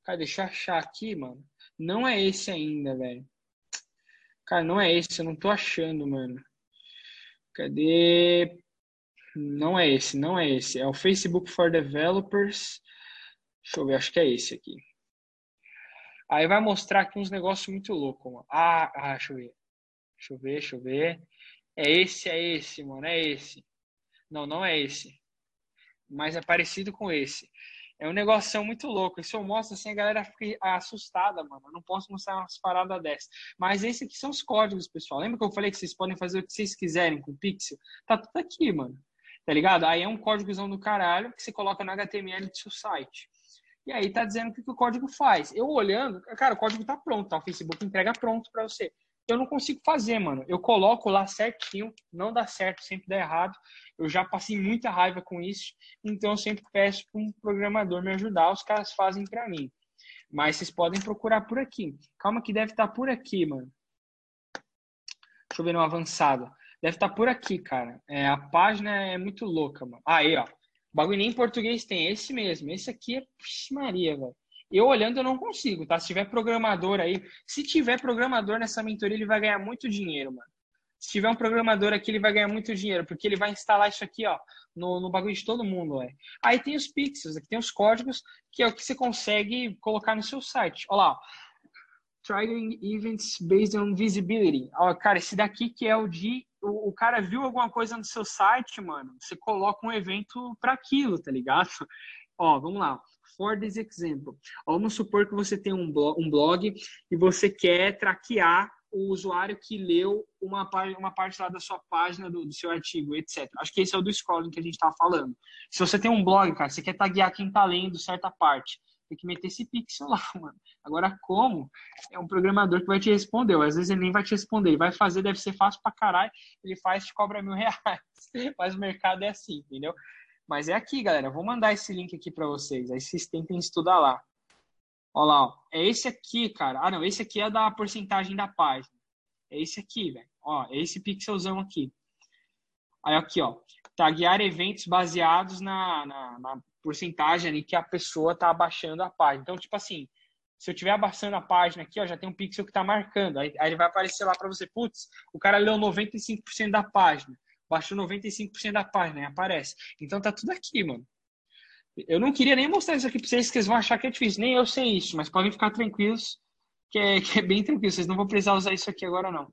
Cara, deixa eu achar aqui, mano. Não é esse ainda, velho. Cara, não é esse, eu não tô achando, mano. Cadê? Não é esse, não é esse. É o Facebook for Developers. Deixa eu ver, acho que é esse aqui. Aí vai mostrar aqui uns negócios muito loucos, mano. Ah, ah, deixa eu ver. Deixa eu ver, deixa eu ver. É esse, é esse, mano, é esse. Não, não é esse. Mas é parecido com esse. É um negócio muito louco. E se eu mostro assim, a galera fica assustada, mano. Eu não posso mostrar umas paradas dessas. Mas esse aqui são os códigos, pessoal. Lembra que eu falei que vocês podem fazer o que vocês quiserem com o Pixel? Tá tudo aqui, mano. Tá ligado? Aí é um códigozão do caralho que você coloca no HTML do seu site. E aí tá dizendo o que, o código faz. Eu olhando, cara, o código tá pronto, tá? O Facebook entrega pronto para você. Eu não consigo fazer, mano. Eu coloco lá certinho, não dá certo, sempre dá errado. Eu já passei muita raiva com isso, então eu sempre peço para um programador me ajudar. Os caras fazem para mim. Mas vocês podem procurar por aqui. Calma que deve estar por aqui, mano. Deixa eu ver no avançado. Deve estar por aqui, cara. É, a página é muito louca, mano. Aí, ó. O bagulho nem em português tem. Esse mesmo. Esse aqui é. Puxa, Maria, velho. Eu olhando eu não consigo, tá? Se tiver programador aí, se tiver programador nessa mentoria, ele vai ganhar muito dinheiro, mano. Se tiver um programador aqui, ele vai ganhar muito dinheiro, porque ele vai instalar isso aqui, ó, no, no bagulho de todo mundo, ué. Aí tem os pixels, aqui tem os códigos, que é o que você consegue colocar no seu site. Olha lá. Triggering events based on visibility. Ó, cara, esse daqui que é o de. O, cara viu alguma coisa no seu site, mano. Você coloca um evento para aquilo, tá ligado? *laughs* Ó, vamos lá. For this example. Vamos supor que você tem um blog, um blog e você quer traquear o usuário que leu uma, uma parte lá da sua página, do, do, seu artigo, etc. Acho que esse é o do scrolling que a gente estava falando. Se você tem um blog, cara, você quer taguear quem está lendo certa parte. Tem que meter esse pixel lá, *laughs* mano. Agora, como? É um programador que vai te responder. Ou às vezes ele nem vai te responder. Ele vai fazer, deve ser fácil pra caralho. Ele faz, te cobra mil *laughs* reais. Mas o mercado é assim, entendeu? Mas é aqui, galera. Eu vou mandar esse link aqui para vocês. Aí vocês tentem estudar lá. Olha lá, ó. É esse aqui, cara. Ah, não. Esse aqui é da porcentagem da página. É esse aqui, velho. Ó, é esse pixelzão aqui. Aí aqui, ó. Taguear eventos baseados na, na, na porcentagem ali que a pessoa tá abaixando a página. Então, tipo assim, se eu estiver abaixando a página aqui, ó, já tem um pixel que tá marcando. Aí, aí ele vai aparecer lá para você, putz, o cara leu 95% da página. Baixou 95% da página, aí aparece. Então tá tudo aqui, mano. Eu não queria nem mostrar isso aqui pra vocês, que vocês vão achar que é difícil. Nem eu sei isso, mas podem ficar tranquilos, que é, que é bem tranquilo. Vocês não vão precisar usar isso aqui agora, não.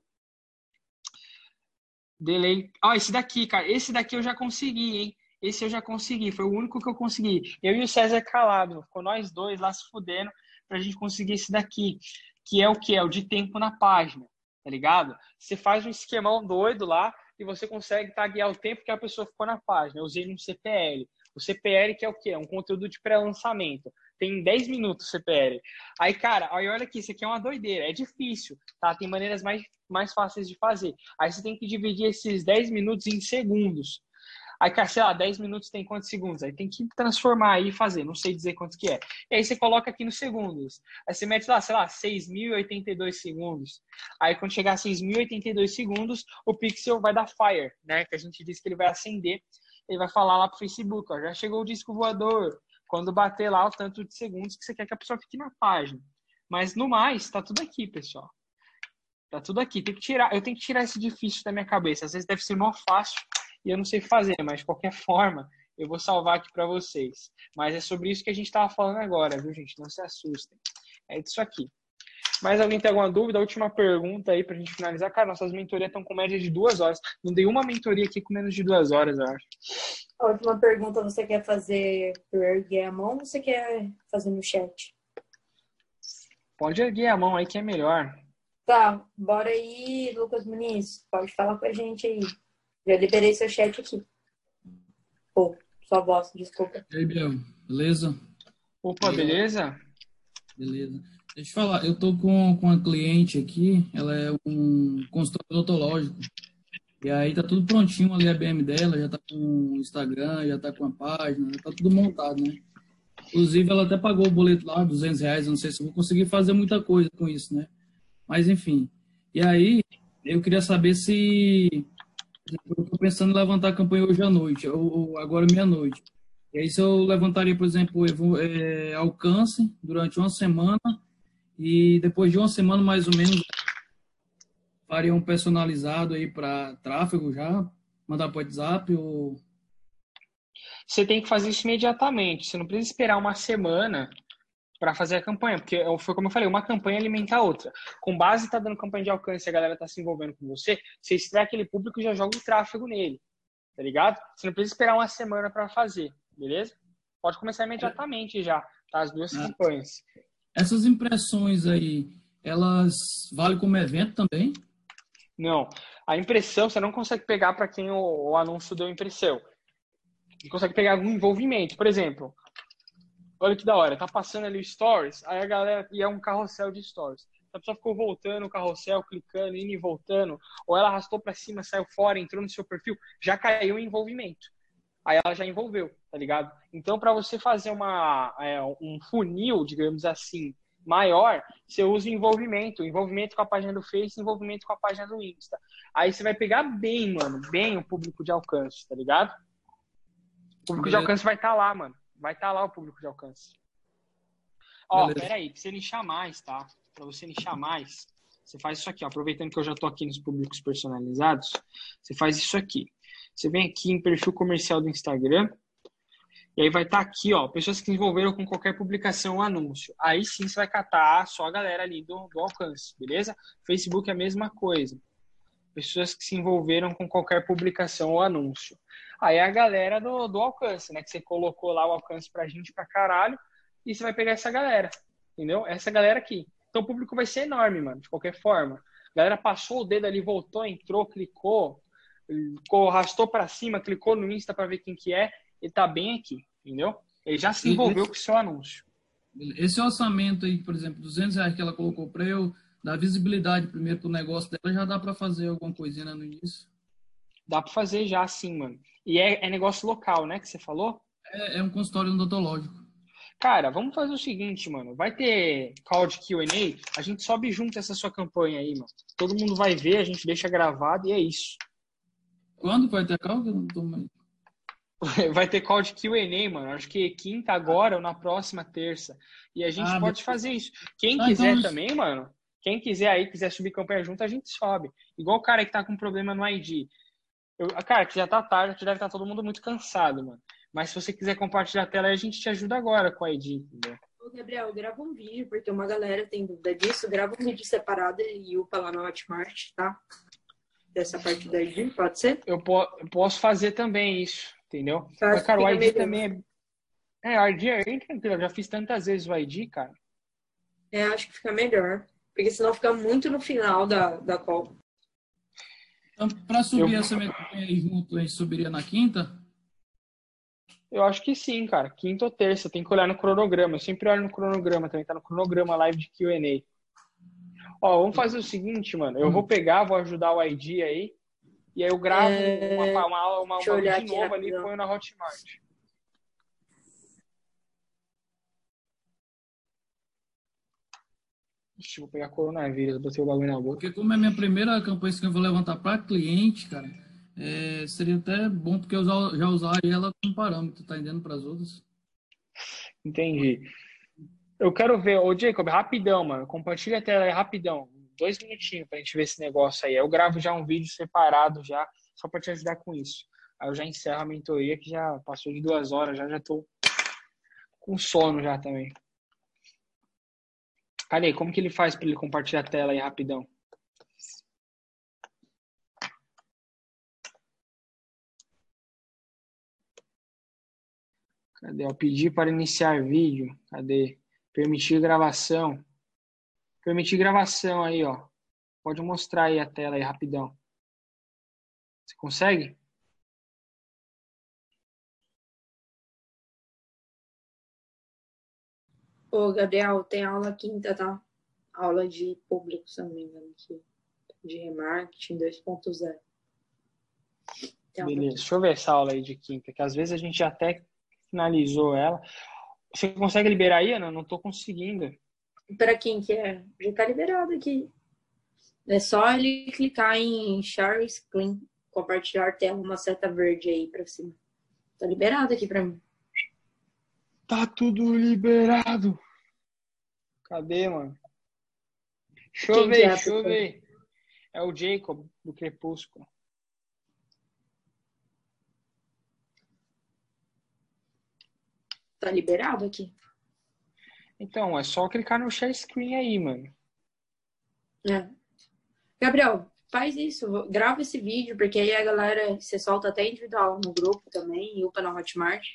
Delay. Ó, oh, esse daqui, cara. Esse daqui eu já consegui, hein? Esse eu já consegui. Foi o único que eu consegui. Eu e o César calado. Ficou nós dois lá se fudendo pra gente conseguir esse daqui. Que é o que? É o de tempo na página. Tá ligado? Você faz um esquemão doido lá e você consegue taguear o tempo que a pessoa ficou na página. Eu usei um CPL. O CPL que é o quê? É um conteúdo de pré-lançamento. Tem 10 minutos o CPL. Aí, cara, aí olha aqui, isso aqui é uma doideira. É difícil, tá? Tem maneiras mais, mais fáceis de fazer. Aí você tem que dividir esses 10 minutos em segundos. Aí, cara, sei lá, 10 minutos tem quantos segundos? Aí tem que transformar aí e fazer, não sei dizer quanto que é. E aí você coloca aqui nos segundos. Aí você mete lá, sei lá, 6.082 segundos. Aí quando chegar a 6.082 segundos, o pixel vai dar fire, né? Que a gente disse que ele vai acender. Ele vai falar lá pro Facebook, ó, já chegou o disco voador. Quando bater lá o tanto de segundos que você quer que a pessoa fique na página. Mas no mais, tá tudo aqui, pessoal. Tá tudo aqui. Tem que tirar, eu tenho que tirar esse difícil da minha cabeça. Às vezes deve ser mó fácil e eu não sei fazer, mas de qualquer *laughs* forma, eu vou salvar aqui para vocês. Mas é sobre isso que a gente estava falando agora, viu, gente? Não se assustem. É isso aqui. Mais alguém tem alguma dúvida? Última pergunta aí para a gente finalizar. Cara, nossas mentorias estão com média de duas horas. Não dei uma mentoria aqui com menos de duas horas, eu acho.
A última pergunta, você quer fazer por erguer a mão ou você quer fazer no chat?
Pode erguer a mão aí que é melhor.
Tá, bora aí, Lucas Muniz. Pode falar com a gente aí. Já liberei seu chat aqui. Pô, sua voz, desculpa.
E aí, Biel, beleza?
Opa, beleza?
Beleza. Deixa eu falar, eu tô com, com uma cliente aqui, ela é um consultor odontológico. E aí tá tudo prontinho ali a BM dela, já tá com o Instagram, já tá com a página, já tá tudo montado, né? Inclusive, ela até pagou o boleto lá, 200 reais, não sei se eu vou conseguir fazer muita coisa com isso, né? Mas, enfim. E aí, eu queria saber se eu estou pensando em levantar a campanha hoje à noite, ou agora meia-noite. E aí, se eu levantaria, por exemplo, é, alcance durante uma semana, e depois de uma semana, mais ou menos, faria um personalizado aí para tráfego já, mandar para WhatsApp ou...
Você tem que fazer isso imediatamente. Você não precisa esperar uma semana para fazer a campanha, porque foi como eu falei, uma campanha alimenta a outra. Com base tá dando campanha de alcance, a galera tá se envolvendo com você, você extrai aquele público e já joga o tráfego nele, tá ligado? Você não precisa esperar uma semana para fazer, beleza? Pode começar imediatamente já, tá? As duas ah. campanhas.
Essas impressões aí, elas valem como evento também?
Não. A impressão você não consegue pegar para quem o, o anúncio deu impressão. Você consegue pegar algum envolvimento. Por exemplo, Olha que da hora, tá passando ali o stories, aí a galera, e é um carrossel de stories. A pessoa ficou voltando o carrossel, clicando, indo e voltando, ou ela arrastou para cima, saiu fora, entrou no seu perfil, já caiu em envolvimento. Aí ela já envolveu, tá ligado? Então, para você fazer uma, é, um funil, digamos assim, maior, você usa envolvimento. Envolvimento com a página do Face, envolvimento com a página do Insta. Aí você vai pegar bem, mano, bem o público de alcance, tá ligado? O público de alcance vai estar tá lá, mano vai estar tá lá o público de alcance. Ó, Beleza. peraí, pra você nichar mais, tá? Pra você nichar mais, você faz isso aqui, ó. Aproveitando que eu já tô aqui nos públicos personalizados, você faz isso aqui. Você vem aqui em perfil comercial do Instagram, e aí vai estar tá aqui, ó, pessoas que se envolveram com qualquer publicação ou anúncio. Aí sim você vai catar só a galera ali do, do alcance, beleza? Facebook é a mesma coisa. Pessoas que se envolveram com qualquer publicação ou anúncio. Aí a galera do, do alcance, né? Que você colocou lá o alcance pra gente pra caralho. E você vai pegar essa galera. Entendeu? Essa galera aqui. Então o público vai ser enorme, mano, de qualquer forma. A galera passou o dedo ali, voltou, entrou, clicou, arrastou para cima, clicou no Insta para ver quem que é, ele tá bem aqui, entendeu? Ele já se envolveu com o seu anúncio.
Esse orçamento aí, por exemplo, 200 reais que ela colocou para eu dar visibilidade primeiro pro negócio dela, já dá para fazer alguma coisinha né, no início?
Dá para fazer já, sim, mano. E é, é, negócio local, né, que você falou?
É, é um consultório odontológico.
Cara, vamos fazer o seguinte, mano. Vai ter call de Q&A, a gente sobe junto essa sua campanha aí, mano. Todo mundo vai ver, a gente deixa gravado e é isso.
Quando vai ter call? Eu não tô mais... *laughs*
Vai ter call de Q&A, mano. Acho que quinta agora ou na próxima terça. E a gente ah, pode fazer isso. Quem ah, quiser então... também, mano, quem quiser aí, quiser subir campanha junto, a gente sobe. Igual o cara que tá com problema no ID. Eu, cara, que já tá tarde, já deve estar tá todo mundo muito cansado, mano. Mas se você quiser compartilhar a tela, a gente te ajuda agora com o ID, entendeu?
Ô, Gabriel, grava um vídeo, porque uma galera tem dúvida disso. Grava um vídeo separado e upa lá no Hotmart, tá? Dessa parte do ID, pode ser?
Eu, po eu posso fazer também isso, entendeu? Mas, cara, o ID também é... É, o ID é tranquilo. Eu já fiz tantas vezes o ID, cara.
É, acho que fica melhor. Porque senão fica muito no final da, da call.
Então, para subir eu... essa aí junto, a gente subiria na quinta?
Eu acho que sim, cara. Quinta ou terça. Tem que olhar no cronograma. Eu sempre olho no cronograma também. Tá no cronograma live de Q&A. Ó, vamos fazer o seguinte, mano. Eu hum. vou pegar, vou ajudar o ID aí. E aí eu gravo é... uma, uma, uma, uma de novo ali e ponho na Hotmart. Vou pegar coronavírus, botei o bagulho na boca.
Porque como é minha primeira campanha que eu vou levantar para cliente, cara, é, seria até bom porque eu já usaria ela como parâmetro, tá entendendo para as outras?
Entendi. Eu quero ver, ô Jacob, rapidão, mano, compartilha a tela aí rapidão, dois minutinhos pra gente ver esse negócio aí. Eu gravo já um vídeo separado já, só para te ajudar com isso. Aí eu já encerro a mentoria que já passou de duas horas, já já tô com sono já também. Cadê? Como que ele faz para ele compartilhar a tela aí rapidão? Cadê? Eu pedi para iniciar vídeo. Cadê? Permitir gravação. Permitir gravação aí, ó. Pode mostrar aí a tela aí rapidão. Você consegue?
Ô, Gabriel, tem aula quinta, tá? Aula de público, se não me engano, aqui. De remarketing 2.0.
Beleza, deixa eu ver essa aula aí de quinta, que às vezes a gente até finalizou ela. Você consegue liberar aí, Ana? Não tô conseguindo.
Para quem que é? Já tá liberado aqui. É só ele clicar em Share Screen, compartilhar tela, uma seta verde aí pra cima. Tá liberado aqui pra mim.
Tá tudo liberado. Cadê, mano? Deixa eu ver, é deixa eu ver. É o Jacob, do Crepúsculo.
Tá liberado aqui.
Então, é só clicar no share screen aí, mano.
É. Gabriel, faz isso, grava esse vídeo, porque aí a galera, você solta até individual no grupo também, e upa na Hotmart.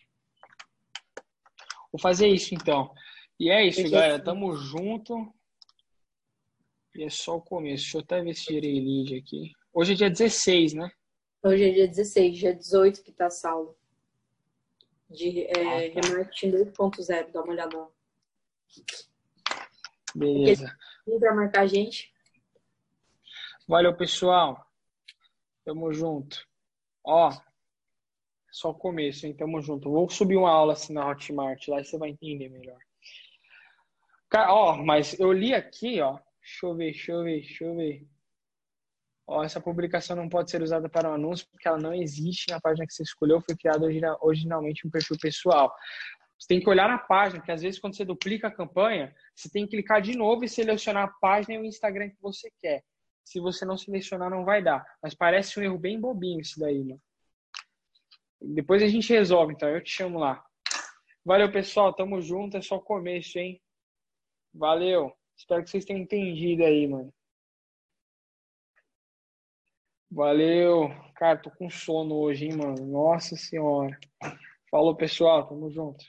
Vou fazer isso então. E é isso, galera. Tamo junto. E é só o começo. Deixa eu até ver se tirei lead aqui. Hoje é dia 16, né?
Hoje é dia 16, dia 18 que tá salvo. De é, ah, tá. remarketing 2.0, dá uma olhada lá.
Beleza.
Pra marcar a gente.
Valeu, pessoal. Tamo junto. Ó, só o começo, hein? Tamo junto. Vou subir uma aula assim na Hotmart, lá você vai entender melhor. Cara, ó, mas eu li aqui, ó. Deixa eu ver, deixa eu ver, deixa eu ver. Ó, essa publicação não pode ser usada para um anúncio porque ela não existe na página que você escolheu, foi criada originalmente um perfil pessoal. Você tem que olhar na página, porque às vezes quando você duplica a campanha, você tem que clicar de novo e selecionar a página e o Instagram que você quer. Se você não selecionar, não vai dar. Mas parece um erro bem bobinho isso daí, mano. Depois a gente resolve, então. Eu te chamo lá. Valeu, pessoal. Tamo junto. É só o começo, hein? Valeu. Espero que vocês tenham entendido aí, mano. Valeu. Cara, tô com sono hoje, hein, mano. Nossa senhora. Falou, pessoal. Tamo junto.